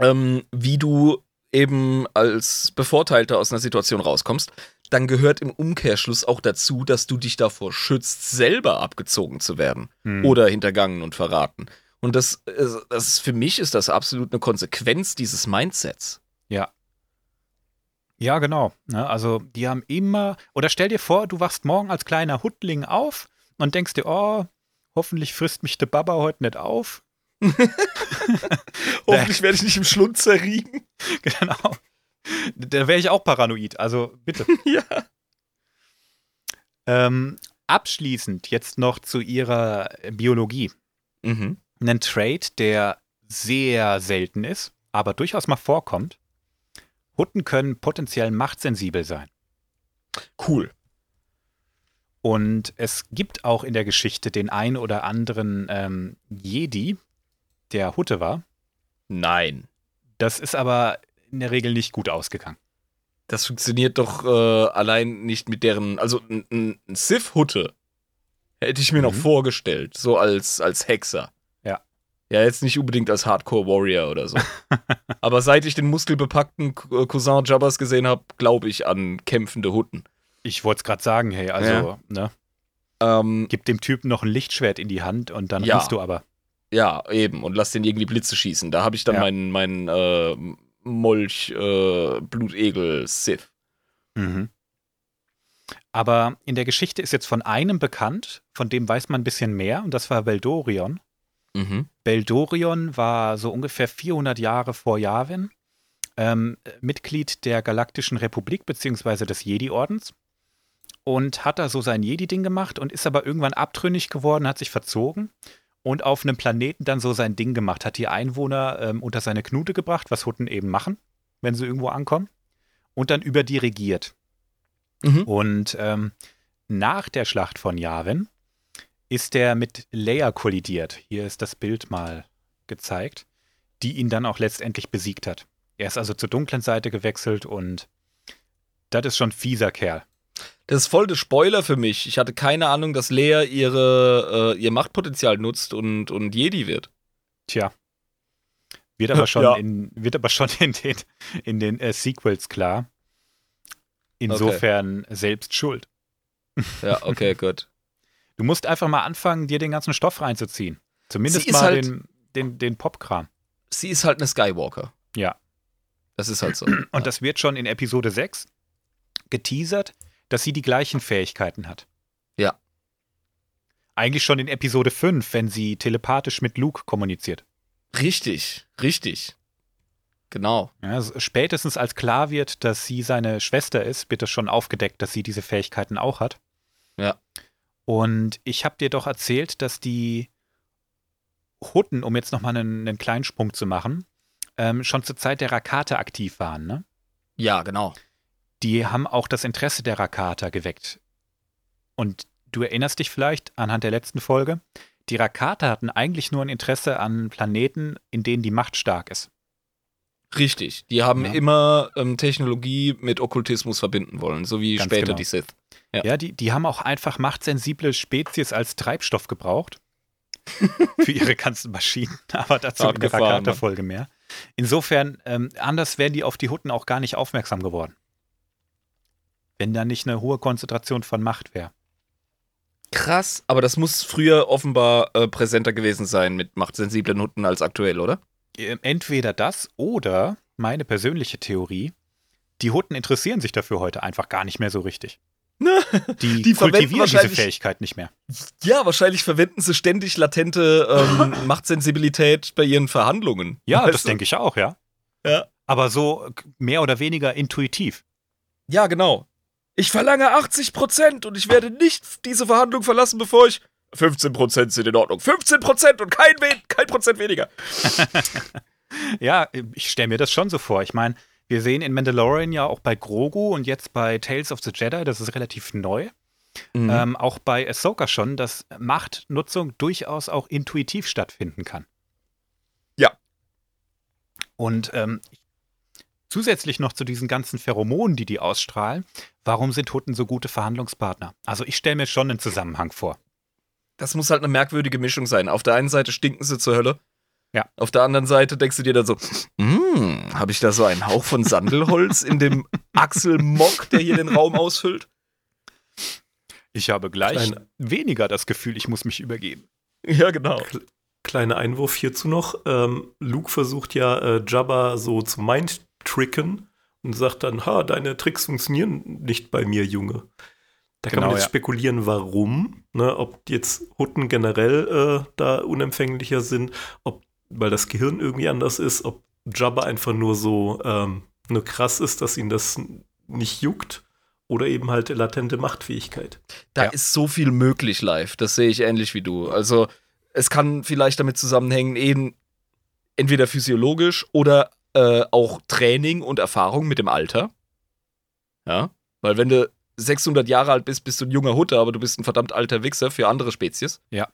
ähm, wie du eben als Bevorteilter aus einer Situation rauskommst, dann gehört im Umkehrschluss auch dazu, dass du dich davor schützt, selber abgezogen zu werden Hm. oder hintergangen und verraten. Und das, äh, das ist, für mich ist das absolut eine Konsequenz dieses Mindsets. Ja. Ja, genau. Ne, also die haben immer, oder stell dir vor, du wachst morgen als kleiner Huttling auf und denkst dir, oh, hoffentlich frisst mich der Baba heute nicht auf. Hoffentlich werde ich nicht im Schlund zerriegen. genau. Da wäre ich auch paranoid, also bitte. ja. ähm, abschließend jetzt noch zu ihrer Biologie. Mhm. Ein Trait, der sehr selten ist, aber durchaus mal vorkommt. Hutten können potenziell machtsensibel sein. Cool. Und es gibt auch in der Geschichte den ein oder anderen ähm, Jedi, der Hutte war. Nein. Das ist aber in der Regel nicht gut ausgegangen. Das funktioniert doch äh, allein nicht mit deren. Also ein, Sith-Hutte hätte ich mir noch Mhm. vorgestellt, so als, als Hexer. Ja. Jetzt nicht unbedingt als Hardcore-Warrior oder so. Aber seit ich den muskelbepackten äh, Cousin Jabbas gesehen habe, glaube ich an kämpfende Hutten. Ich wollte es gerade sagen, hey, also, Ja. ne, Ähm, gib dem Typen noch ein Lichtschwert in die Hand und dann Ja. du aber. Ja, eben. Und lass den irgendwie Blitze schießen. Da habe ich dann Ja. meinen mein, äh, Molch, äh, Blutegel, Sith. Mhm. Aber in der Geschichte ist jetzt von einem bekannt, von dem weiß man ein bisschen mehr, und das war Veldorion. Mhm. Beldorion war so ungefähr 400 Jahre vor Yavin ähm, Mitglied der Galaktischen Republik beziehungsweise des Jedi-Ordens und hat da so sein Jedi-Ding gemacht und ist aber irgendwann abtrünnig geworden, hat sich verzogen und auf einem Planeten dann so sein Ding gemacht, hat die Einwohner ähm, unter seine Knute gebracht, was Hutten eben machen, wenn sie irgendwo ankommen, und dann über die regiert. Mhm. Und ähm, nach der Schlacht von Yavin ist er mit Leia kollidiert. Hier ist das Bild mal gezeigt, die ihn dann auch letztendlich besiegt hat. Er ist also zur dunklen Seite gewechselt und das ist schon fieser Kerl. Das ist voll der Spoiler für mich. Ich hatte keine Ahnung, dass Lea ihre, äh, ihr Machtpotenzial nutzt und, und Jedi wird. Tja. Wird aber schon, Ja. in, wird aber schon in den, in den äh, Sequels klar. Insofern selbst schuld. Ja, okay, gut. Du musst einfach mal anfangen, dir den ganzen Stoff reinzuziehen. Zumindest mal halt- den, den, den Popkram. Sie ist halt eine Skywalker. Ja. Das ist halt so. Und das wird schon in Episode 6 geteasert, dass sie die gleichen Fähigkeiten hat. Ja. Eigentlich schon in Episode 5, wenn sie telepathisch mit Luke kommuniziert. Richtig, richtig. Genau. Ja, spätestens als klar wird, dass sie seine Schwester ist, wird das schon aufgedeckt, dass sie diese Fähigkeiten auch hat. Ja. Und ich habe dir doch erzählt, dass die Hutten, um jetzt nochmal einen, einen kleinen Sprung zu machen, ähm, schon zur Zeit der Rakate aktiv waren. Ne? Ja, genau. die haben auch das Interesse der Rakata geweckt. Und du erinnerst dich vielleicht anhand der letzten Folge, die Rakata hatten eigentlich nur ein Interesse an Planeten, in denen die Macht stark ist. Richtig. Die haben Ja. immer ähm, Technologie mit Okkultismus verbinden wollen, so wie Ganz später genau. die Sith. Ja. Ja, die, die haben auch einfach machtsensible Spezies als Treibstoff gebraucht. für ihre ganzen Maschinen. Aber dazu in der Mann. Rakata-Folge mehr. Insofern, ähm, anders wären die auf die Hutten auch gar nicht aufmerksam geworden. Wenn da nicht eine hohe Konzentration von Macht wäre. Krass, aber das muss früher offenbar äh, präsenter gewesen sein mit machtsensiblen Hutten als aktuell, oder? Ähm, entweder das oder meine persönliche Theorie, die Hutten interessieren sich dafür heute einfach gar nicht mehr so richtig. Die, Die verwenden kultivieren diese Fähigkeit nicht mehr. Ja, wahrscheinlich verwenden sie ständig latente ähm, Machtsensibilität bei ihren Verhandlungen. Ja, das denke ich auch, ja. Ja. Aber so mehr oder weniger intuitiv. Ja, genau. Ich verlange 80 Prozent und ich werde nicht diese Verhandlung verlassen, bevor ich 15 Prozent sind in Ordnung. 15 Prozent und kein, kein Prozent weniger. Ja, ich stelle mir das schon so vor. Ich meine, wir sehen in Mandalorian ja auch bei Grogu und jetzt bei Tales of the Jedi, das ist relativ neu. Mhm. Ähm, auch bei Ahsoka schon, dass Machtnutzung durchaus auch intuitiv stattfinden kann. Ja. Und ähm, zusätzlich noch zu diesen ganzen Pheromonen, die die ausstrahlen, warum sind Hutten so gute Verhandlungspartner? Also ich stelle mir schon einen Zusammenhang vor. Das muss halt eine merkwürdige Mischung sein. Auf der einen Seite stinken sie zur Hölle. Ja. Auf der anderen Seite denkst du dir dann so, hm, habe ich da so einen Hauch von Sandelholz in dem Achselmock, der hier den Raum ausfüllt? Ich habe gleich Kleine- weniger das Gefühl, ich muss mich übergeben. Ja, genau. Kleiner Einwurf hierzu noch. Ähm, Luke versucht ja äh, Jabba so zu mind-tricken und sagt dann, ha, deine Tricks funktionieren nicht bei mir, Junge. Da kann Genau, man jetzt ja. spekulieren, warum. Ne, ob jetzt Hutten generell äh, da unempfänglicher sind, ob weil das Gehirn irgendwie anders ist, ob Jabba einfach nur so ähm, nur krass ist, dass ihn das nicht juckt. Oder eben halt latente Machtfähigkeit. Da Ja. ist so viel möglich live. Das sehe ich ähnlich wie du. Also, es kann vielleicht damit zusammenhängen, eben entweder physiologisch oder äh, auch Training und Erfahrung mit dem Alter. Ja, weil wenn du 600 Jahre alt bist, bist du ein junger Hutte, aber du bist ein verdammt alter Wichser für andere Spezies. Ja.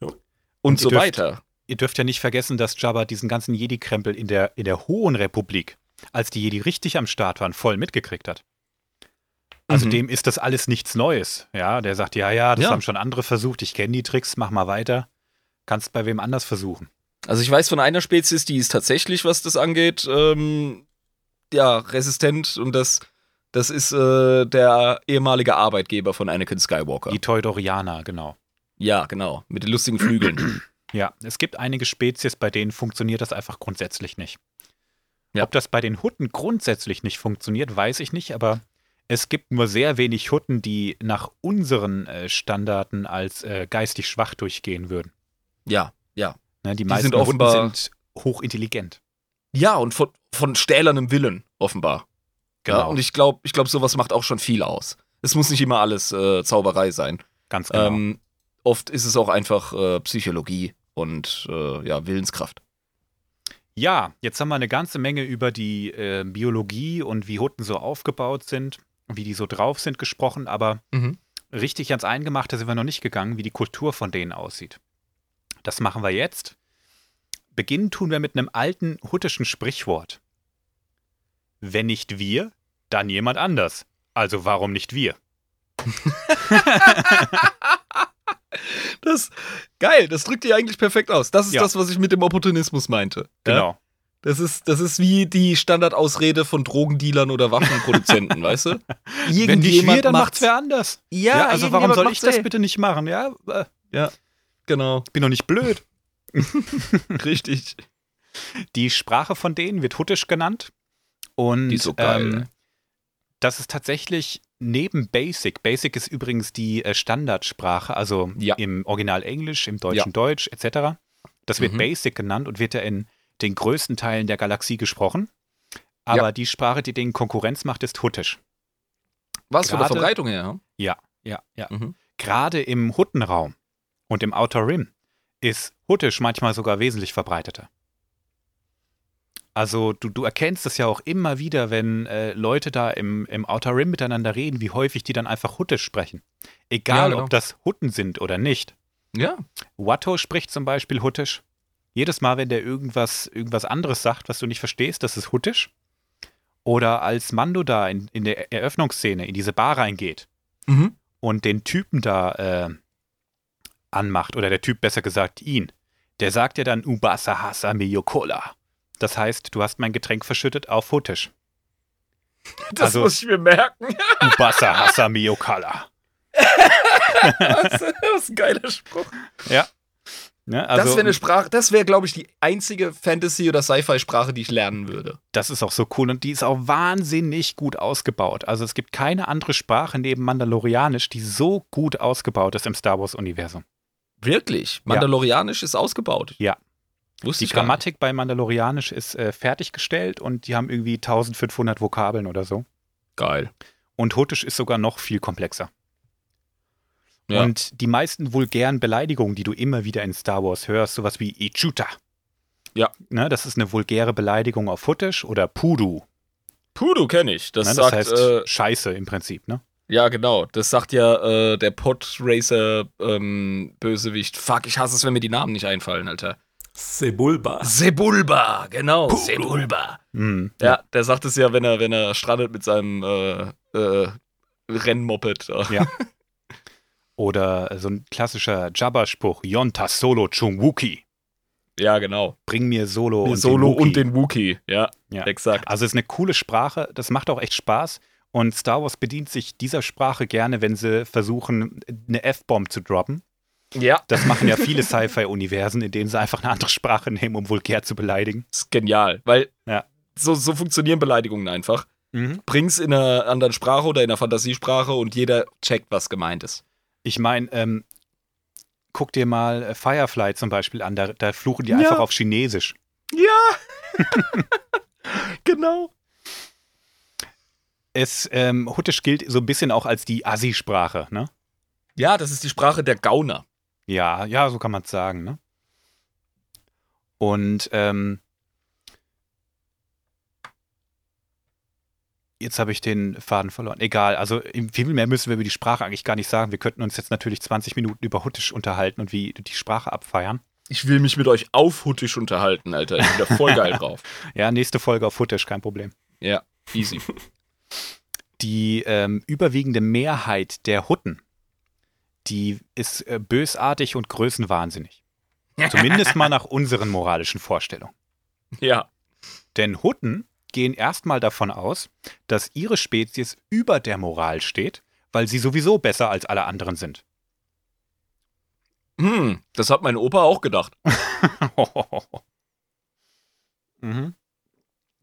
Und, Und so ihr dürft- weiter. Ihr dürft ja nicht vergessen, dass Jabba diesen ganzen Jedi-Krempel in der, in der Hohen Republik, als die Jedi richtig am Start waren, voll mitgekriegt hat. Also Mhm. dem ist das alles nichts Neues. Ja, der sagt, ja, ja, das Ja. haben schon andere versucht, ich kenne die Tricks, mach mal weiter. Kannst bei wem anders versuchen. Also ich weiß von einer Spezies, die ist tatsächlich, was das angeht, ähm, ja, resistent und das, das ist äh, der ehemalige Arbeitgeber von Anakin Skywalker. Die Teudorianer, genau. ja, genau, mit den lustigen Flügeln. Ja, es gibt einige Spezies, bei denen funktioniert das einfach grundsätzlich nicht. Ja. Ob das bei den Hutten grundsätzlich nicht funktioniert, weiß ich nicht, aber es gibt nur sehr wenig Hutten, die nach unseren äh, Standarten als äh, geistig schwach durchgehen würden. ja, ja. Ne, die Die meisten sind Hutten offenbar- sind hochintelligent. Ja, und von, von stählernem Willen, offenbar. Ja, Genau. und ich glaube, ich glaub, sowas macht auch schon viel aus. Es muss nicht immer alles äh, Zauberei sein. Ganz genau. Ähm, oft ist es auch einfach äh, Psychologie und äh, ja, Willenskraft. Ja, jetzt haben wir eine ganze Menge über die äh, Biologie und wie Hutten so aufgebaut sind, wie die so drauf sind gesprochen, aber Mhm. richtig ans Eingemachte sind wir noch nicht gegangen, wie die Kultur von denen aussieht. Das machen wir jetzt. Beginnen tun wir mit einem alten huttischen Sprichwort. Wenn nicht wir, dann jemand anders. Also warum nicht wir? Das, geil, das drückt dir eigentlich perfekt aus. Das ist Ja. das, was ich mit dem Opportunismus meinte. Ja? Genau. Das ist, das ist wie die Standardausrede von Drogendealern oder Waffenproduzenten, weißt du? Wenn nicht wir, dann macht's wer anders. Ja, Ja, also warum irgendjemand soll ich das ey. bitte nicht machen? Ja, äh, Genau, bin doch nicht blöd. richtig. Die Sprache von denen wird Huttisch genannt. Und Die ist so geil. Ähm, das ist tatsächlich neben Basic. Basic ist übrigens die äh, Standardsprache, also Ja. im Original Englisch, im Deutschen Deutsch etc. Das wird Mhm. Basic genannt und wird ja in den größten Teilen der Galaxie gesprochen. Aber Ja. die Sprache, die denen Konkurrenz macht, ist Huttisch. Was von der Verbreitung her? Ja, ja, ja. Mhm. Gerade im Huttenraum und im Outer Rim ist Huttisch manchmal sogar wesentlich verbreiteter. Also du, du erkennst es ja auch immer wieder, wenn äh, Leute da im, im Outer Rim miteinander reden, wie häufig die dann einfach Huttisch sprechen. Egal, Ja, genau. ob das Hutten sind oder nicht. Ja. Watto spricht zum Beispiel Huttisch. Jedes Mal, wenn der irgendwas, irgendwas anderes sagt, was du nicht verstehst, das ist Huttisch. Oder als Mando da in, in der Eröffnungsszene in diese Bar reingeht Mhm. und den Typen da äh, anmacht, oder der Typ besser gesagt ihn, der sagt ja dann Ubasa Hasa Miyokola. Das heißt, du hast mein Getränk verschüttet auf Huttisch. Das Also- muss ich mir merken. Ubasa Hasa Miyokola. das ist ein geiler Spruch. Ja. Ne? das Also, wäre eine Sprache, das wäre, glaube ich, die einzige Fantasy- oder Sci-Fi-Sprache, die ich lernen würde. das ist auch so cool und die ist auch wahnsinnig gut ausgebaut. Also es gibt keine andere Sprache neben Mandalorianisch, die so gut ausgebaut ist im Star Wars-Universum. Wirklich? Mandalorianisch ist ausgebaut. Ja. Wusste Die. Grammatik bei Mandalorianisch ist äh, fertiggestellt und die haben irgendwie 1500 Vokabeln oder so. Geil. Und Huttisch ist sogar noch viel komplexer. Ja. Und die meisten vulgären Beleidigungen, die du immer wieder in Star Wars hörst, sowas wie Ichuta. Ja. Ne, das ist eine vulgäre Beleidigung auf Huttisch oder Pudu. Pudu kenne ich. Das Ne, das sagt, heißt äh, Scheiße im Prinzip, ne? ja genau, das sagt ja äh, der Podracer-Bösewicht. Fuck, ich hasse es, wenn mir die Namen nicht einfallen, Alter. Sebulba. Sebulba, genau. Sebulba. Mhm. Ja, der sagt es ja, wenn er, wenn er strandet mit seinem äh, äh, Rennmoped. Ja. Oder so ein klassischer Jabba-Spruch, Yonta Solo Chungwuki. Ja, genau. Bring mir Solo und Solo den Wookie. und den Wookie. Ja, Ja. exakt. Also es ist eine coole Sprache, das macht auch echt Spaß. Und Star Wars bedient sich dieser Sprache gerne, wenn sie versuchen, eine F-Bomb zu droppen. Ja. Das machen ja viele Sci-Fi-Universen, in denen sie einfach eine andere Sprache nehmen, um vulgär zu beleidigen. ist genial, weil Ja. so, so funktionieren Beleidigungen einfach. Bring's in einer anderen Sprache oder in einer Fantasiesprache und jeder checkt, was gemeint ist. Ich meine, ähm, guck dir mal äh, Firefly zum Beispiel an, da, da fluchen die Ja. einfach auf Chinesisch. Ja. genau. Es, ähm, Huttisch gilt so ein bisschen auch als die Assi-Sprache, ne? Ja, das ist die Sprache der Gauner. Ja, ja, so kann man es sagen, ne? Und ähm, jetzt habe ich den Faden verloren. Egal, also viel mehr müssen wir über die Sprache eigentlich gar nicht sagen. Wir könnten uns jetzt natürlich 20 Minuten über Huttisch unterhalten und wie die Sprache abfeiern. Ich will mich mit euch aufhuttisch unterhalten, Alter. Ich bin da voll geil drauf. Ja, nächste Folge auf Huttisch, kein Problem. Ja, easy. Die ähm, überwiegende Mehrheit der Hutten, die ist äh, bösartig und größenwahnsinnig. Zumindest mal nach unseren moralischen Vorstellungen. Ja. Denn Hutten gehen erstmal davon aus, dass ihre Spezies über der Moral steht, weil sie sowieso besser als alle anderen sind. Hm, das hat mein Opa auch gedacht. mhm.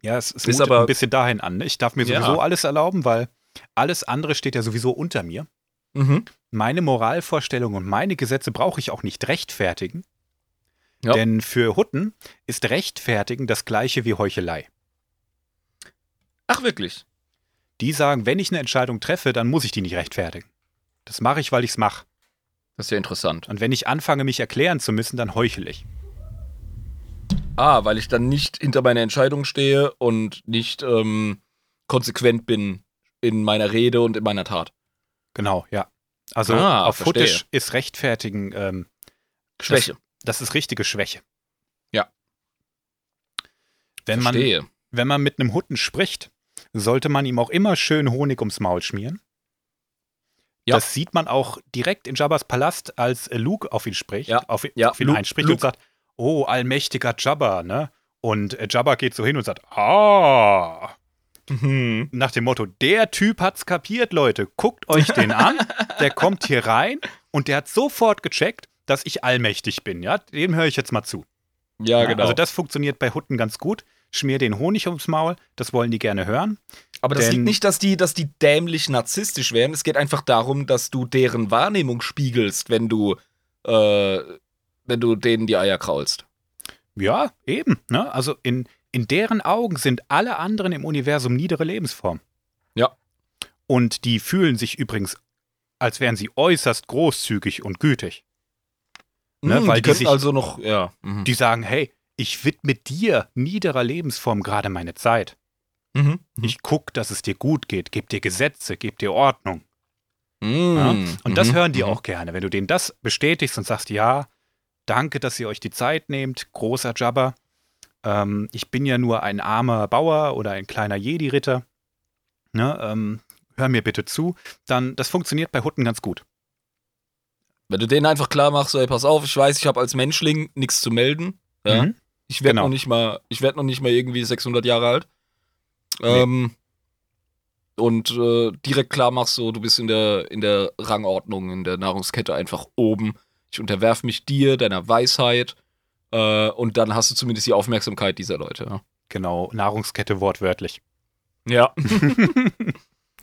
Ja, es, es Ist aber- ein bisschen dahin an. Ne? Ich darf mir Ja. sowieso alles erlauben, weil alles andere steht ja sowieso unter mir. Mhm. Meine Moralvorstellungen und meine Gesetze brauche ich auch nicht rechtfertigen. Ja. Denn für Hutten ist Rechtfertigen das gleiche wie Heuchelei. Ach, wirklich? Die sagen, wenn ich eine Entscheidung treffe, dann muss ich die nicht rechtfertigen. Das mache ich, weil ich es mache. Das ist ja interessant. Und wenn ich anfange, mich erklären zu müssen, dann heuchle ich. Ah, weil ich dann nicht hinter meiner Entscheidung stehe und nicht ähm, konsequent bin in meiner Rede und in meiner Tat. Genau, ja. Also Ah, auf verstehe. Huttisch ist Rechtfertigen, ähm, Schwäche. das ist richtige Schwäche. Ja. Wenn man, Verstehe. wenn man mit einem Hutten spricht, sollte man ihm auch immer schön Honig ums Maul schmieren. Ja. Das sieht man auch direkt in Jabbas Palast, als Luke auf ihn spricht, Ja. auf, Ja, auf ihn Luke- einspricht Luke- und sagt, oh, allmächtiger Jabba, ne? Und äh, Jabba geht so hin und sagt, ah. Mhm. Nach dem Motto, der Typ hat's kapiert, Leute. Guckt euch den an. Der kommt hier rein und der hat sofort gecheckt, dass ich allmächtig bin. Ja, dem höre ich jetzt mal zu. Ja, genau. Also das funktioniert bei Hutten ganz gut. Schmier den Honig ums Maul, das wollen die gerne hören. Aber das denn- liegt nicht, dass die, dass die dämlich narzisstisch wären. Es geht einfach darum, dass du deren Wahrnehmung spiegelst, wenn du, äh, wenn du denen die Eier kraulst. Ja, eben. Ne? Also in, in deren Augen sind alle anderen im Universum niedere Lebensformen. Ja. Und die fühlen sich übrigens, als wären sie äußerst großzügig und gütig. Ne, Hm, weil die die sich- also noch, ja. Mhm. Die sagen, hey, ich widme dir, niederer Lebensform, gerade meine Zeit. Mhm. Ich guck, dass es dir gut geht, geb dir Gesetze, geb dir Ordnung. Mhm. Ja? Und das Mhm. hören die Mhm. auch gerne. Wenn du denen das bestätigst und sagst, ja, danke, dass ihr euch die Zeit nehmt, großer Jabba. Ähm, ich bin ja nur ein armer Bauer oder ein kleiner Jedi-Ritter. Ne, ähm, hör mir bitte zu. Dann, das funktioniert bei Hutten ganz gut. Wenn du denen einfach klar machst, ey, pass auf, ich weiß, ich habe als Menschling nichts zu melden. Ja? Mhm. Ich werde Genau. noch nicht mal, ich werde noch nicht mal irgendwie 600 Jahre alt. Nee. Ähm, und äh, direkt klar machst, so, du bist in der, in der Rangordnung, in der Nahrungskette einfach oben. ich unterwerfe mich dir, deiner Weisheit. Äh, und dann hast du zumindest die Aufmerksamkeit dieser Leute. Ja. Genau, Nahrungskette wortwörtlich. Ja. Das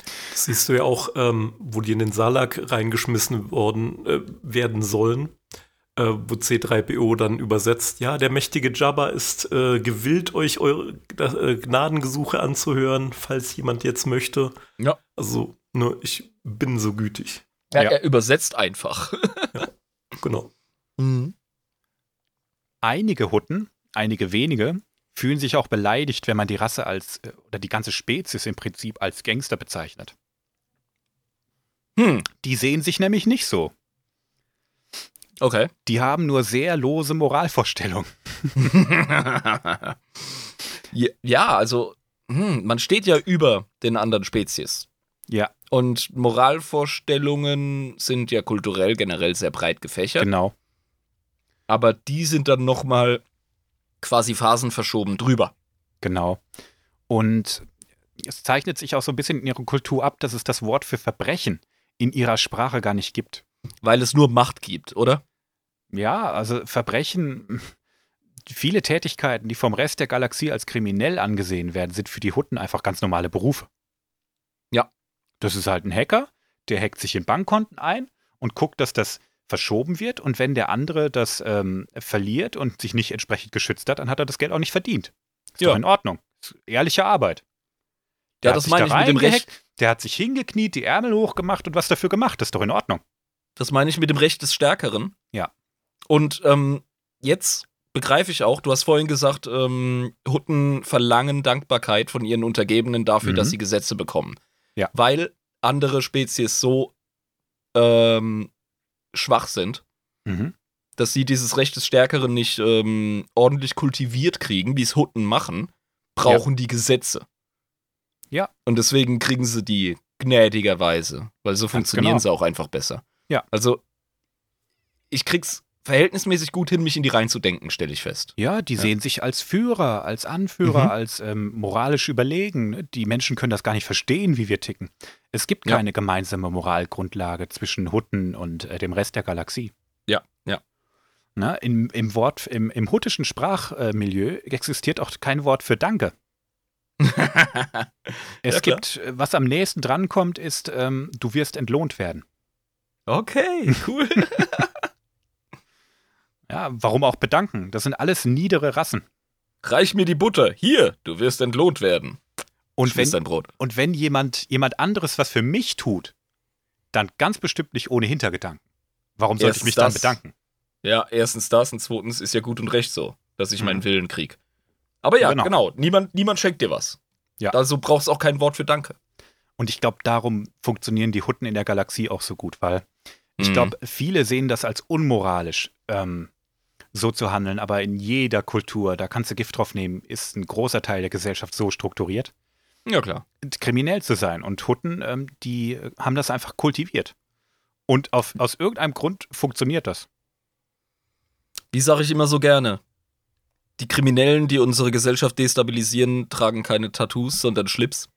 siehst du ja auch, ähm, wo die in den Salak reingeschmissen worden äh, werden sollen, äh, wo C3PO dann übersetzt, ja, der mächtige Jabba ist äh, gewillt, euch eure äh, Gnadengesuche anzuhören, falls jemand jetzt möchte. Ja. Also, ne, ich bin so gütig. ja, Ja. Er übersetzt einfach. Genau. Mhm. Einige Hutten, einige wenige, fühlen sich auch beleidigt, wenn man die Rasse als, äh, oder die ganze Spezies im Prinzip als Gangster bezeichnet. Hm. Die sehen sich nämlich nicht so. Okay. Die haben nur sehr lose Moralvorstellungen. ja, ja, also, hm, man steht ja über den anderen Spezies. Ja, Und Moralvorstellungen sind ja kulturell generell sehr breit gefächert. genau. Aber die sind dann nochmal quasi phasenverschoben drüber. Genau. Und es zeichnet sich auch so ein bisschen in ihrer Kultur ab, dass es das Wort für Verbrechen in ihrer Sprache gar nicht gibt. Weil es nur Macht gibt, oder? Ja, also Verbrechen, viele Tätigkeiten, die vom Rest der Galaxie als kriminell angesehen werden, sind für die Hutten einfach ganz normale Berufe. Ja. Das ist halt ein Hacker, der hackt sich in Bankkonten ein und guckt, dass das verschoben wird. Und wenn der andere das ähm, verliert und sich nicht entsprechend geschützt hat, dann hat er das Geld auch nicht verdient. Ist Ja. doch in Ordnung. Ist ehrliche Arbeit. Der Ja, hat das sich meine da ich mit dem Recht. Der hat sich hingekniet, die Ärmel hochgemacht und was dafür gemacht. Das ist doch in Ordnung. Das meine ich mit dem Recht des Stärkeren. Ja. Und ähm, jetzt begreife ich auch, du hast vorhin gesagt, ähm, Hutten verlangen Dankbarkeit von ihren Untergebenen dafür, Mhm. dass sie Gesetze bekommen. Ja. Weil andere Spezies so ähm, schwach sind, Mhm. dass sie dieses Recht des Stärkeren nicht ähm, ordentlich kultiviert kriegen, wie es Hutten machen, brauchen die Gesetze. Ja. Und deswegen kriegen sie die gnädigerweise, weil so funktionieren genau. sie auch einfach besser. Ja. Also, ich krieg's verhältnismäßig gut hin, mich in die reinzudenken, stelle ich fest. Ja, die Ja. sehen sich als Führer, als Anführer, Mhm. als ähm, moralisch überlegen. Die Menschen können das gar nicht verstehen, wie wir ticken. Es gibt Ja. keine gemeinsame Moralgrundlage zwischen Hutten und äh, dem Rest der Galaxie. Ja, ja. Na, im, Im Wort, im, im huttischen Sprachmilieu existiert auch kein Wort für Danke. Es Ja, gibt, was am nächsten drankommt, ist, ähm, du wirst entlohnt werden. Okay, cool. Ja, warum auch bedanken? Das sind alles niedere Rassen. Reich mir die Butter. Hier, du wirst entlohnt werden. Und wenn, dein Brot. Und wenn jemand, jemand anderes was für mich tut, dann ganz bestimmt nicht ohne Hintergedanken. Warum sollte ich Erstens mich dann das. bedanken? Ja, erstens das und zweitens ist ja gut und recht so, dass ich Mhm. meinen Willen krieg. Aber ja, Genau. genau. Niemand, niemand schenkt dir was. Ja. Also brauchst auch kein Wort für Danke. Und ich glaube, darum funktionieren die Hutten in der Galaxie auch so gut, weil ich Mhm. glaube, viele sehen das als unmoralisch, ähm, so zu handeln. Aber in jeder Kultur, da kannst du Gift drauf nehmen, ist ein großer Teil der Gesellschaft so strukturiert, Ja, klar. kriminell zu sein. Und Hutten, ähm, die äh, haben das einfach kultiviert. Und auf, aus irgendeinem Grund funktioniert das. Wie sage ich immer so gerne? Die Kriminellen, die unsere Gesellschaft destabilisieren, tragen keine Tattoos, sondern Schlips.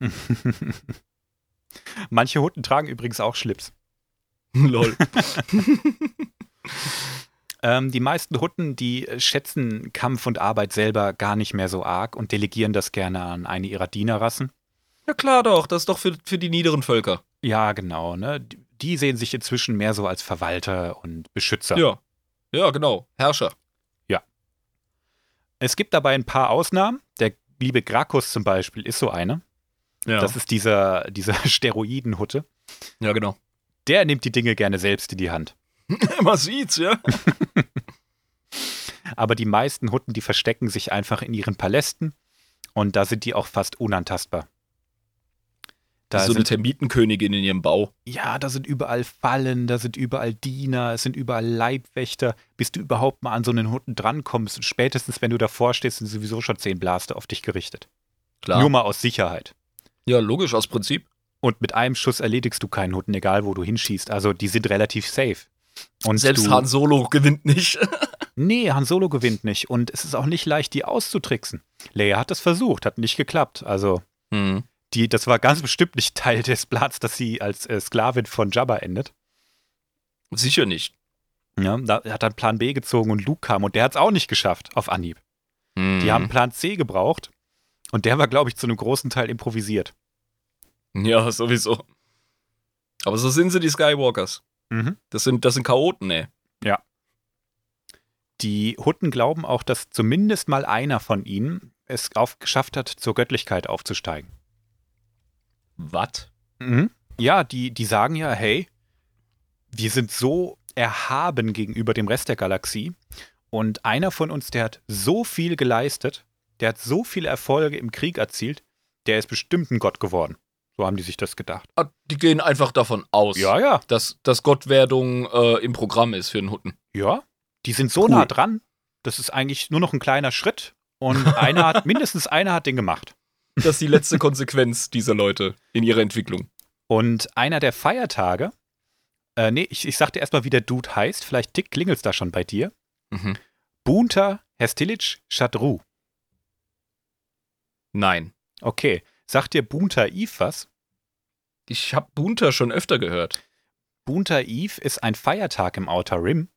Manche Hutten tragen übrigens auch Schlips. Lol. Ähm, die meisten Hutten, die äh, schätzen Kampf und Arbeit selber gar nicht mehr so arg und delegieren das gerne an eine ihrer Dienerrassen. Ja klar doch, das ist doch für, für die niederen Völker. Ja, genau. Ne? Die- sehen sich inzwischen mehr so als Verwalter und Beschützer. Ja. Ja, genau. Herrscher. Es gibt dabei ein paar Ausnahmen. Der liebe Grakus zum Beispiel ist so eine. Ja. Das ist dieser, dieser Steroidenhutte. ja, genau. Der nimmt die Dinge gerne selbst in die Hand. Man sieht's, ja. Aber die meisten Hutten, die verstecken sich einfach in ihren Palästen und da sind die auch fast unantastbar. Da so eine sind, Termitenkönigin in ihrem Bau. ja, da sind überall Fallen, da sind überall Diener, es sind überall Leibwächter, bis du überhaupt mal an so einen Hutten drankommst. Und spätestens, wenn du davor stehst, sind sowieso schon zehn Blaster auf dich gerichtet. Klar. Nur mal aus Sicherheit. Ja, logisch, aus Prinzip. Und mit einem Schuss erledigst du keinen Hutten, egal wo du hinschießt. Also die sind relativ safe. Und Selbst du, Han Solo gewinnt nicht. Nee, Han Solo gewinnt nicht. Und es ist auch nicht leicht, die auszutricksen. Leia hat es versucht, hat nicht geklappt. Also, Hm. die, das war ganz bestimmt nicht Teil des Plans, dass sie als äh, Sklavin von Jabba endet. Sicher nicht. Ja, da hat dann Plan B gezogen und Luke kam und der hat es auch nicht geschafft auf Anhieb. Die Mhm. haben Plan C gebraucht und der war, glaube ich, zu einem großen Teil improvisiert. Ja, sowieso. Aber so sind sie, die Skywalkers. Mhm. Das sind, das sind Chaoten, ey. Die Hutten glauben auch, dass zumindest mal einer von ihnen es auf, geschafft hat, zur Göttlichkeit aufzusteigen. Was? Mhm. Ja, die, die sagen ja, hey, wir sind so erhaben gegenüber dem Rest der Galaxie und einer von uns, der hat so viel geleistet, der hat so viele Erfolge im Krieg erzielt, der ist bestimmt ein Gott geworden. So haben die sich das gedacht. Ah, Die gehen einfach davon aus, Ja, ja, dass, dass Gottwerdung äh, im Programm ist für einen Hutten. ja. Die sind so Cool. nah dran, das ist eigentlich nur noch ein kleiner Schritt und einer hat, mindestens einer hat den gemacht. Das ist die letzte Konsequenz dieser Leute in ihrer Entwicklung. Und einer der Feiertage, äh, nee, ich, ich sag dir erstmal, wie der Dude heißt, vielleicht tick klingelt's da schon bei dir. Mhm. Bunta Hestilic Shadru. Nein. Okay. Sagt dir Bunta Eve was? Ich habe Bunter schon öfter gehört. Bunta Eve ist ein Feiertag im Outer Rim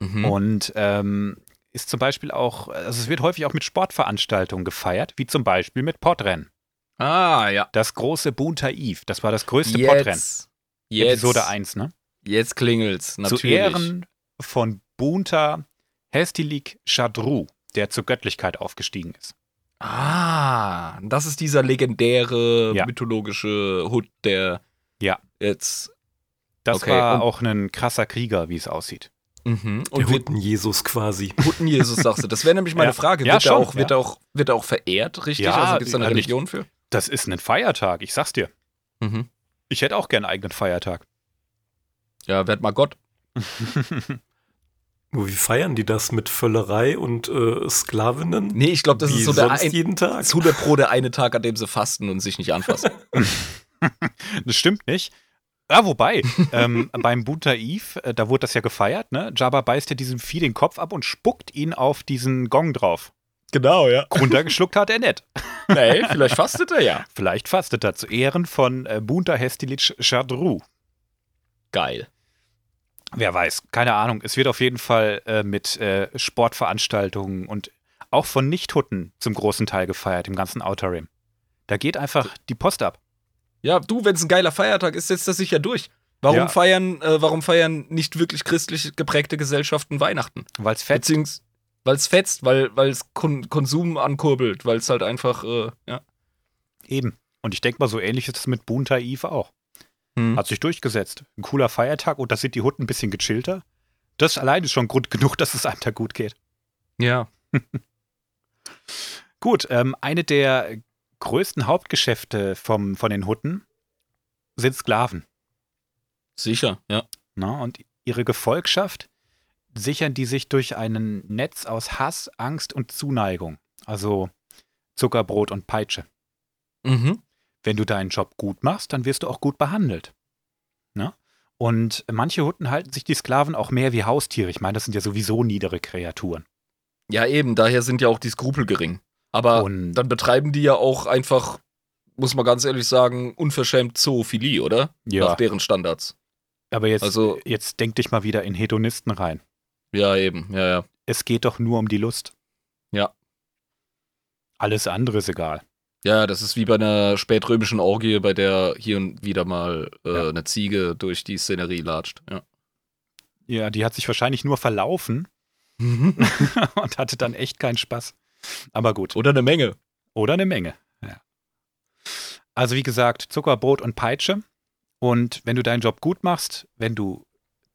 Mhm. und ähm, ist zum Beispiel auch, also es wird häufig auch mit Sportveranstaltungen gefeiert, wie zum Beispiel mit Podrennen. Ah, ja. Das große Bunta Eve, das war das größte Podrennen. Jetzt. Jetzt. Episode 1, ne? Jetzt klingelt's. Natürlich. Zu Ehren von Bunta Hestilik Shadru, der zur Göttlichkeit aufgestiegen ist. Ah, das ist dieser legendäre Ja. mythologische Hut, der Ja. jetzt. Das Okay, war und- auch ein krasser Krieger, wie es aussieht. Mhm. Und Hutten-Jesus quasi. Hutten Jesus sagst du. Das wäre nämlich meine Ja. Frage. Ja, Wird, er schon, auch, wird, ja. er auch, wird er auch verehrt, richtig? Ja, also gibt es da eine ja, nicht- Religion für? Das ist ein Feiertag, ich sag's dir. Mhm. Ich hätte auch gern einen eigenen Feiertag. Ja, werd mal Gott. Nur wie feiern die das mit Völlerei und äh, Sklavinnen? Nee, ich glaube, das wie ist so der ein, jeden Tag. zu der Pro der eine Tag, an dem sie fasten und sich nicht anfassen. Das stimmt nicht. Ja, wobei, ähm, beim Bunta Eve, äh, da wurde das ja gefeiert, ne? Jabba beißt ja diesem Vieh den Kopf ab und spuckt ihn auf diesen Gong drauf. genau, ja. Runtergeschluckt hat er nicht. Nee, vielleicht fastet er ja. Vielleicht fastet er zu Ehren von äh, Bunta Hestilic Shadru. Geil. Wer weiß, keine Ahnung. Es wird auf jeden Fall äh, mit äh, Sportveranstaltungen und auch von Nichthutten zum großen Teil gefeiert im ganzen Outer Rim. Da geht einfach die Post ab. Ja, du, wenn es ein geiler Feiertag ist, setzt das sich ja durch. Warum Ja. feiern, äh, warum feiern nicht wirklich christlich geprägte Gesellschaften Weihnachten? Weil es fett Beziehungsweise, weil es fetzt, weil es Kon Konsum ankurbelt, weil es halt einfach, äh, ja. eben. Und ich denke mal, so ähnlich ist es mit Bunta Eve auch. Hm. Hat sich durchgesetzt. Ein cooler Feiertag und da sind die Hutten ein bisschen gechillter. Das allein ist schon Grund genug, dass es einem da gut geht. Ja. Gut, ähm, eine der größten Hauptgeschäfte vom, von den Hutten sind Sklaven. Sicher, ja. Na, und ihre Gefolgschaft sichern die sich durch ein Netz aus Hass, Angst und Zuneigung. Also Zuckerbrot und Peitsche. Mhm. Wenn du deinen Job gut machst, dann wirst du auch gut behandelt. Na? Und manche Hutten halten sich die Sklaven auch mehr wie Haustiere. Ich meine, das sind ja sowieso niedere Kreaturen. Ja, eben, daher sind ja auch die Skrupel gering. Aber Und- dann betreiben die ja auch einfach, muss man ganz ehrlich sagen, unverschämt Zoophilie, oder? Ja. Nach deren Standards. Aber jetzt, Also- jetzt denk dich mal wieder in Hedonisten rein. Ja, eben, ja, ja. Es geht doch nur um die Lust. Ja. Alles andere ist egal. Ja, das ist wie bei einer spätrömischen Orgie, bei der hier und wieder mal äh, Ja. eine Ziege durch die Szenerie latscht. Ja. Ja, die hat sich wahrscheinlich nur verlaufen und hatte dann echt keinen Spaß. Aber gut. Oder eine Menge. Oder eine Menge. Ja. Also wie gesagt, Zuckerbrot und Peitsche. Und wenn du deinen Job gut machst, wenn du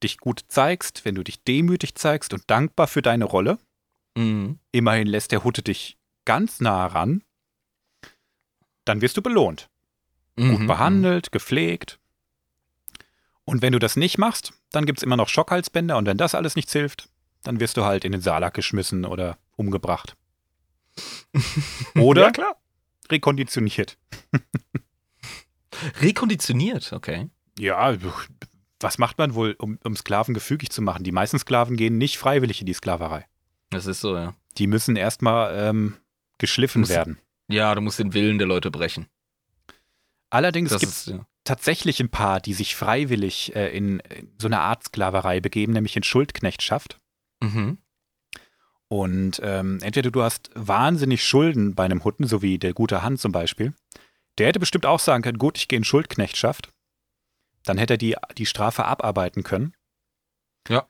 dich gut zeigst, wenn du dich demütig zeigst und dankbar für deine Rolle, Mhm. immerhin lässt der Hutte dich ganz nah ran, dann wirst du belohnt. Gut Mhm. behandelt, gepflegt. Und wenn du das nicht machst, dann gibt es immer noch Schockhalsbänder und wenn das alles nichts hilft, dann wirst du halt in den Salak geschmissen oder umgebracht. Oder Ja, klar. rekonditioniert. Rekonditioniert, okay. Ja, was macht man wohl, um, um Sklaven gefügig zu machen? Die meisten Sklaven gehen nicht freiwillig in die Sklaverei. Das ist so, ja. Die müssen erstmal ähm, geschliffen Muss- werden. Ja, du musst den Willen der Leute brechen. Allerdings Das gibt ist, ja. tatsächlich ein paar, die sich freiwillig äh, in, in so eine Art Sklaverei begeben, nämlich in Schuldknechtschaft. Mhm. Und ähm, entweder du hast wahnsinnig Schulden bei einem Hutten, so wie der gute Hand zum Beispiel. Der hätte bestimmt auch sagen können, gut, ich gehe in Schuldknechtschaft. Dann hätte er die, die Strafe abarbeiten können. Ja.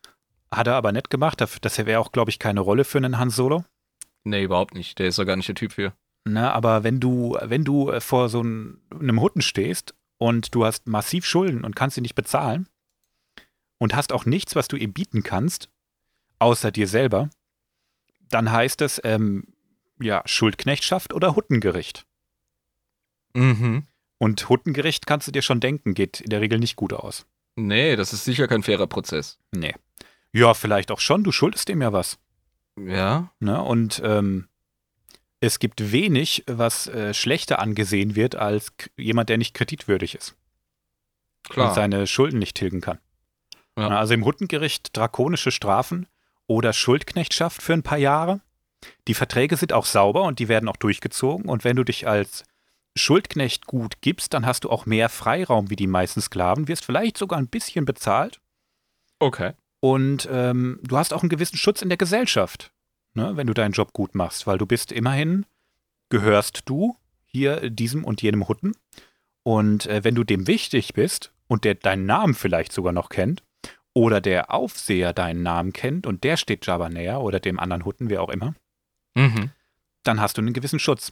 Hat er aber nicht gemacht. Das wäre auch, glaube ich, keine Rolle für einen Han Solo. Nee, überhaupt nicht. Der ist ja gar nicht der Typ für. Ne, aber wenn du, wenn du äh, vor so einem, Hutten stehst und du hast massiv Schulden und kannst sie nicht bezahlen und hast auch nichts, was du ihm bieten kannst, außer dir selber, dann heißt es, ähm, ja, Schuldknechtschaft oder Huttengericht. Mhm. Und Huttengericht kannst du dir schon denken, geht in der Regel nicht gut aus. Nee, das ist sicher kein fairer Prozess. Nee. Ja, vielleicht auch schon, du schuldest ihm ja was. Ja. Ne? Und ähm, es gibt wenig, was äh, schlechter angesehen wird als jemand, der nicht kreditwürdig ist und Klar. seine Schulden nicht tilgen kann. Ja. Also im Huttengericht drakonische Strafen oder Schuldknechtschaft für ein paar Jahre. Die Verträge sind auch sauber und die werden auch durchgezogen. Und wenn du dich als Schuldknecht gut gibst, dann hast du auch mehr Freiraum wie die meisten Sklaven, wirst vielleicht sogar ein bisschen bezahlt Okay. und ähm, du hast auch einen gewissen Schutz in der Gesellschaft, ne, wenn du deinen Job gut machst, weil du bist immerhin, gehörst du hier diesem und jenem Hutten. Und äh, wenn du dem wichtig bist und der deinen Namen vielleicht sogar noch kennt, oder der Aufseher deinen Namen kennt und der steht Jabba näher oder dem anderen Hutten, wer auch immer, Mhm. dann hast du einen gewissen Schutz.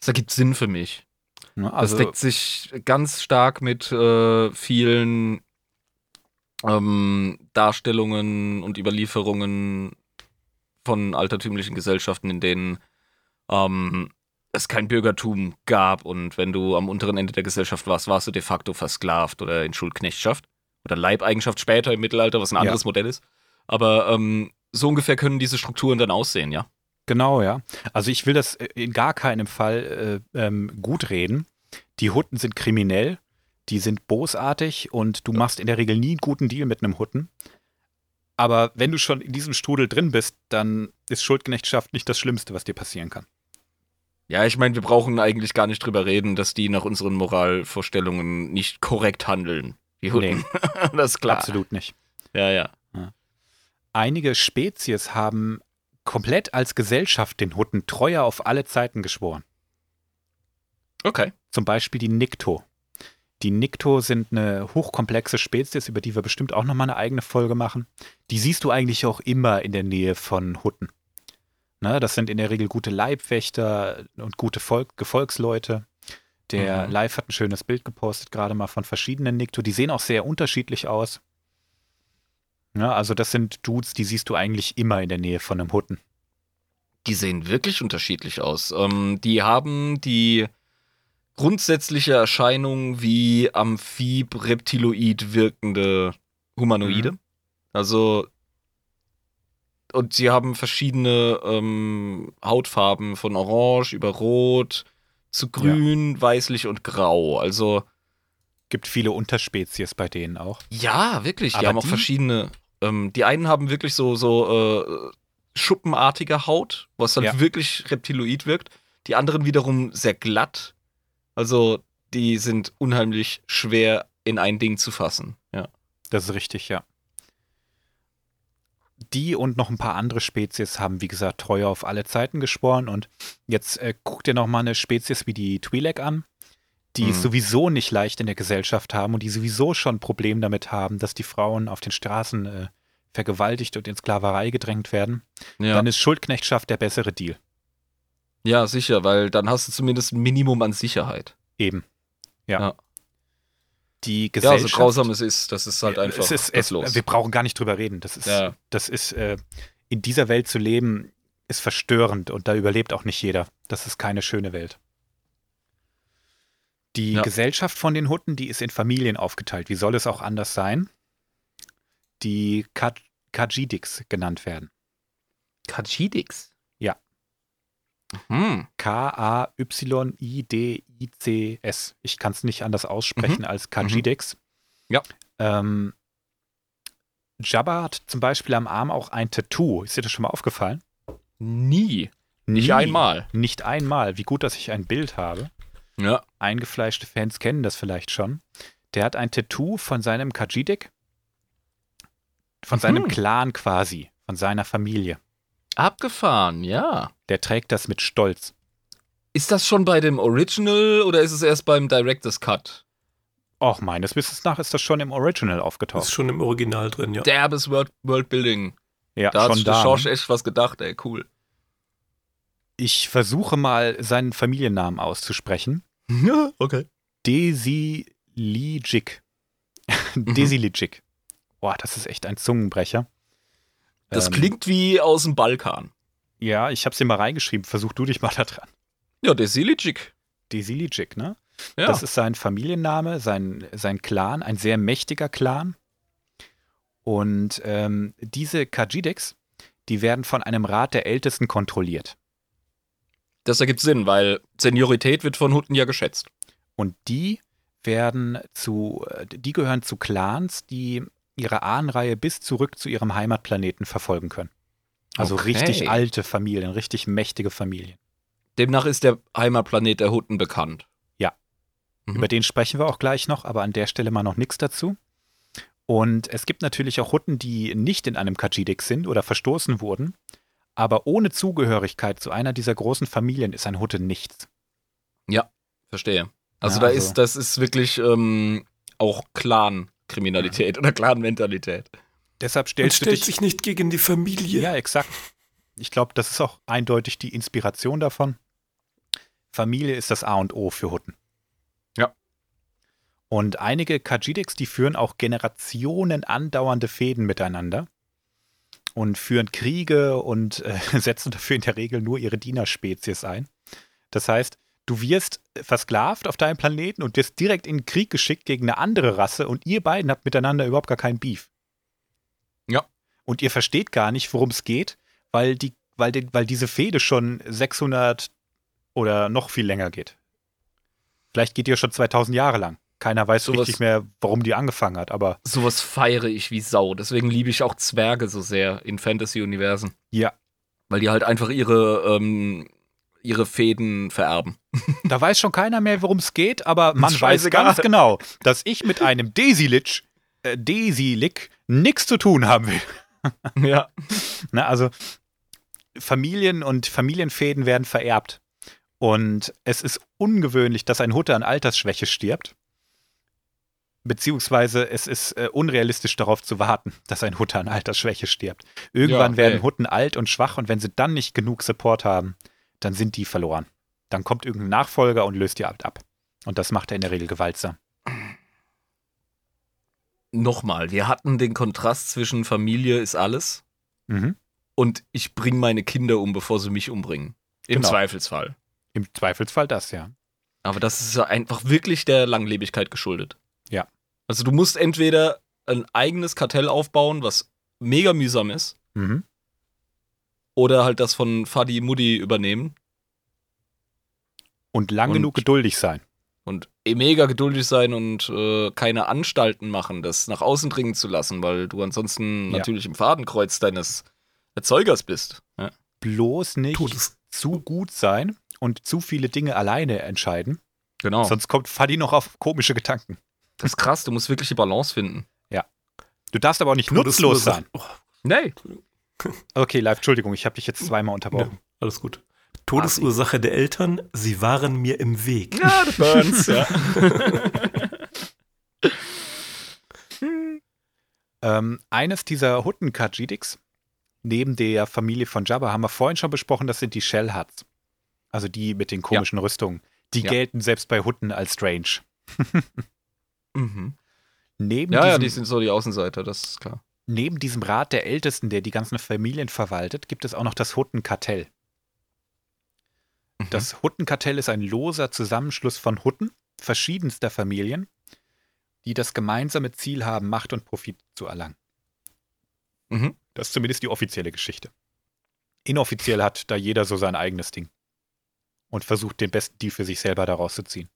Das ergibt Sinn für mich. Ne? Das Also, deckt sich ganz stark mit äh, vielen ähm, Darstellungen und Überlieferungen von altertümlichen Gesellschaften, in denen ähm, es kein Bürgertum gab und wenn du am unteren Ende der Gesellschaft warst, warst du de facto versklavt oder in Schuldknechtschaft oder Leibeigenschaft später im Mittelalter, was ein Ja. anderes Modell ist. Aber ähm, so ungefähr können diese Strukturen dann aussehen, ja. Genau, ja. Also ich will das äh, in gar keinem Fall äh, ähm, gut reden. Die Hutten sind kriminell, die sind bosartig und du machst in der Regel nie einen guten Deal mit einem Hutten. Aber wenn du schon in diesem Strudel drin bist, dann ist Schuldknechtschaft nicht das Schlimmste, was dir passieren kann. Ja, ich meine, wir brauchen eigentlich gar nicht drüber reden, dass die nach unseren Moralvorstellungen nicht korrekt handeln. Die Hunden. das ist klar. Absolut nicht. Ja, ja. Einige Spezies haben komplett als Gesellschaft den Hutten treuer auf alle Zeiten geschworen. Okay. Zum Beispiel die Nikto. Die Nikto sind eine hochkomplexe Spezies, über die wir bestimmt auch nochmal eine eigene Folge machen. Die siehst du eigentlich auch immer in der Nähe von Hutten. Ne, das sind in der Regel gute Leibwächter und gute Volk Gefolgsleute. Der Mhm. Live hat ein schönes Bild gepostet, gerade mal von verschiedenen Nikto. Die sehen auch sehr unterschiedlich aus. Ja, also das sind Dudes, die siehst du eigentlich immer in der Nähe von einem Hutten. Die sehen wirklich unterschiedlich aus. Ähm, die haben die grundsätzliche Erscheinung wie Amphib, Reptiloid wirkende Humanoide. Also und sie haben verschiedene ähm, Hautfarben von Orange über Rot zu Grün, weißlich und Grau. Also Gibt viele Unterspezies bei denen auch. Ja, wirklich. Die Aber haben auch die- verschiedene. Ähm, die einen haben wirklich so, so äh, schuppenartige Haut, was halt Ja. wirklich reptiloid wirkt. Die anderen wiederum sehr glatt. Also die sind unheimlich schwer in ein Ding zu fassen. Ja. Das ist richtig, ja. Die und noch ein paar andere Spezies haben, wie gesagt, treu auf alle Zeiten geschworen. Und jetzt äh, guck dir noch mal eine Spezies wie die Twi'lek an, die Mhm. es sowieso nicht leicht in der Gesellschaft haben und die sowieso schon ein Problem damit haben, dass die Frauen auf den Straßen äh, vergewaltigt und in Sklaverei gedrängt werden. Ja. Dann ist Schuldknechtschaft der bessere Deal. Ja, sicher, weil dann hast du zumindest ein Minimum an Sicherheit. Eben. Ja. Ja. Die Ja, Gesellschaft. so grausam es ist, das ist halt einfach es ist, es, los. Wir brauchen gar nicht drüber reden. Das ist, Ja. das ist äh, in dieser Welt zu leben, ist verstörend und da überlebt auch nicht jeder. Das ist keine schöne Welt. Die Ja. Gesellschaft von den Hutten, die ist in Familien aufgeteilt. Wie soll es auch anders sein? Die Ka- Kajidiks genannt werden. Kajidix. Ja. Hm. K-A-Y-I-D-I-C-S. Ich kann es nicht anders aussprechen als Kajidiks. Ja. Ähm, Jabba hat zum Beispiel am Arm auch ein Tattoo. Ist dir das schon mal aufgefallen? Nie. Nicht Nie. einmal. Nicht einmal. Wie gut, dass ich ein Bild habe. Ja. Eingefleischte Fans kennen das vielleicht schon. Der hat ein Tattoo von seinem Kajidik, von seinem Mhm. Clan quasi, von seiner Familie. Abgefahren, ja. Der trägt das mit Stolz. Ist das schon bei dem Original oder ist es erst beim Director's Cut? Och, meines Wissens nach ist das schon im Original Ist aufgetaucht. schon im Original drin, ja. Derbes World Worldbuilding. Ja, Da hat schon da. der Schorsch ne? echt was gedacht, ey, cool. Ich versuche mal, seinen Familiennamen auszusprechen. okay. Desilijik. Desilijik. Boah, das ist echt ein Zungenbrecher. Das Ähm, klingt wie aus dem Balkan. Ja, ich hab's dir mal reingeschrieben. Versuch du dich mal da dran. Ja, der Silicik. Desilijik, ne? Ja. Das ist sein Familienname, sein, sein Clan, ein sehr mächtiger Clan. Und ähm, diese Kajidiks, die werden von einem Rat der Ältesten kontrolliert. das ergibt Sinn, weil Seniorität wird von Hunden ja geschätzt. Und die werden zu, die gehören zu Clans, die ihre Ahnenreihe bis zurück zu ihrem Heimatplaneten verfolgen können. Also Okay. richtig alte Familien, richtig mächtige Familien. Demnach ist der Heimatplanet der Hutten bekannt. Ja. Mhm. Über den sprechen wir auch gleich noch, aber an der Stelle mal noch nichts dazu. Und es gibt natürlich auch Hutten, die nicht in einem Kajidik sind oder verstoßen wurden, aber ohne Zugehörigkeit zu einer dieser großen Familien ist ein Hutte nichts. Verstehe. Also Ja, da also- ist, das ist wirklich ähm, auch Clan-Kriminalität oder Clan-Mentalität. Deshalb Und stellst du stellt dich sich nicht gegen die Familie. Ja, exakt. Ich glaube, das ist auch eindeutig die Inspiration davon. Familie ist das A und O für Hutten. Ja. Und einige Kajidiks, die führen auch Generationen andauernde Fäden miteinander und führen Kriege und äh, setzen dafür in der Regel nur ihre Dienerspezies ein. Das heißt, du wirst versklavt auf deinem Planeten und wirst direkt in den Krieg geschickt gegen eine andere Rasse und ihr beiden habt miteinander überhaupt gar keinen Beef. Ja. Und ihr versteht gar nicht, worum es geht, weil, die, weil, die, weil diese Fehde schon 600 oder noch viel länger geht. Vielleicht geht ja schon 2000 Jahre lang. Keiner weiß Sowas- richtig mehr, warum die angefangen hat, aber Sowas feiere ich wie Sau. Deswegen liebe ich auch Zwerge so sehr in Fantasy-Universen. ja, Weil die halt einfach ihre, ähm, ihre Fäden vererben. Da weiß schon keiner mehr, worum es geht, aber man weiß ganz genau, dass ich mit einem Desilich, äh, Desilik nichts zu tun haben will. ja. Ne, also Familien und Familienfäden werden vererbt. Und es ist ungewöhnlich, dass ein Hutte an Altersschwäche stirbt. Beziehungsweise es ist äh, unrealistisch darauf zu warten, dass ein Hutte an Altersschwäche stirbt. Irgendwann Ja, werden. Hutten alt und schwach und wenn sie dann nicht genug Support haben, dann sind die verloren. Dann kommt irgendein Nachfolger und löst die Abt ab. Und das macht er in der Regel gewaltsam. Nochmal, wir hatten den Kontrast zwischen Familie ist alles Mhm. und ich bringe meine Kinder um, bevor sie mich umbringen. Im Genau. Zweifelsfall. Im Zweifelsfall das, ja. Aber das ist einfach wirklich der Langlebigkeit geschuldet. Ja. Also du musst entweder ein eigenes Kartell aufbauen, was mega mühsam ist, Mhm. oder halt das von Fadi Mudi übernehmen Und lang Und- genug geduldig sein. und eh mega geduldig sein und äh, keine Anstalten machen, das nach außen dringen zu lassen, weil du ansonsten Ja. natürlich im Fadenkreuz deines Erzeugers bist. Ja. Bloß nicht zu gut sein und zu viele Dinge alleine entscheiden. Genau. Sonst kommt Fadi noch auf komische Gedanken. Das ist krass, du musst wirklich die Balance finden. Du darfst aber auch nicht nutzlos sein. Oh, Nee. Okay, live, Entschuldigung, ich habe dich jetzt zweimal unterbrochen. ja, alles gut. Todesursache der Eltern, sie waren mir im Weg. Ja, the Burns, ja. Ähm, eines dieser Hutten-Kajidiks, neben der Familie von Jabba, haben wir vorhin schon besprochen, das sind die Shell Huts. Also die mit den komischen Rüstungen. Die Ja. gelten selbst bei Hutten als strange. mhm. Neben, Ja, ja, diesem, die sind so die Außenseiter, das ist klar. neben diesem Rat der Ältesten, der die ganzen Familien verwaltet, gibt es auch noch das Huttenkartell. Mhm. Das Huttenkartell ist ein loser Zusammenschluss von Hutten verschiedenster Familien, die das gemeinsame Ziel haben, Macht und Profit zu erlangen. Mhm. Das ist zumindest die offizielle Geschichte. Inoffiziell hat da jeder so sein eigenes Ding und versucht den besten Deal für sich selber daraus zu ziehen.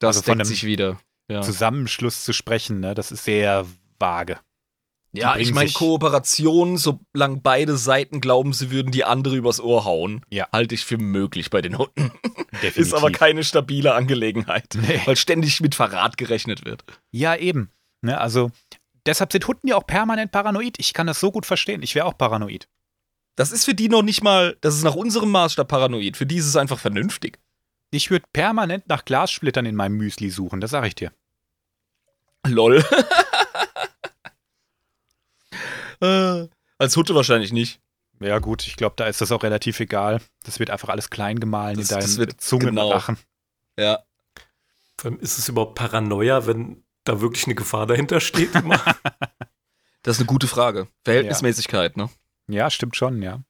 Das Also von einem sich wieder. Ja. Zusammenschluss zu sprechen, ne, das ist sehr vage. Ja, ich meine, Kooperation, solange beide Seiten glauben, sie würden die andere übers Ohr hauen, Ja. halte ich für möglich bei den Hunden. Ist aber keine stabile Angelegenheit, Nee. weil ständig mit Verrat gerechnet wird. Ja, eben. Ne, also, deshalb sind Hunden ja auch permanent paranoid. Ich kann das so gut verstehen. Ich wäre auch paranoid. Das ist für die noch nicht mal, das ist nach unserem Maßstab paranoid. Für die ist es einfach vernünftig. Ich würde permanent nach Glassplittern in meinem Müsli suchen, das sage ich dir. Lol. äh, als Hutte wahrscheinlich nicht. Ja, gut, ich glaube, da ist das auch relativ egal. Das wird einfach alles klein gemahlen Das- in das deinen wird- Zungen genau. Ja. Vor allem ist es überhaupt Paranoia, wenn da wirklich eine Gefahr dahinter steht? Immer? Das ist eine gute Frage. Verhältnismäßigkeit, ne? Ja, stimmt schon, ja.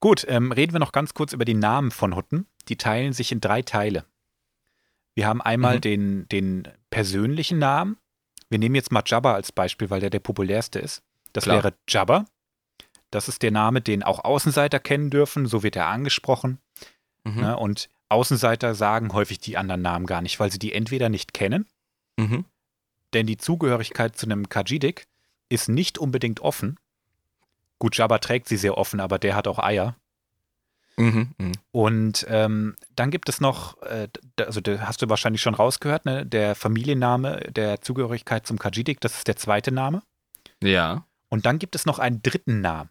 Gut, ähm, reden wir noch ganz kurz über die Namen von Hutten. Die teilen sich in drei Teile. Wir haben einmal Mhm. den, den persönlichen Namen. Wir nehmen jetzt mal Jabba als Beispiel, weil der der populärste ist. Das Klar. wäre Jabba. Das ist der Name, den auch Außenseiter kennen dürfen. So wird er angesprochen. Mhm. Ne? Und Außenseiter sagen häufig die anderen Namen gar nicht, weil sie die entweder nicht kennen, Mhm. denn die Zugehörigkeit zu einem Kajidik ist nicht unbedingt offen. Gut, Jabba trägt sie sehr offen, aber der hat auch Eier. Mhm. Mhm. Und ähm, dann gibt es noch, äh, also hast du wahrscheinlich schon rausgehört, ne? der Familienname der Zugehörigkeit zum Kajidik, das ist der zweite Name. Ja. Und dann gibt es noch einen dritten Namen.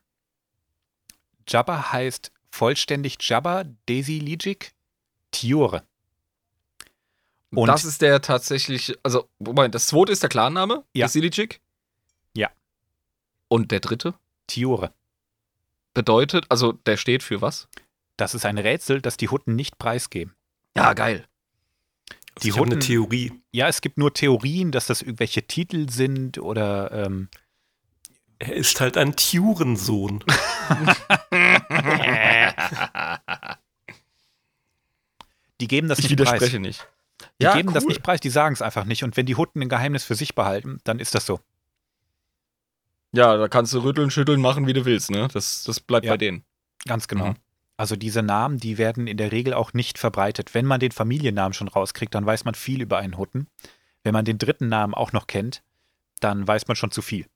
Jabba heißt vollständig Jabba Desi Lijik Tiore. Und- das ist der tatsächlich, also, Moment, das zweite ist der Klarname? Ja. Der Silicik? Ja. Und der dritte? Tiore. Bedeutet, also, der steht für was? Das ist ein Rätsel, das die Hutten nicht preisgeben. Ja, geil. Also Die ich habe eine Hutten- Theorie. Ja, es gibt nur Theorien, dass das irgendwelche Titel sind oder ähm, Er ist halt ein Turensohn. die geben das ich nicht preis. widerspreche nicht. Die Ja, geben das cool. nicht preis, die sagen es einfach nicht. Und wenn die Hutten ein Geheimnis für sich behalten, dann ist das so. Ja, da kannst du rütteln, schütteln, machen, wie du willst, ne? Das, das bleibt Ja. bei denen. Ganz genau. Mhm. Also diese Namen, die werden in der Regel auch nicht verbreitet. Wenn man den Familiennamen schon rauskriegt, dann weiß man viel über einen Hutten. Wenn man den dritten Namen auch noch kennt, dann weiß man schon zu viel.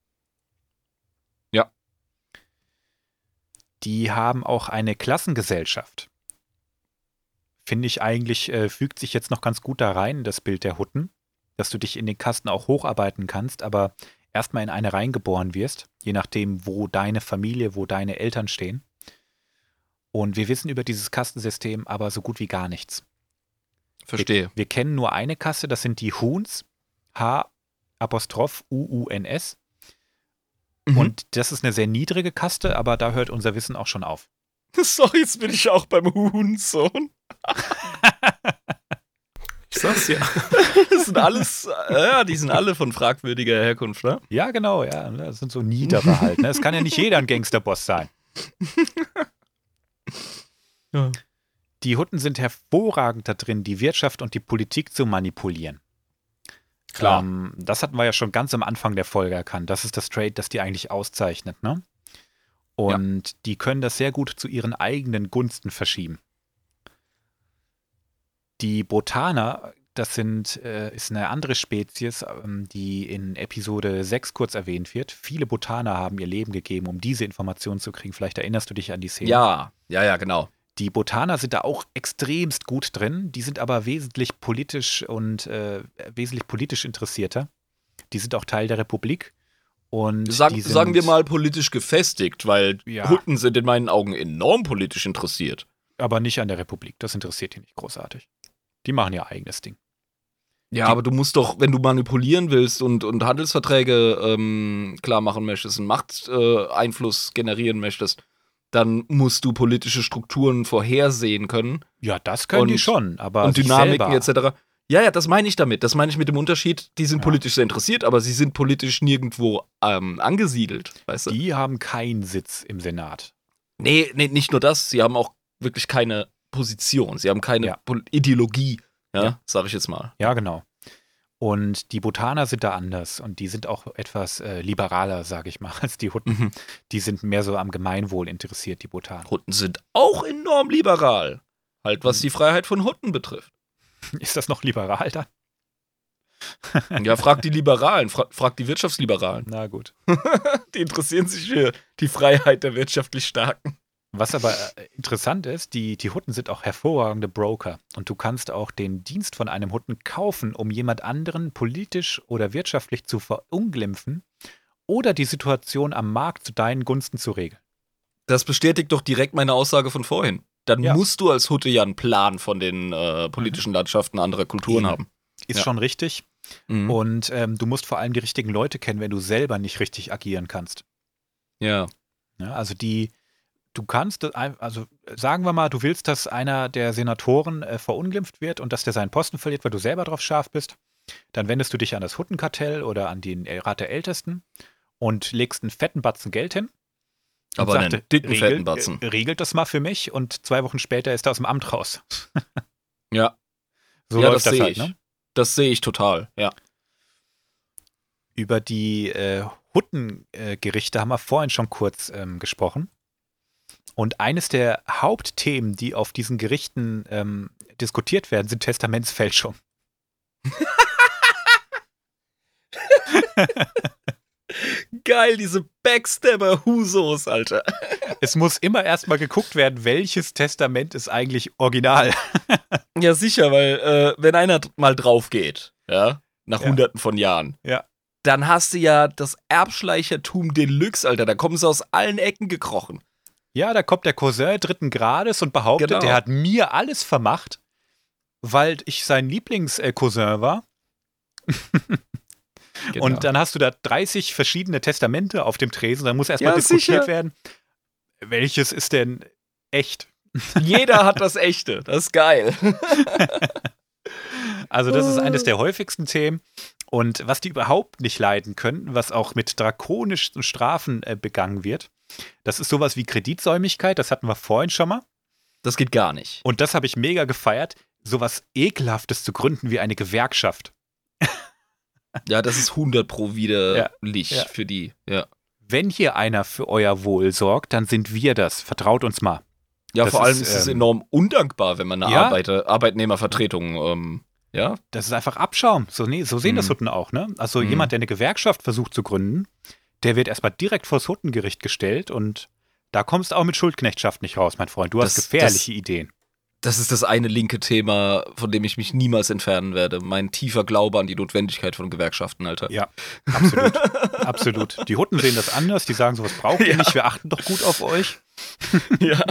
Ja. Die haben auch eine Klassengesellschaft. Finde ich eigentlich, äh, fügt sich jetzt noch ganz gut da rein, das Bild der Hutten, dass du dich in den Kasten auch hocharbeiten kannst, aber erstmal in eine reingeboren wirst, je nachdem, wo deine Familie, wo deine Eltern stehen. Und wir wissen über dieses Kastensystem aber so gut wie gar nichts. Verstehe. Wir kennen nur eine Kaste, das sind die Huns, H Apostroph U-U-N-S. Mhm. Und das ist eine sehr niedrige Kaste, aber da hört unser Wissen auch schon auf. Sorry, jetzt bin ich auch beim Huhnsohn. Ich sag's ja. Das sind alles, äh, ja, die sind alle von fragwürdiger Herkunft, ne? Ja, genau, ja. Das sind so niedere halt. Ne? Es kann ja nicht jeder ein Gangsterboss sein. Ja. Die Hutten sind hervorragend da drin, die Wirtschaft und die Politik zu manipulieren. Klar. Ähm, das hatten wir ja schon ganz am Anfang der Folge erkannt. Das ist das Trade, das die eigentlich auszeichnet, ne? Und die können das sehr gut zu ihren eigenen Gunsten verschieben. Die Botaner, das sind, äh, ist eine andere Spezies, ähm, die in Episode 6 kurz erwähnt wird. Viele Botaner haben ihr Leben gegeben, um diese Informationen zu kriegen. Vielleicht erinnerst du dich an die Szene. Ja, ja, ja, genau. Die Botaner sind da auch extremst gut drin. Die sind aber wesentlich politisch und äh, wesentlich politisch interessierter. Die sind auch Teil der Republik. Und Sag, sind, sagen wir mal politisch gefestigt, weil Ja. Hutten sind in meinen Augen enorm politisch interessiert. Aber nicht an der Republik. Das interessiert die nicht großartig. Die machen ihr eigenes Ding. Ja, Die- aber du musst doch, wenn du manipulieren willst und, und Handelsverträge ähm, klar machen möchtest und Machteinfluss äh, Einfluss generieren möchtest, dann musst du politische Strukturen vorhersehen können Ja, das können die Und- schon. Aber und Dynamiken etc. Ja, ja, das meine ich damit. Das meine ich mit dem Unterschied, die sind Ja. politisch sehr interessiert, aber sie sind politisch nirgendwo ähm, angesiedelt, weißt du? Die haben keinen Sitz im Senat. Nee, nee, nicht nur das, sie haben auch wirklich keine Position, sie haben keine Ja. Ideologie, ja, Ja. sag ich jetzt mal. Ja, genau. Und die Botaner sind da anders und die sind auch etwas äh, liberaler, sage ich mal, als die Hutten. Mhm. Die sind mehr so am Gemeinwohl interessiert, die Botaner. Hutten sind auch enorm liberal. Halt, was Mhm. die Freiheit von Hutten betrifft. Ist das noch liberal dann? Ja, frag die Liberalen, fra frag die Wirtschaftsliberalen. Na gut. Die interessieren sich für die Freiheit der wirtschaftlich Starken. Was aber äh, interessant ist, die, die Hutten sind auch hervorragende Broker. Und du kannst auch den Dienst von einem Hutten kaufen, um jemand anderen politisch oder wirtschaftlich zu verunglimpfen oder die Situation am Markt zu deinen Gunsten zu regeln. Das bestätigt doch direkt meine Aussage von vorhin. Dann Ja. musst du als Hutte ja einen Plan von den äh, politischen Landschaften anderer Kulturen haben. Ist Ja. schon richtig. Mhm. Und ähm, du musst vor allem die richtigen Leute kennen, wenn du selber nicht richtig agieren kannst. Ja. Ja, also die, du kannst, also sagen wir mal, du willst, dass einer der Senatoren äh, verunglimpft wird und dass der seinen Posten verliert, weil du selber drauf scharf bist. Dann wendest du dich an das Huttenkartell oder an den äh, Rat der Ältesten und legst einen fetten Batzen Geld hin. Aber einen sagte, dicken, regelt, fetten Batzen. äh, Regelt das mal für mich und zwei Wochen später ist er aus dem Amt raus. Ja, So ja läuft das das, sehe halt, ich. ne? Das sehe ich total, ja. Über die äh, Huttengerichte haben wir vorhin schon kurz ähm, gesprochen. Und eines der Hauptthemen, die auf diesen Gerichten ähm, diskutiert werden, sind Testamentsfälschung. Geil, diese Backstabber-Husos, Alter. Es muss immer erstmal geguckt werden, welches Testament ist eigentlich original. Ja, sicher, weil äh, wenn einer mal drauf geht, ja, nach Ja. hunderten von Jahren, Ja. dann hast du ja das Erbschleichertum Deluxe, Alter. Da kommen sie aus allen Ecken gekrochen. Ja, da kommt der Cousin dritten Grades und behauptet, Genau. der hat mir alles vermacht, weil ich sein Lieblingscousin war. Genau. Und dann hast du da 30 verschiedene Testamente auf dem Tresen. Dann muss erstmal Ja, diskutiert sicher. werden, welches ist denn echt. Jeder hat das Echte. Das ist geil. Also das ist eines der häufigsten Themen. Und was die überhaupt nicht leiden können, was auch mit drakonischen Strafen äh, begangen wird, das ist sowas wie Kreditsäumigkeit. Das hatten wir vorhin schon mal. Das geht gar nicht. Und das habe ich mega gefeiert, sowas Ekelhaftes zu gründen wie eine Gewerkschaft. Ja, das ist 100 pro widerlich Ja. für die. Ja, Wenn hier einer für euer Wohl sorgt, dann sind wir das. Vertraut uns mal. ja Das vor allem ist, ist es ähm, enorm undankbar, wenn man eine Ja. Arbeiter, Arbeitnehmervertretung, ähm, ja, Das ist einfach Abschaum. So, nee, so sehen das Mhm. Hutten auch, ne? Also Mhm. jemand, der eine Gewerkschaft versucht zu gründen, der wird erstmal direkt vors Huttengericht gestellt und da kommst du auch mit Schuldknechtschaft nicht raus, mein Freund. Du hast Das- gefährliche Ideen. das ist das eine linke Thema, von dem ich mich niemals entfernen werde. Mein tiefer Glaube an die Notwendigkeit von Gewerkschaften, Alter. Ja, absolut. absolut. Die Hutten sehen das anders, die sagen, sowas brauchen wir Ja. nicht, wir achten doch gut auf euch. ja.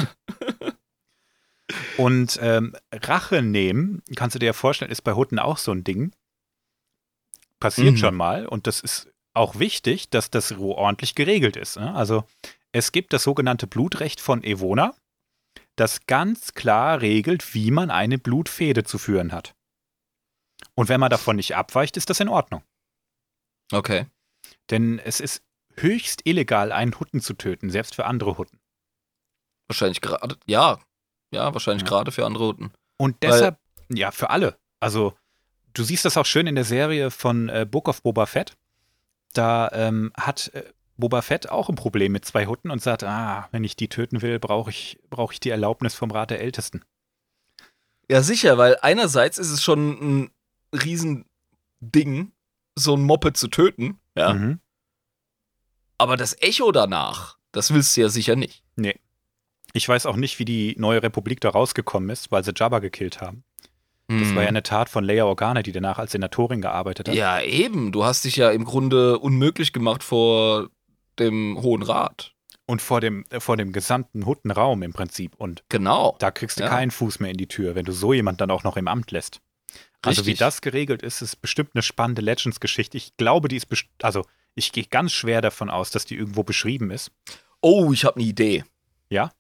Und ähm, Rache nehmen, kannst du dir ja vorstellen, ist bei Hutten auch so ein Ding. Passiert Mhm. schon mal. Und das ist auch wichtig, dass das ordentlich geregelt ist. Ne? Also es gibt das sogenannte Blutrecht von Evona, das ganz klar regelt, wie man eine Blutfehde zu führen hat. Und wenn man davon nicht abweicht, ist das in Ordnung. Okay. Denn es ist höchst illegal, einen Hutten zu töten, selbst für andere Hutten. Wahrscheinlich gerade, ja. Ja, wahrscheinlich Ja. gerade für andere Routen. Und deshalb, ja, für alle. Also, du siehst das auch schön in der Serie von äh, Book of Boba Fett. Da ähm, hat äh, Boba Fett auch ein Problem mit zwei Hutten und sagt, ah, wenn ich die töten will, brauche ich, brauch ich die Erlaubnis vom Rat der Ältesten. Ja, sicher, weil einerseits ist es schon ein Riesending, so ein Moped zu töten, ja. Mhm. Aber das Echo danach, das willst du ja sicher nicht. Ich weiß auch nicht, wie die neue Republik da rausgekommen ist, weil sie Jabba gekillt haben. Das war ja eine Tat von Leia Organa, die danach als Senatorin gearbeitet hat. Mhm. Ja, eben. Du hast dich ja im Grunde unmöglich gemacht vor dem Hohen Rat. Und vor dem, äh, vor dem gesamten Huttenraum im Prinzip. Und Genau. da kriegst du Ja. keinen Fuß mehr in die Tür, wenn du so jemand dann auch noch im Amt lässt. Also wie Richtig. das geregelt ist, ist bestimmt eine spannende Legends-Geschichte. Ich glaube, die ist, also ich gehe ganz schwer davon aus, dass die irgendwo beschrieben ist. Oh, ich habe eine Idee. Ja?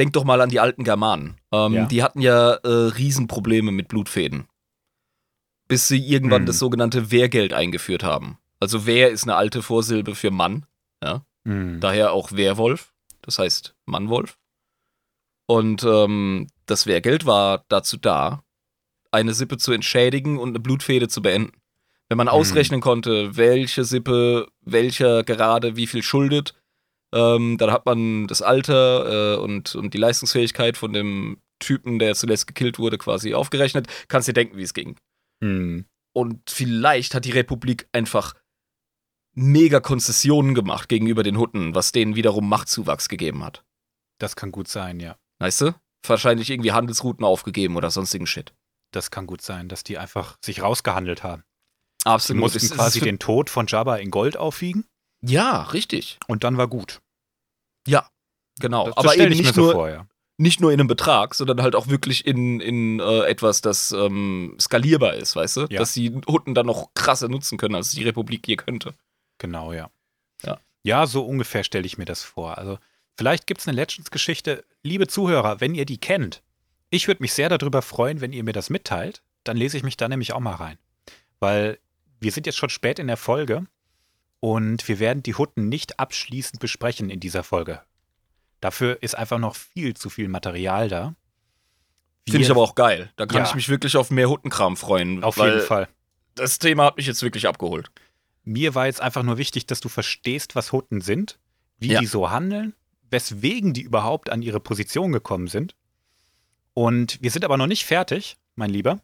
Denk doch mal an die alten Germanen. Ähm, Ja. Die hatten ja äh, Riesenprobleme mit Blutfäden. Bis sie irgendwann Hm. das sogenannte Wehrgeld eingeführt haben. Also Wehr ist eine alte Vorsilbe für Mann. Hm. Daher auch Wehrwolf, das heißt Mannwolf. Und ähm, das Wehrgeld war dazu da, eine Sippe zu entschädigen und eine Blutfehde zu beenden. Wenn man Hm. ausrechnen konnte, welche Sippe, welcher gerade wie viel schuldet, ähm, dann hat man das Alter äh, und, und die Leistungsfähigkeit von dem Typen, der zuletzt gekillt wurde, quasi aufgerechnet. Kannst dir denken, wie es ging. Hm. Und vielleicht hat die Republik einfach mega Konzessionen gemacht gegenüber den Hutten, was denen wiederum Machtzuwachs gegeben hat. Das kann gut sein, ja. Weißt du? Wahrscheinlich irgendwie Handelsrouten aufgegeben oder sonstigen Shit. Das kann gut sein, dass die einfach sich rausgehandelt haben. Sie Absolut. mussten Es quasi den Tod von Jabba in Gold aufwiegen Ja, richtig. und dann war gut. Genau. Das, Aber das stell eben nicht so nur, vor, ja. nicht nur in einem Betrag, sondern halt auch wirklich in, in äh, etwas, das ähm, skalierbar ist, weißt du? Ja. Dass die Hutten dann noch krasser nutzen können, als die Republik je könnte. Genau, ja. Ja. Ja, so ungefähr stelle ich mir das vor. Also, vielleicht gibt es eine Legends-Geschichte. Liebe Zuhörer, wenn ihr die kennt, ich würde mich sehr darüber freuen, wenn ihr mir das mitteilt. Dann lese ich mich da nämlich auch mal rein. Weil wir sind jetzt schon spät in der Folge und wir werden die Hutten nicht abschließend besprechen in dieser Folge. Dafür ist einfach noch viel zu viel Material da. Finde ich aber auch geil. Da kann Ja. ich mich wirklich auf mehr Huttenkram freuen. Auf jeden Fall. Das Thema hat mich jetzt wirklich abgeholt. Mir war jetzt einfach nur wichtig, dass du verstehst, was Hutten sind, wie Ja. die so handeln, weswegen die überhaupt an ihre Position gekommen sind. Und wir sind aber noch nicht fertig, mein Lieber.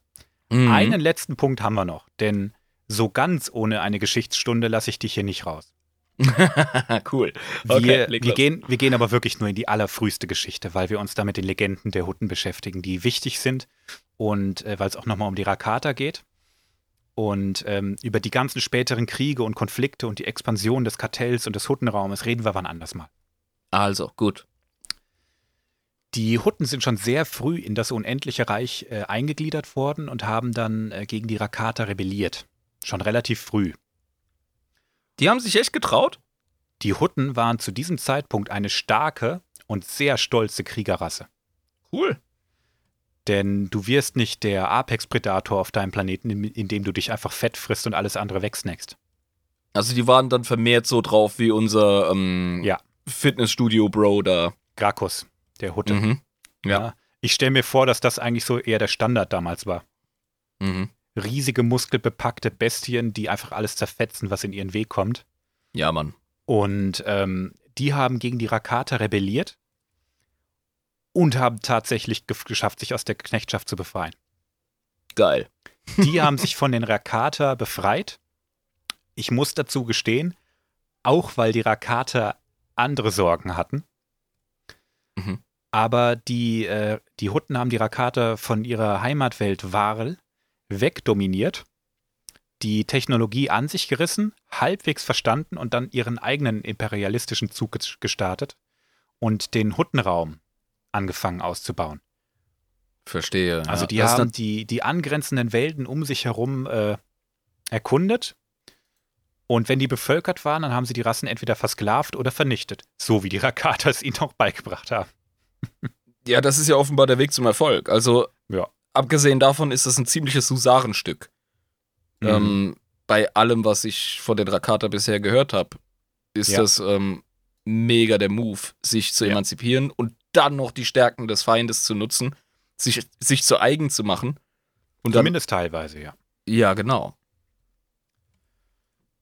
Mhm. Einen letzten Punkt haben wir noch, denn so ganz ohne eine Geschichtsstunde lasse ich dich hier nicht raus. cool. Wir, Okay, wir, los. gehen, wir gehen aber wirklich nur in die allerfrüheste Geschichte, weil wir uns da mit den Legenden der Hutten beschäftigen, die wichtig sind und äh, weil es auch nochmal um die Rakata geht und ähm, über die ganzen späteren Kriege und Konflikte und die Expansion des Kartells und des Huttenraumes reden wir wann anders mal. Also, gut. Die Hutten sind schon sehr früh in das unendliche Reich äh, eingegliedert worden und haben dann äh, gegen die Rakata rebelliert. Schon relativ früh. Die haben sich echt getraut? Die Hutten waren zu diesem Zeitpunkt eine starke und sehr stolze Kriegerrasse. Cool. Denn du wirst nicht der Apex-Predator auf deinem Planeten, in, in dem du dich einfach fett frisst und alles andere wegsnackst. Also die waren dann vermehrt so drauf wie unser ähm, Ja. Fitnessstudio-Bro da. Grakus, der Hutte. Mhm. Ja. Ich stelle mir vor, dass das eigentlich so eher der Standard damals war. Mhm. Riesige, muskelbepackte Bestien, die einfach alles zerfetzen, was in ihren Weg kommt. Ja, Mann. Und ähm, die haben gegen die Rakata rebelliert und haben tatsächlich geschafft, sich aus der Knechtschaft zu befreien. Geil. Die haben sich von den Rakata befreit. Ich muss dazu gestehen, auch weil die Rakata andere Sorgen hatten. Mhm. Aber die, äh, die Hutten haben die Rakata von ihrer Heimatwelt Varl wegdominiert, die Technologie an sich gerissen, halbwegs verstanden und dann ihren eigenen imperialistischen Zug ges- gestartet und den Huttenraum angefangen auszubauen. Verstehe. Also ja. die ist haben die, die angrenzenden Welten um sich herum äh, erkundet. Und wenn die bevölkert waren, dann haben sie die Rassen entweder versklavt oder vernichtet. So wie die Rakata es ihnen auch beigebracht haben. ja, das ist ja offenbar der Weg zum Erfolg. Also, Ja. Abgesehen davon ist das ein ziemliches Husarenstück. Mhm. Ähm, bei allem, was ich von den Rakata bisher gehört habe, ist Ja. das ähm, mega der Move, sich zu Ja. emanzipieren und dann noch die Stärken des Feindes zu nutzen, sich, sich zu eigen zu machen. Und dann, Zumindest teilweise, ja. ja, genau.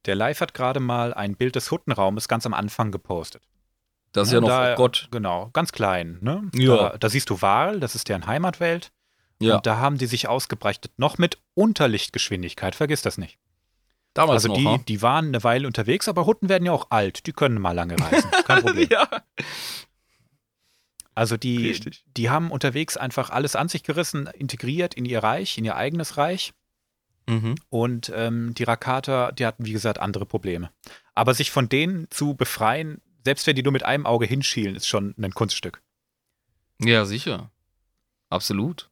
Der Live hat gerade mal ein Bild des Huttenraumes ganz am Anfang gepostet. Das ist ja noch, da, oh Gott. Genau, ganz klein. Ne? Ja. Da, da siehst du Wahl, das ist deren Heimatwelt. Ja, Und da haben die sich ausgebreitet, noch mit Unterlichtgeschwindigkeit, vergiss das nicht. damals Also noch. die, ha? die waren eine Weile unterwegs, aber Hutten werden ja auch alt, die können mal lange reisen. Kein Problem. ja. Also die, Richtig. die haben unterwegs einfach alles an sich gerissen, integriert in ihr Reich, in ihr eigenes Reich. Mhm. Und ähm, die Rakata, die hatten, wie gesagt, andere Probleme. Aber sich von denen zu befreien, selbst wenn die nur mit einem Auge hinschielen, ist schon ein Kunststück. Ja, sicher. Absolut.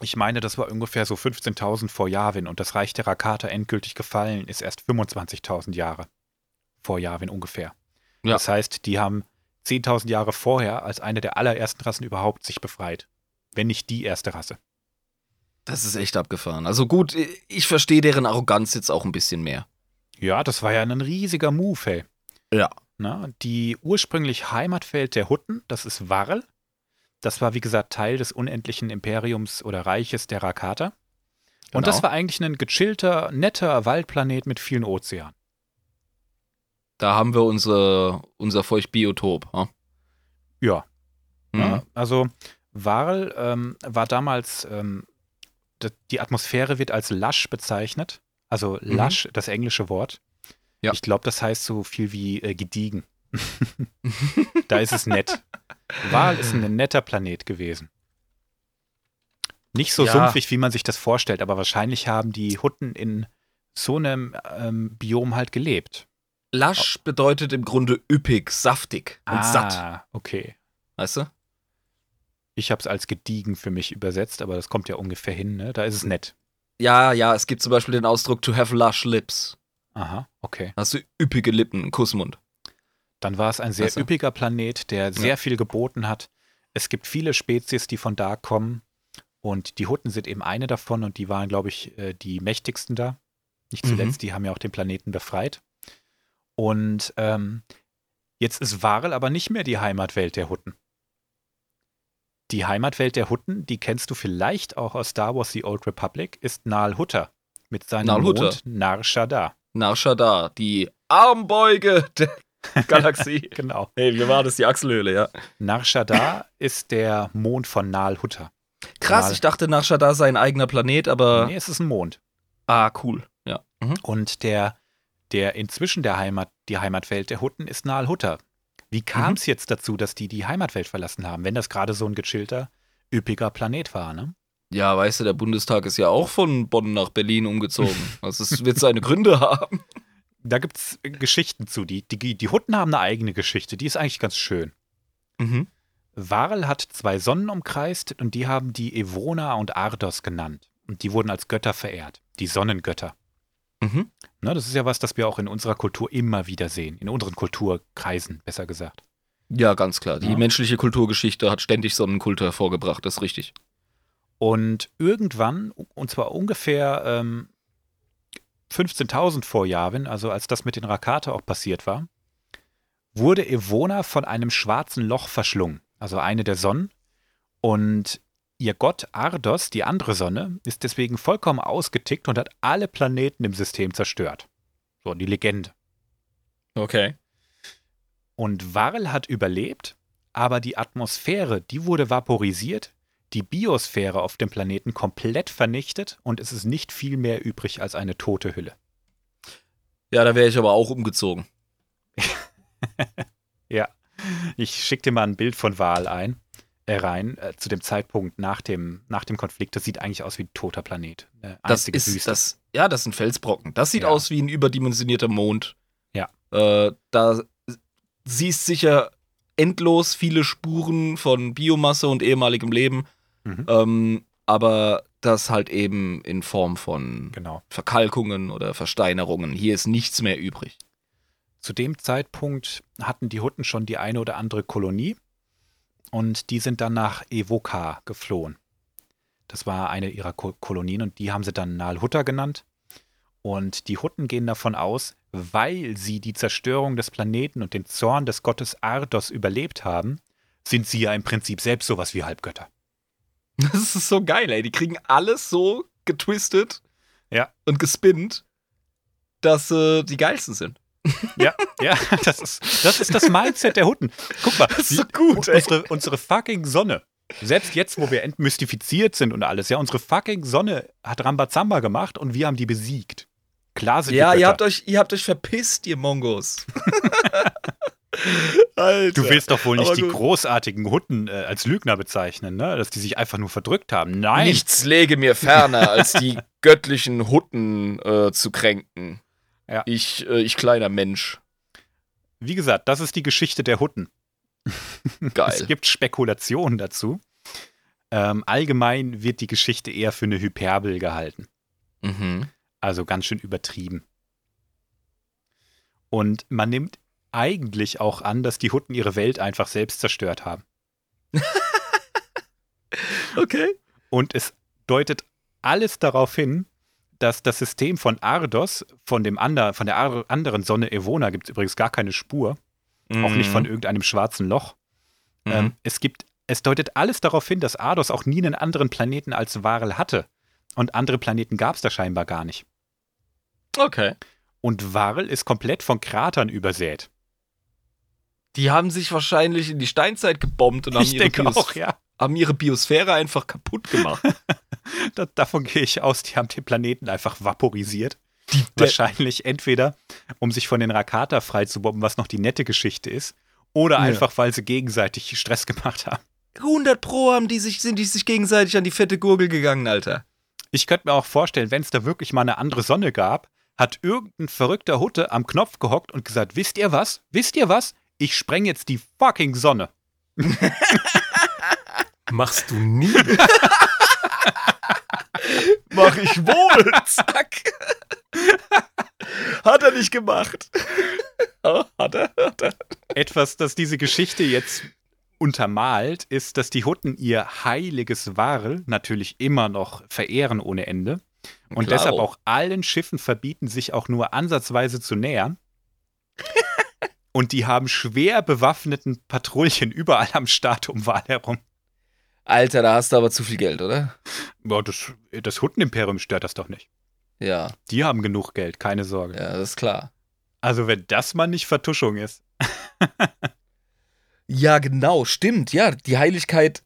Ich meine, das war ungefähr so 15.000 vor Yavin und das Reich der Rakata endgültig gefallen ist erst 25.000 Jahre vor Yavin ungefähr. Ja. Das heißt, die haben 10.000 Jahre vorher als eine der allerersten Rassen überhaupt sich befreit. Wenn nicht die erste Rasse. Das ist echt abgefahren. Also gut, ich verstehe deren Arroganz jetzt auch ein bisschen mehr. Ja, das war ja ein riesiger Move, hey. Ja. Na, die ursprünglich Heimatwelt der Hutten, das ist Warl. Das war, wie gesagt, Teil des unendlichen Imperiums oder Reiches der Rakata. Und Genau. das war eigentlich ein gechillter, netter Waldplanet mit vielen Ozeanen. Da haben wir unser, unser Feuchtbiotop. Ha? Ja, Mhm. Ja, also Warl ähm, war damals ähm, die Atmosphäre wird als lush bezeichnet. Also lush, das englische Wort. Ja. Ich glaube, das heißt so viel wie äh, gediegen. da ist es nett. Wal ist ein netter Planet gewesen. Nicht so Ja. sumpfig, wie man sich das vorstellt, aber wahrscheinlich haben die Hutten in so einem ähm, Biom halt gelebt. Lasch bedeutet im Grunde üppig, saftig und satt. Ah, okay. Weißt du? Ich habe es als gediegen für mich übersetzt, aber das kommt ja ungefähr hin, ne? Da ist es nett. Ja, ja, es gibt zum Beispiel den Ausdruck to have lush lips. Aha, okay. Hast du üppige Lippen, Kussmund. Dann war es ein sehr du? üppiger Planet, der sehr viel geboten hat. Es gibt viele Spezies, die von da kommen. Und die Hutten sind eben eine davon und die waren, glaube ich, äh, die mächtigsten da. Nicht Mhm. zuletzt, die haben ja auch den Planeten befreit. Und ähm, jetzt ist Varel aber nicht mehr die Heimatwelt der Hutten. Die Heimatwelt der Hutten, die kennst du vielleicht auch aus Star Wars The Old Republic, ist Nal Hutta mit seinem Nal Hutta. Mond Nar Shaddaa. Narshada, die Armbeuge der Galaxie. Genau. hey, wie war das? Die Achselhöhle, ja. Nar Shaddaa ist der Mond von Nal Hutta. Krass, Mal. ich dachte, Narshada sei ein eigener Planet, aber. Nee, es ist ein Mond. Ah, cool. Ja. Mhm. Und der, der inzwischen der Heimat, die Heimatwelt der Hutten ist Nal Hutta. Wie kam es jetzt dazu, dass die die Heimatwelt verlassen haben, wenn das gerade so ein gechillter, üppiger Planet war, ne? Ja, weißt du, der Bundestag ist ja auch von Bonn nach Berlin umgezogen. Also es wird seine Gründe haben. Da gibt es Geschichten zu. Die, die, die Hutten haben eine eigene Geschichte, die ist eigentlich ganz schön. Mhm. Varel hat zwei Sonnen umkreist und die haben die Evona und Ardos genannt. Und die wurden als Götter verehrt, die Sonnengötter. Mhm. Ne, das ist ja was, das wir auch in unserer Kultur immer wieder sehen, in unseren Kulturkreisen, besser gesagt. Ja, ganz klar. Die Ja. menschliche Kulturgeschichte hat ständig Sonnenkulte hervorgebracht, das ist richtig. Und irgendwann, und zwar ungefähr ähm, 15.000 vor Yavin, also als das mit den Rakate auch passiert war, wurde Evona von einem schwarzen Loch verschlungen, also eine der Sonnen. Und ihr Gott Ardos, die andere Sonne, ist deswegen vollkommen ausgetickt und hat alle Planeten im System zerstört. So, die Legende. Okay. Und Varl hat überlebt, aber die Atmosphäre, die wurde vaporisiert, die Biosphäre auf dem Planeten komplett vernichtet und es ist nicht viel mehr übrig als eine tote Hülle. Ja, da wäre ich aber auch umgezogen. Ja, ich schicke dir mal ein Bild von Val ein, äh, rein, äh, zu dem Zeitpunkt nach dem, nach dem Konflikt. Das sieht eigentlich aus wie ein toter Planet. Eine Das ist Wüste. das. Ja, das sind Felsbrocken. Das sieht Ja. aus wie ein überdimensionierter Mond. Ja. Äh, da siehst sicher endlos viele Spuren von Biomasse und ehemaligem Leben. Mhm. Ähm, aber das halt eben in Form von Genau. Verkalkungen oder Versteinerungen. Hier ist nichts mehr übrig. Zu dem Zeitpunkt hatten die Hutten schon die eine oder andere Kolonie und die sind dann nach Evoka geflohen. Das war eine ihrer Ko Kolonien und die haben sie dann Nalhutta genannt. Und die Hutten gehen davon aus, weil sie die Zerstörung des Planeten und den Zorn des Gottes Ardos überlebt haben, sind sie ja im Prinzip selbst sowas wie Halbgötter. Das ist so geil, ey. Die kriegen alles so getwistet Ja. und gespinnt, dass sie die geilsten sind. Ja, ja, das ist, das ist das Mindset der Hutten. Guck mal, Das ist so die- gut, ey. unsere, unsere fucking Sonne. Selbst jetzt, wo wir entmystifiziert sind und alles, ja, unsere fucking Sonne hat Rambazamba gemacht und wir haben die besiegt. Klar sind Ja, die ihr habt, euch, ihr habt euch verpisst, ihr Mongos. Alter. Du willst doch wohl nicht die großartigen Hutten äh, als Lügner bezeichnen, ne? Dass die sich einfach nur verdrückt haben. Nein. Nichts lege mir ferner, als die göttlichen Hutten äh, zu kränken. Ja. Ich, äh, ich kleiner Mensch. Wie gesagt, das ist die Geschichte der Hutten. Es Geil. gibt Spekulationen dazu. Ähm, allgemein wird die Geschichte eher für eine Hyperbel gehalten. Mhm. Also ganz schön übertrieben. Und man nimmt eigentlich auch an, dass die Hutten ihre Welt einfach selbst zerstört haben. Okay. Und es deutet alles darauf hin, dass das System von Ardos, von, dem ander, von der ar- anderen Sonne Evona gibt es übrigens gar keine Spur, auch nicht von irgendeinem schwarzen Loch. Mhm. Ähm, es gibt, es deutet alles darauf hin, dass Ardos auch nie einen anderen Planeten als Varel hatte. Und andere Planeten gab es da scheinbar gar nicht. Okay. Und Varel ist komplett von Kratern übersät. Die haben sich wahrscheinlich in die Steinzeit gebombt und haben, Ich ihre, Bios auch, ja. haben ihre Biosphäre einfach kaputt gemacht. Da, davon gehe ich aus, die haben den Planeten einfach vaporisiert. Die Wahrscheinlich entweder, um sich von den Rakata freizubomben, was noch die nette Geschichte ist, oder Ja. einfach, weil sie gegenseitig Stress gemacht haben. 100 Pro haben die sich, sind die sich gegenseitig an die fette Gurgel gegangen, Alter. Ich könnte mir auch vorstellen, wenn es da wirklich mal eine andere Sonne gab, hat irgendein verrückter Hutte am Knopf gehockt und gesagt, wisst ihr was? Wisst ihr was? Ich spreng jetzt die fucking Sonne. Machst du nie. Mach ich wohl, zack. Hat er nicht gemacht. Oh, hat er, hat er. Etwas, das diese Geschichte jetzt untermalt, ist, dass die Hutten ihr heiliges Warl natürlich immer noch verehren ohne Ende und Klaro. deshalb auch allen Schiffen verbieten, sich auch nur ansatzweise zu nähern. Und die haben schwer bewaffneten Patrouillen überall am Start um Wal herum. Alter, da hast du aber zu viel Geld, oder? Boah, das, das Huttenimperium stört das doch nicht. Ja, Die haben genug Geld, keine Sorge. ja, das ist klar. Also wenn das mal nicht Vertuschung ist. Ja, genau, stimmt. Ja, die Heiligkeit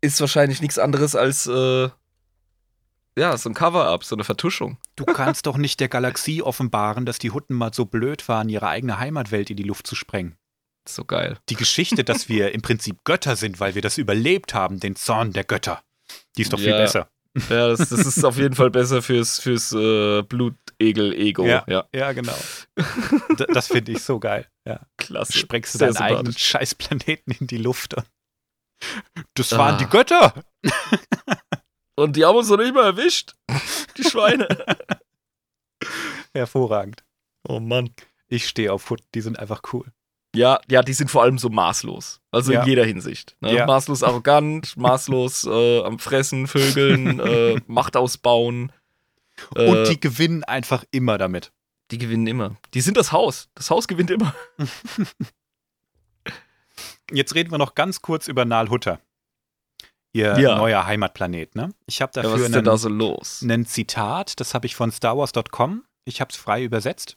ist wahrscheinlich nichts anderes als, äh, ja, so ein Cover-up, so eine Vertuschung. Du kannst doch nicht der Galaxie offenbaren, dass die Hutten mal so blöd waren, ihre eigene Heimatwelt in die Luft zu sprengen. So geil. Die Geschichte, dass wir im Prinzip Götter sind, weil wir das überlebt haben, den Zorn der Götter, die ist doch viel Ja. besser. Ja, das, das ist auf jeden Fall besser fürs, fürs äh, Blutegel-Ego. Ja. ja. Ja, genau. D das finde ich so geil. Ja. Klasse. Sprengst du Sehr deinen eigenen. Scheißplaneten in die Luft. Und das waren Ah. die Götter. Und die haben uns noch nicht mal erwischt. Die Schweine. Hervorragend. oh Mann. Ich stehe auf Hutten, die sind einfach cool. Ja, ja, die sind vor allem so maßlos. Also Ja. in jeder Hinsicht. Ne? Ja. Maßlos arrogant, maßlos äh, am Fressen, Vögeln, äh, Macht ausbauen. Äh, Und die gewinnen einfach immer damit. die gewinnen immer. Die sind das Haus. Das Haus gewinnt immer. Jetzt reden wir noch ganz kurz über Nalhutta. Ihr Ja. neuer Heimatplanet, ne? Ich habe Ja, dafür was ist denn einen, da so los? ein Zitat, das habe ich von StarWars.com. Ich habe es frei übersetzt.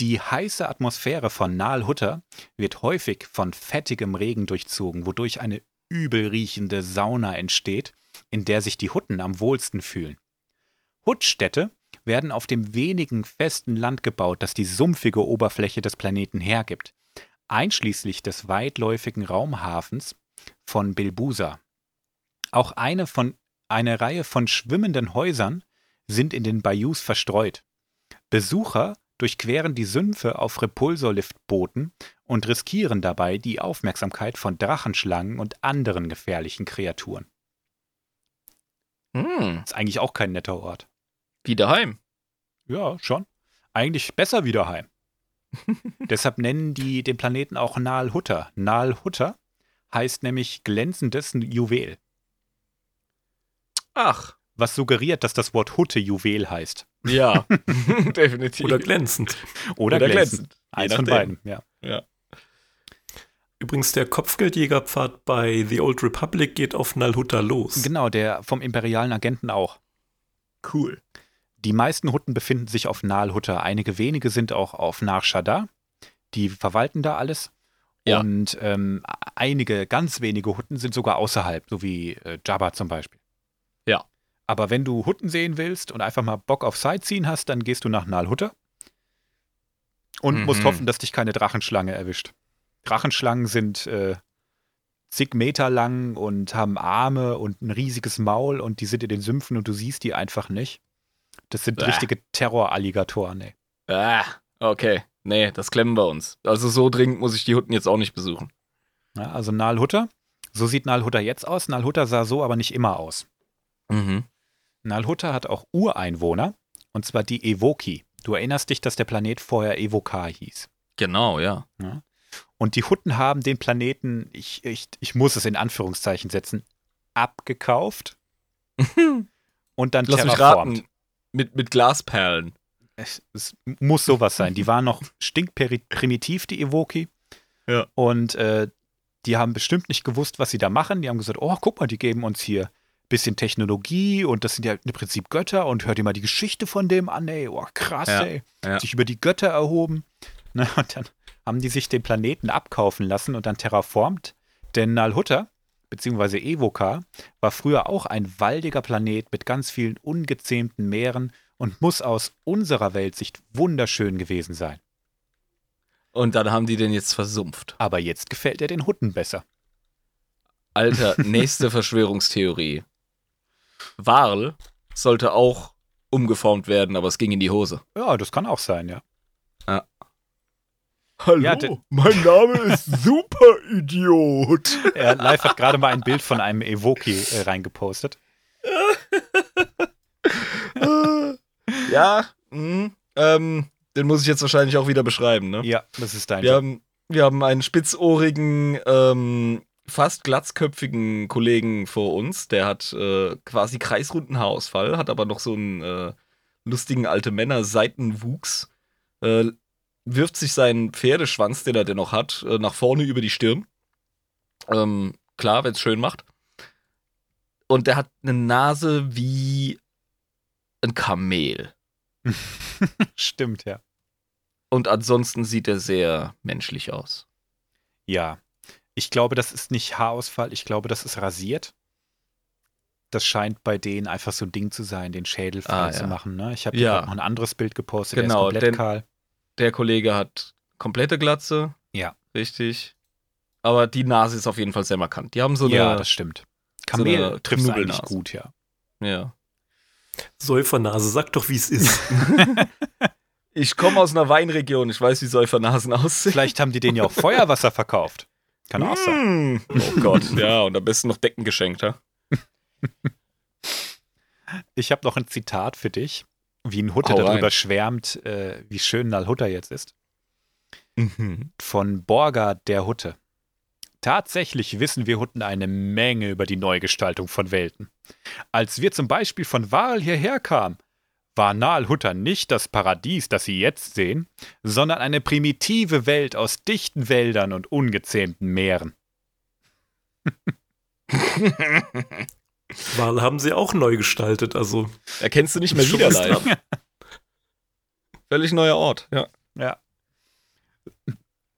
Die heiße Atmosphäre von Nalhutta wird häufig von fettigem Regen durchzogen, wodurch eine übel riechende Sauna entsteht, in der sich die Hutten am wohlsten fühlen. Huttstädte werden auf dem wenigen festen Land gebaut, das die sumpfige Oberfläche des Planeten hergibt, einschließlich des weitläufigen Raumhafens von Bilbusa. Auch eine, von, eine Reihe von schwimmenden Häusern sind in den Bayous verstreut. Besucher durchqueren die Sümpfe auf Repulsorliftbooten und riskieren dabei die Aufmerksamkeit von Drachenschlangen und anderen gefährlichen Kreaturen. Hm, Ist eigentlich auch kein netter Ort. wie daheim. Ja, schon. Eigentlich besser wie daheim. Deshalb nennen die den Planeten auch Nalhutta. Nalhutta heißt nämlich glänzendes Juwel, Ach, was suggeriert, dass das Wort Hutte Juwel heißt. ja, definitiv. Oder glänzend. Oder, Oder glänzend. glänzend. Eins von beiden, ja. Übrigens, der Kopfgeldjägerpfad bei The Old Republic geht auf Nalhutta los. Genau, der vom imperialen Agenten auch. Cool. Die meisten Hutten befinden sich auf Nalhutta. Einige wenige sind auch auf Nar Shaddaa. Die verwalten da alles. Ja. Und ähm, einige, ganz wenige Hutten sind sogar außerhalb, so wie äh, Jabba zum Beispiel. Aber wenn du Hutten sehen willst und einfach mal Bock auf Sightseeing hast, dann gehst du nach Nalhutta und Mhm. musst hoffen, dass dich keine Drachenschlange erwischt. Drachenschlangen sind äh, zig Meter lang und haben Arme und ein riesiges Maul und die sind in den Sümpfen und du siehst die einfach nicht. Das sind Bäh. richtige Terroralligatoren, ey. Ah, okay. Nee, das klemmen wir uns. Also so dringend muss ich die Hutten jetzt auch nicht besuchen. Ja, also Nalhutta, so sieht Nalhutta jetzt aus. Nalhutta sah so aber nicht immer aus. Mhm. Nalhutta hat auch Ureinwohner, und zwar die Evoki. Du erinnerst dich, dass der Planet vorher Evokar hieß. Genau, ja. Und die Hutten haben den Planeten, ich, ich, ich muss es in Anführungszeichen setzen, abgekauft und dann Lass mich terraformt. raten. Mit, mit Glasperlen. Es, es muss sowas sein. Die waren noch stinkprimitiv, die Evoki. Ja. Und äh, die haben bestimmt nicht gewusst, was sie da machen. Die haben gesagt, oh, guck mal, die geben uns hier bisschen Technologie und das sind ja im Prinzip Götter und hört dir mal die Geschichte von dem an, ey. Oh, krass, Ja, ey. ja. Sich über die Götter erhoben. Ne, und dann haben die sich den Planeten abkaufen lassen und dann terraformt. Denn Nalhutta beziehungsweise Evoca, war früher auch ein waldiger Planet mit ganz vielen ungezähmten Meeren und muss aus unserer Weltsicht wunderschön gewesen sein. Und dann haben die den jetzt versumpft. Aber jetzt gefällt er den Hutten besser. Alter, nächste Verschwörungstheorie. Warl sollte auch umgeformt werden, aber es ging in die Hose. Ja, das kann auch sein, ja. Hallo, Ja, mein Name ist Superidiot. Er live hat gerade mal ein Bild von einem Evoki äh, reingepostet. ja, mh, ähm, den muss ich jetzt wahrscheinlich auch wieder beschreiben, ne? Ja, das ist dein Wir Job. haben, wir haben einen spitzohrigen, ähm, fast glatzköpfigen Kollegen vor uns, der hat äh, quasi kreisrunden Haarausfall, hat aber noch so einen äh, lustigen alte Männer Seitenwuchs, äh, wirft sich seinen Pferdeschwanz, den er denn noch hat, äh, nach vorne über die Stirn. Ähm, klar, wenn es schön macht. Und der hat eine Nase wie ein Kamel. Stimmt, ja. Und ansonsten sieht er sehr menschlich aus. Ja. Ich glaube, das ist nicht Haarausfall, ich glaube, das ist rasiert. Das scheint bei denen einfach so ein Ding zu sein, den Schädel frei Ah, zu ja. machen. Ne? Ich habe Ja. noch ein anderes Bild gepostet, Genau, der ist denn- komplett kahl. Der Kollege hat komplette Glatze. Ja. Richtig. Aber die Nase ist auf jeden Fall sehr markant. Die haben so eine. ja, das stimmt. so eine Kamel trifft eigentlich gut, ja. ja. Säufernase, sag doch, wie es ist. Ich komme aus einer Weinregion. Ich weiß, wie Säufernasen aussehen. Vielleicht haben die denen ja auch Feuerwasser verkauft. Kann auch sein. Mm. Oh Gott. ja, und am besten noch Decken geschenkt, ja? Ich habe noch ein Zitat für dich, wie ein Hutte Hau darüber rein. schwärmt, äh, wie schön Nalhutta jetzt ist. Mhm. Von Borga der Hutte. Tatsächlich wissen wir Hutten eine Menge über die Neugestaltung von Welten. Als wir zum Beispiel von Wahl hierher kamen, war Nalhutta nicht das Paradies, das Sie jetzt sehen, sondern eine primitive Welt aus dichten Wäldern und ungezähmten Meeren. Wal haben sie auch neu gestaltet, also Erkennst du nicht mehr wieder live. Völlig neuer Ort, ja. Ja.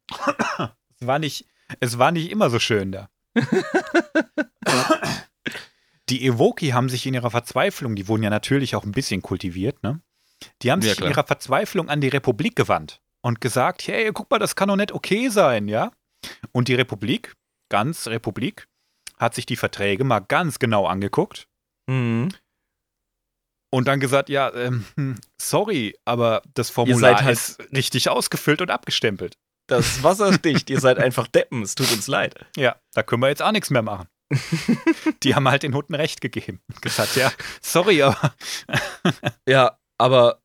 es, war nicht, es war nicht immer so schön da. die Evoki haben sich in ihrer Verzweiflung, die wurden ja natürlich auch ein bisschen kultiviert, ne? Die haben Ja, sich in klar. ihrer Verzweiflung an die Republik gewandt und gesagt, hey, guck mal, das kann doch nicht okay sein, ja? Und die Republik, ganz Republik, hat sich die Verträge mal ganz genau angeguckt Mhm. und dann gesagt, ja, ähm, hm, sorry, aber das Formular halt- ist richtig ausgefüllt und abgestempelt. Das ist wasserdicht. Ihr seid einfach Deppen. Es tut uns leid. Ja, da können wir jetzt auch nichts mehr machen. Die haben halt den Hunden recht gegeben. Und gesagt, ja, sorry, aber Ja, aber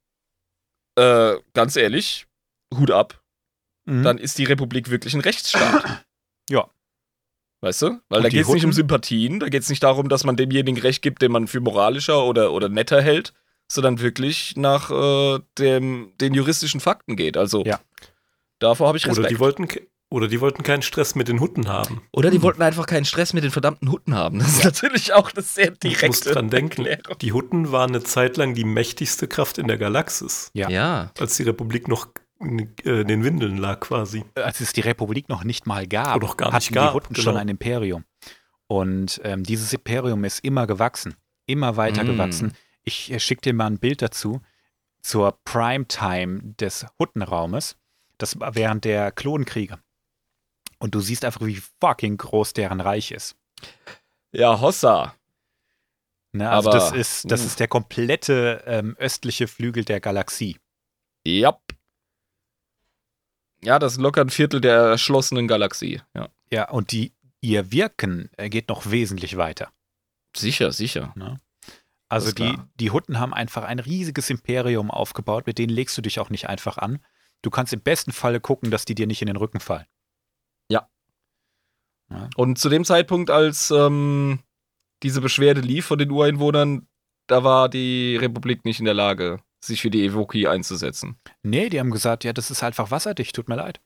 äh, ganz ehrlich, Hut ab. Mhm. Dann ist die Republik wirklich ein Rechtsstaat. Ja. Weißt du? Weil Und da geht es nicht um? Sympathien, da geht es nicht darum, dass man demjenigen Recht gibt, den man für moralischer oder, oder netter hält, sondern wirklich nach äh, dem, den juristischen Fakten geht. Also Ja. davor habe ich oder Respekt. die wollten oder die wollten keinen Stress mit den Hutten haben. Oder die wollten einfach keinen Stress mit den verdammten Hutten haben. Das ist natürlich auch eine sehr Ich muss direkte dran denken, Erklärung. die Hutten waren eine Zeit lang die mächtigste Kraft in der Galaxis, Ja. Ja. als die Republik noch in äh, den Windeln lag quasi. als es die Republik noch nicht mal gab, Oder auch gar hatten nicht gab, die Hutten genau. schon ein Imperium. Und ähm, dieses Imperium ist immer gewachsen, immer weiter Mm. gewachsen. Ich äh, schicke dir mal ein Bild dazu zur Primetime des Huttenraumes. Das war während der Klonkriege. Und du siehst einfach, wie fucking groß deren Reich ist. Ja, Hossa. Ne? Also Aber- das ist, das uh. ist der komplette ähm, östliche Flügel der Galaxie. Ja. Ja, das ist locker ein Viertel der erschlossenen Galaxie. Ja. Ja, und die, ihr Wirken äh, geht noch wesentlich weiter. Sicher, sicher. Also ist die, klar. die Hutten haben einfach ein riesiges Imperium aufgebaut, mit denen legst du dich auch nicht einfach an. Du kannst im besten Falle gucken, dass die dir nicht in den Rücken fallen. Und zu dem Zeitpunkt, als ähm, diese Beschwerde lief von den Ureinwohnern, da war die Republik nicht in der Lage, sich für die Evoki einzusetzen. Nee, die haben gesagt, ja, das ist einfach wasserdicht, tut mir leid.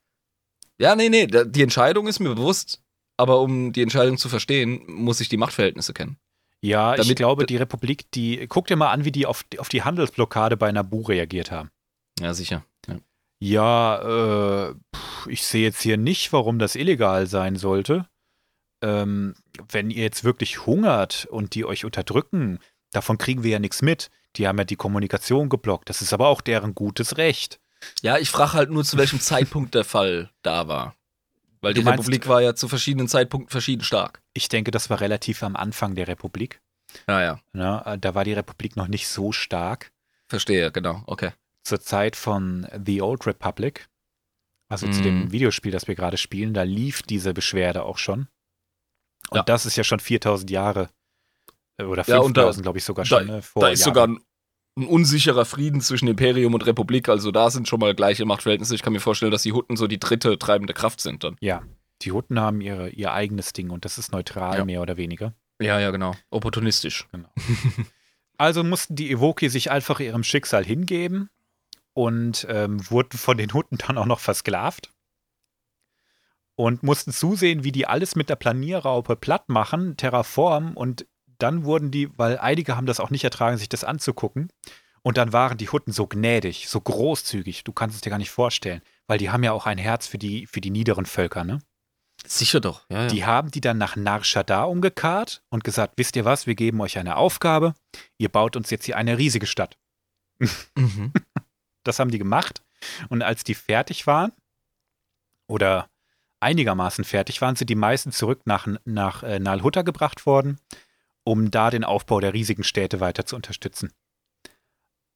Ja, nee, nee, die Entscheidung ist mir bewusst. Aber um die Entscheidung zu verstehen, muss ich die Machtverhältnisse kennen. Ja, ich Damit- glaube, die Republik, die, guck dir mal an, wie die auf, die- auf die Handelsblockade bei Nabu reagiert haben. Ja, sicher. Ja. Ja, äh, ich sehe jetzt hier nicht, warum das illegal sein sollte. ähm, wenn ihr jetzt wirklich hungert und die euch unterdrücken, davon kriegen wir ja nichts mit. Die haben ja die Kommunikation geblockt. Das ist aber auch deren gutes Recht. Ja, ich frage halt nur, zu welchem Zeitpunkt der Fall da war. Weil Du die meinst- Republik war ja zu verschiedenen Zeitpunkten verschieden stark. Ich denke, das war relativ am Anfang der Republik. Ja, ja. Äh, Da war die Republik noch nicht so stark. Verstehe, genau. Okay. Zur Zeit von The Old Republic, also zu dem Mhm. Videospiel, das wir gerade spielen, da lief diese Beschwerde auch schon. Und Ja. das ist ja schon 4000 Jahre äh, oder Ja, und da- 5000, glaube ich, sogar Da, schon. ne, vor da ist Jahren. sogar ein, ein unsicherer Frieden zwischen Imperium und Republik. Also da sind schon mal gleiche Machtverhältnisse. Ich kann mir vorstellen, dass die Hutten so die dritte treibende Kraft sind dann. Ja, die Hutten haben ihre, ihr eigenes Ding und das ist neutral, Ja. mehr oder weniger. Ja, ja, genau. Opportunistisch. Also mussten die Evoki sich einfach ihrem Schicksal hingeben und ähm, wurden von den Hutten dann auch noch versklavt und mussten zusehen, wie die alles mit der Planierraupe platt machen, terraformen und dann wurden die, weil einige haben das auch nicht ertragen, sich das anzugucken und dann waren die Hutten so gnädig, so großzügig, du kannst es dir gar nicht vorstellen, weil die haben ja auch ein Herz für die, für die niederen Völker, ne? Sicher doch. Ja, ja. Die haben die dann nach Nar Shaddaa umgekarrt und gesagt, wisst ihr was, wir geben euch eine Aufgabe, ihr baut uns jetzt hier eine riesige Stadt. Mhm. Das haben die gemacht und als die fertig waren oder einigermaßen fertig waren, sind die meisten zurück nach, nach äh, Nalhutta gebracht worden, um da den Aufbau der riesigen Städte weiter zu unterstützen.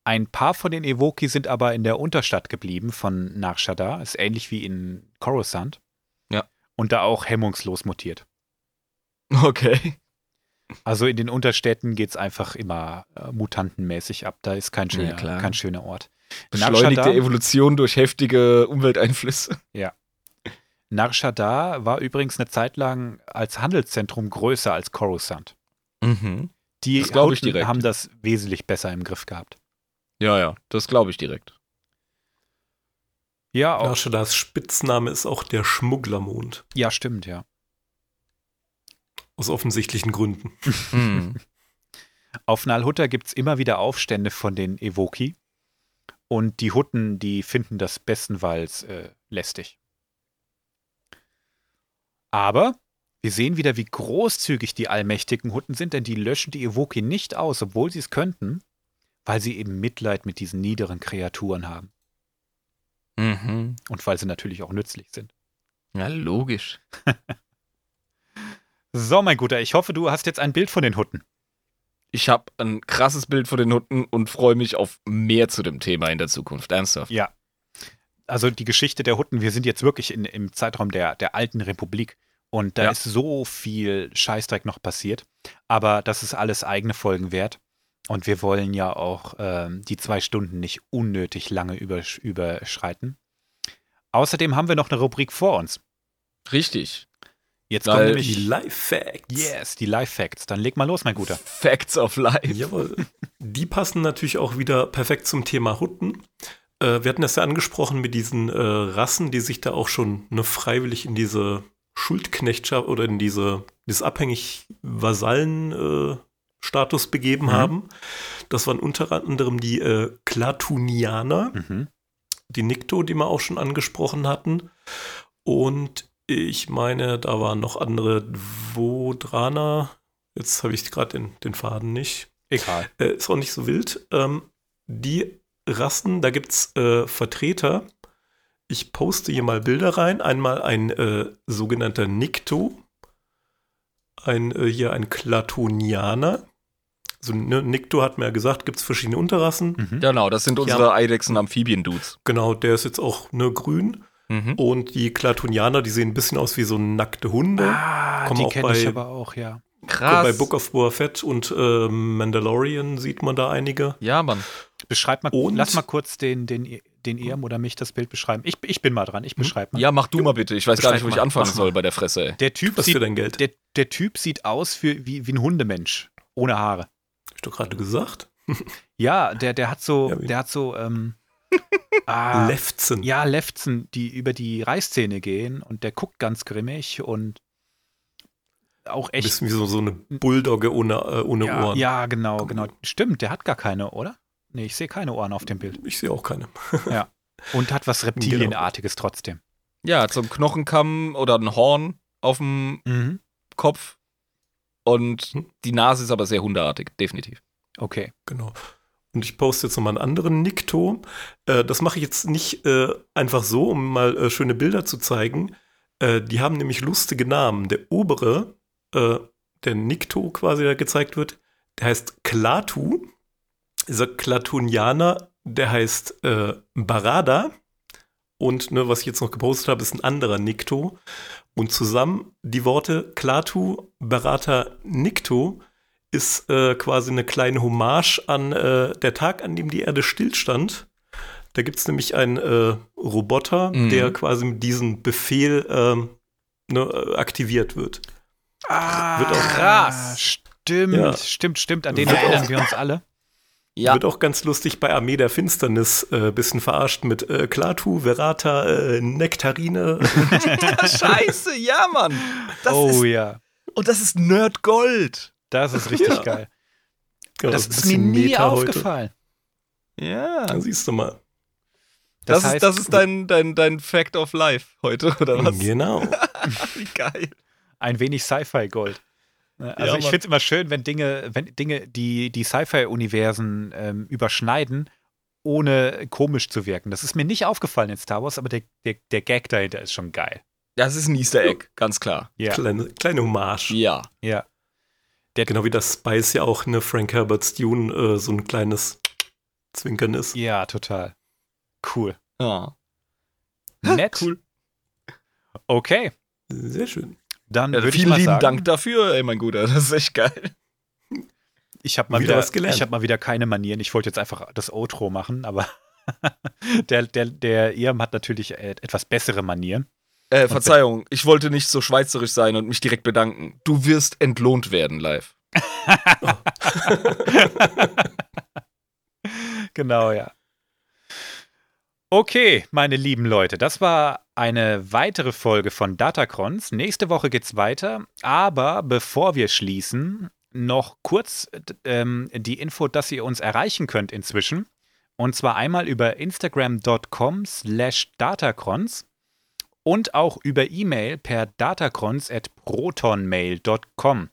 Ein paar von den Evoki sind aber in der Unterstadt geblieben von Nar Shaddaa, ist ähnlich wie in Coruscant. Ja. Und da auch hemmungslos mutiert. Okay. Also in den Unterstädten geht es einfach immer äh, mutantenmäßig ab. Da ist kein Ja, schöner, klar. kein schöner Ort. Beschleunigte Evolution durch heftige Umwelteinflüsse. Nar Shaddaa war übrigens eine Zeit lang als Handelszentrum größer als Coruscant. Mhm. Die Das ich direkt. haben das wesentlich besser im Griff gehabt. Ja, ja. Das glaube ich direkt. Ja, auch, Nashadas Spitzname ist auch der Schmugglermond. ja, stimmt, ja. Aus offensichtlichen Gründen. Mhm. Auf Nalhutta gibt es immer wieder Aufstände von den Evoki. Und die Hutten, die finden das bestenfalls äh, lästig. Aber wir sehen wieder, wie großzügig die allmächtigen Hutten sind, denn die löschen die Evoki nicht aus, obwohl sie es könnten, weil sie eben Mitleid mit diesen niederen Kreaturen haben. Mhm. Und weil sie natürlich auch nützlich sind. Ja, logisch. So, mein Guter, ich hoffe, du hast jetzt ein Bild von den Hutten. Ich habe ein krasses Bild von den Hutten und freue mich auf mehr zu dem Thema in der Zukunft. Ernsthaft. Ja. Also die Geschichte der Hutten, wir sind jetzt wirklich in, im Zeitraum der, der alten Republik und da Ja. ist so viel Scheißdreck noch passiert. Aber das ist alles eigene Folgen wert. Und wir wollen ja auch ähm, die zwei Stunden nicht unnötig lange übersch überschreiten. Außerdem haben wir noch eine Rubrik vor uns. Richtig. Jetzt Weil kommen Die nämlich Life Facts. yes, die Live Facts. Dann leg mal los, mein Guter. Facts of Life. Jawohl. Die passen natürlich auch wieder perfekt zum Thema Hutten. Äh, wir hatten das ja angesprochen mit diesen äh, Rassen, die sich da auch schon ne, freiwillig in diese Schuldknechtschaft oder in diese, dieses abhängig Vasallen-Status äh, Status begeben Mhm. haben. Das waren unter anderem die äh, Klatunianer, Mhm. die Nikto, die wir auch schon angesprochen hatten. Und ich meine, da waren noch andere Vodraner. Jetzt habe ich gerade den, den Faden nicht. Egal. Äh, ist auch nicht so wild. Ähm, die Rassen, da gibt es äh, Vertreter. Ich poste hier mal Bilder rein. Einmal ein äh, sogenannter Nikto. Ein, äh, hier ein Klatonianer. So, ne, Nikto hat mir ja gesagt, gibt es verschiedene Unterrassen. Mhm. Genau, das sind unsere Eidechsen-Amphibien-Dudes. Genau, der ist jetzt auch ne, grün. Mhm. Und die Klatonianer, die sehen ein bisschen aus wie so nackte Hunde. Ah, Kommen die kenne ich aber auch, ja. Krass. Bei Book of Boba Fett und äh, Mandalorian sieht man da einige. ja, Mann. Beschreib mal, Und- lass mal kurz den, den, den Irm oder mich das Bild beschreiben. Ich, ich bin mal dran, ich beschreibe mal. Ja, mach du mal bitte. Ich weiß gar Beschreib nicht, wo ich mal. anfangen soll bei der Fresse, ey. Der Typ Was sieht für dein Geld? Der, der Typ sieht aus für, wie, wie ein Hundemensch. Ohne Haare. Hab ich doch gerade gesagt. Ja, der, der hat so, Ja, der hat so, ähm, ah, Lefzen. ja, Lefzen, die über die Reißzähne gehen und der guckt ganz grimmig und auch Ein echt. bisschen wie so, so eine Bulldogge ohne, äh, ohne ja, Ohren. ja, genau, genau. Stimmt, der hat gar keine, oder? Nee, ich sehe keine Ohren auf dem Bild. Ich sehe auch keine. Und hat was Genau. Reptilienartiges trotzdem. Ja, zum Knochenkamm oder ein Horn auf dem Mhm. Kopf und Hm. die Nase ist aber sehr hundeartig, definitiv. Okay. Genau. Und ich poste jetzt nochmal einen anderen Nikto. Äh, das mache ich jetzt nicht äh, einfach so, um mal äh, schöne Bilder zu zeigen. Äh, die haben nämlich lustige Namen. Der obere, äh, der Nikto quasi, der gezeigt wird, der heißt Klatu. Dieser Klatunianer, der heißt äh, Barada. Und ne, was ich jetzt noch gepostet habe, ist ein anderer Nikto. Und zusammen die Worte Klatu, Barata, Nikto ist äh, quasi eine kleine Hommage an äh, der Tag, an dem die Erde stillstand. Da gibt es nämlich einen äh, Roboter, Mhm. der quasi mit diesem Befehl ähm, ne, äh, aktiviert wird. Ah, Wird auch- krass. Stimmt, Ja. stimmt, stimmt. An den Wird erinnern auch- wir uns alle. Ja, Wird auch ganz lustig bei Armee der Finsternis äh, bisschen verarscht mit äh, Klatu, Verata, äh, Nektarine. scheiße, ja, Mann. Das oh ist, ja, und das ist Nerdgold. Das ist richtig Ja. geil. Das ist mir nie Meta heute. aufgefallen. Ja. Da siehst du mal. Das, heißt, ist, das ist dein, dein, dein Fact of Life heute, oder was? Genau. Wie geil. ein wenig Sci-Fi-Gold. Ne, Also Ja, ich finde es immer schön, wenn Dinge, wenn Dinge, die die Sci-Fi-Universen ähm, überschneiden, ohne komisch zu wirken. Das ist mir nicht aufgefallen in Star Wars, aber der, der, der Gag dahinter ist schon geil. Das ist ein Easter Egg, ganz klar. Ja, Kleine, kleine Hommage. Ja. ja. Genau wie das Spice ja auch eine Frank Herbert's Dune äh, so ein kleines Zwinkern ist. Ja, total. Cool. ja. Nett. Cool. Okay, Sehr schön. dann Ja, würde ich vielen mal lieben sagen, Dank dafür, ey, mein Guter. Das ist echt geil. ich habe mal Wieder wieder, was gelernt. ich habe mal wieder keine Manieren. Ich wollte jetzt einfach das Outro machen, aber der, der, der Irm hat natürlich äh, etwas bessere Manieren. Äh, Verzeihung, ich wollte nicht so schweizerisch sein und mich direkt bedanken. Du wirst entlohnt werden live. Genau, ja. Okay, meine lieben Leute, das war eine weitere Folge von Datacrons. Nächste Woche geht's weiter, aber bevor wir schließen, noch kurz ähm, die Info, dass ihr uns erreichen könnt inzwischen. Und zwar einmal über instagram.com slash datacrons und auch über E-Mail per datacrons at protonmail.com.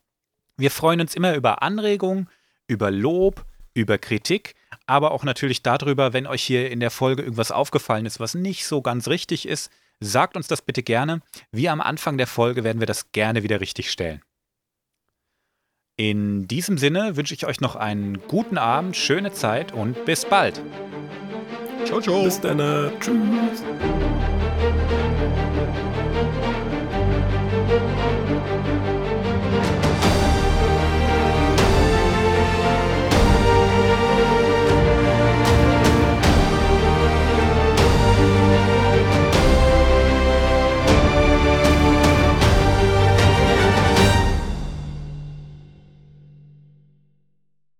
Wir freuen uns immer über Anregungen, über Lob, über Kritik, aber auch natürlich darüber, wenn euch hier in der Folge irgendwas aufgefallen ist, was nicht so ganz richtig ist. Sagt uns das bitte gerne. Wie am Anfang der Folge werden wir das gerne wieder richtig stellen. In diesem Sinne wünsche ich euch noch einen guten Abend, schöne Zeit und bis bald. Ciao, ciao. Bis dann. äh, Tschüss.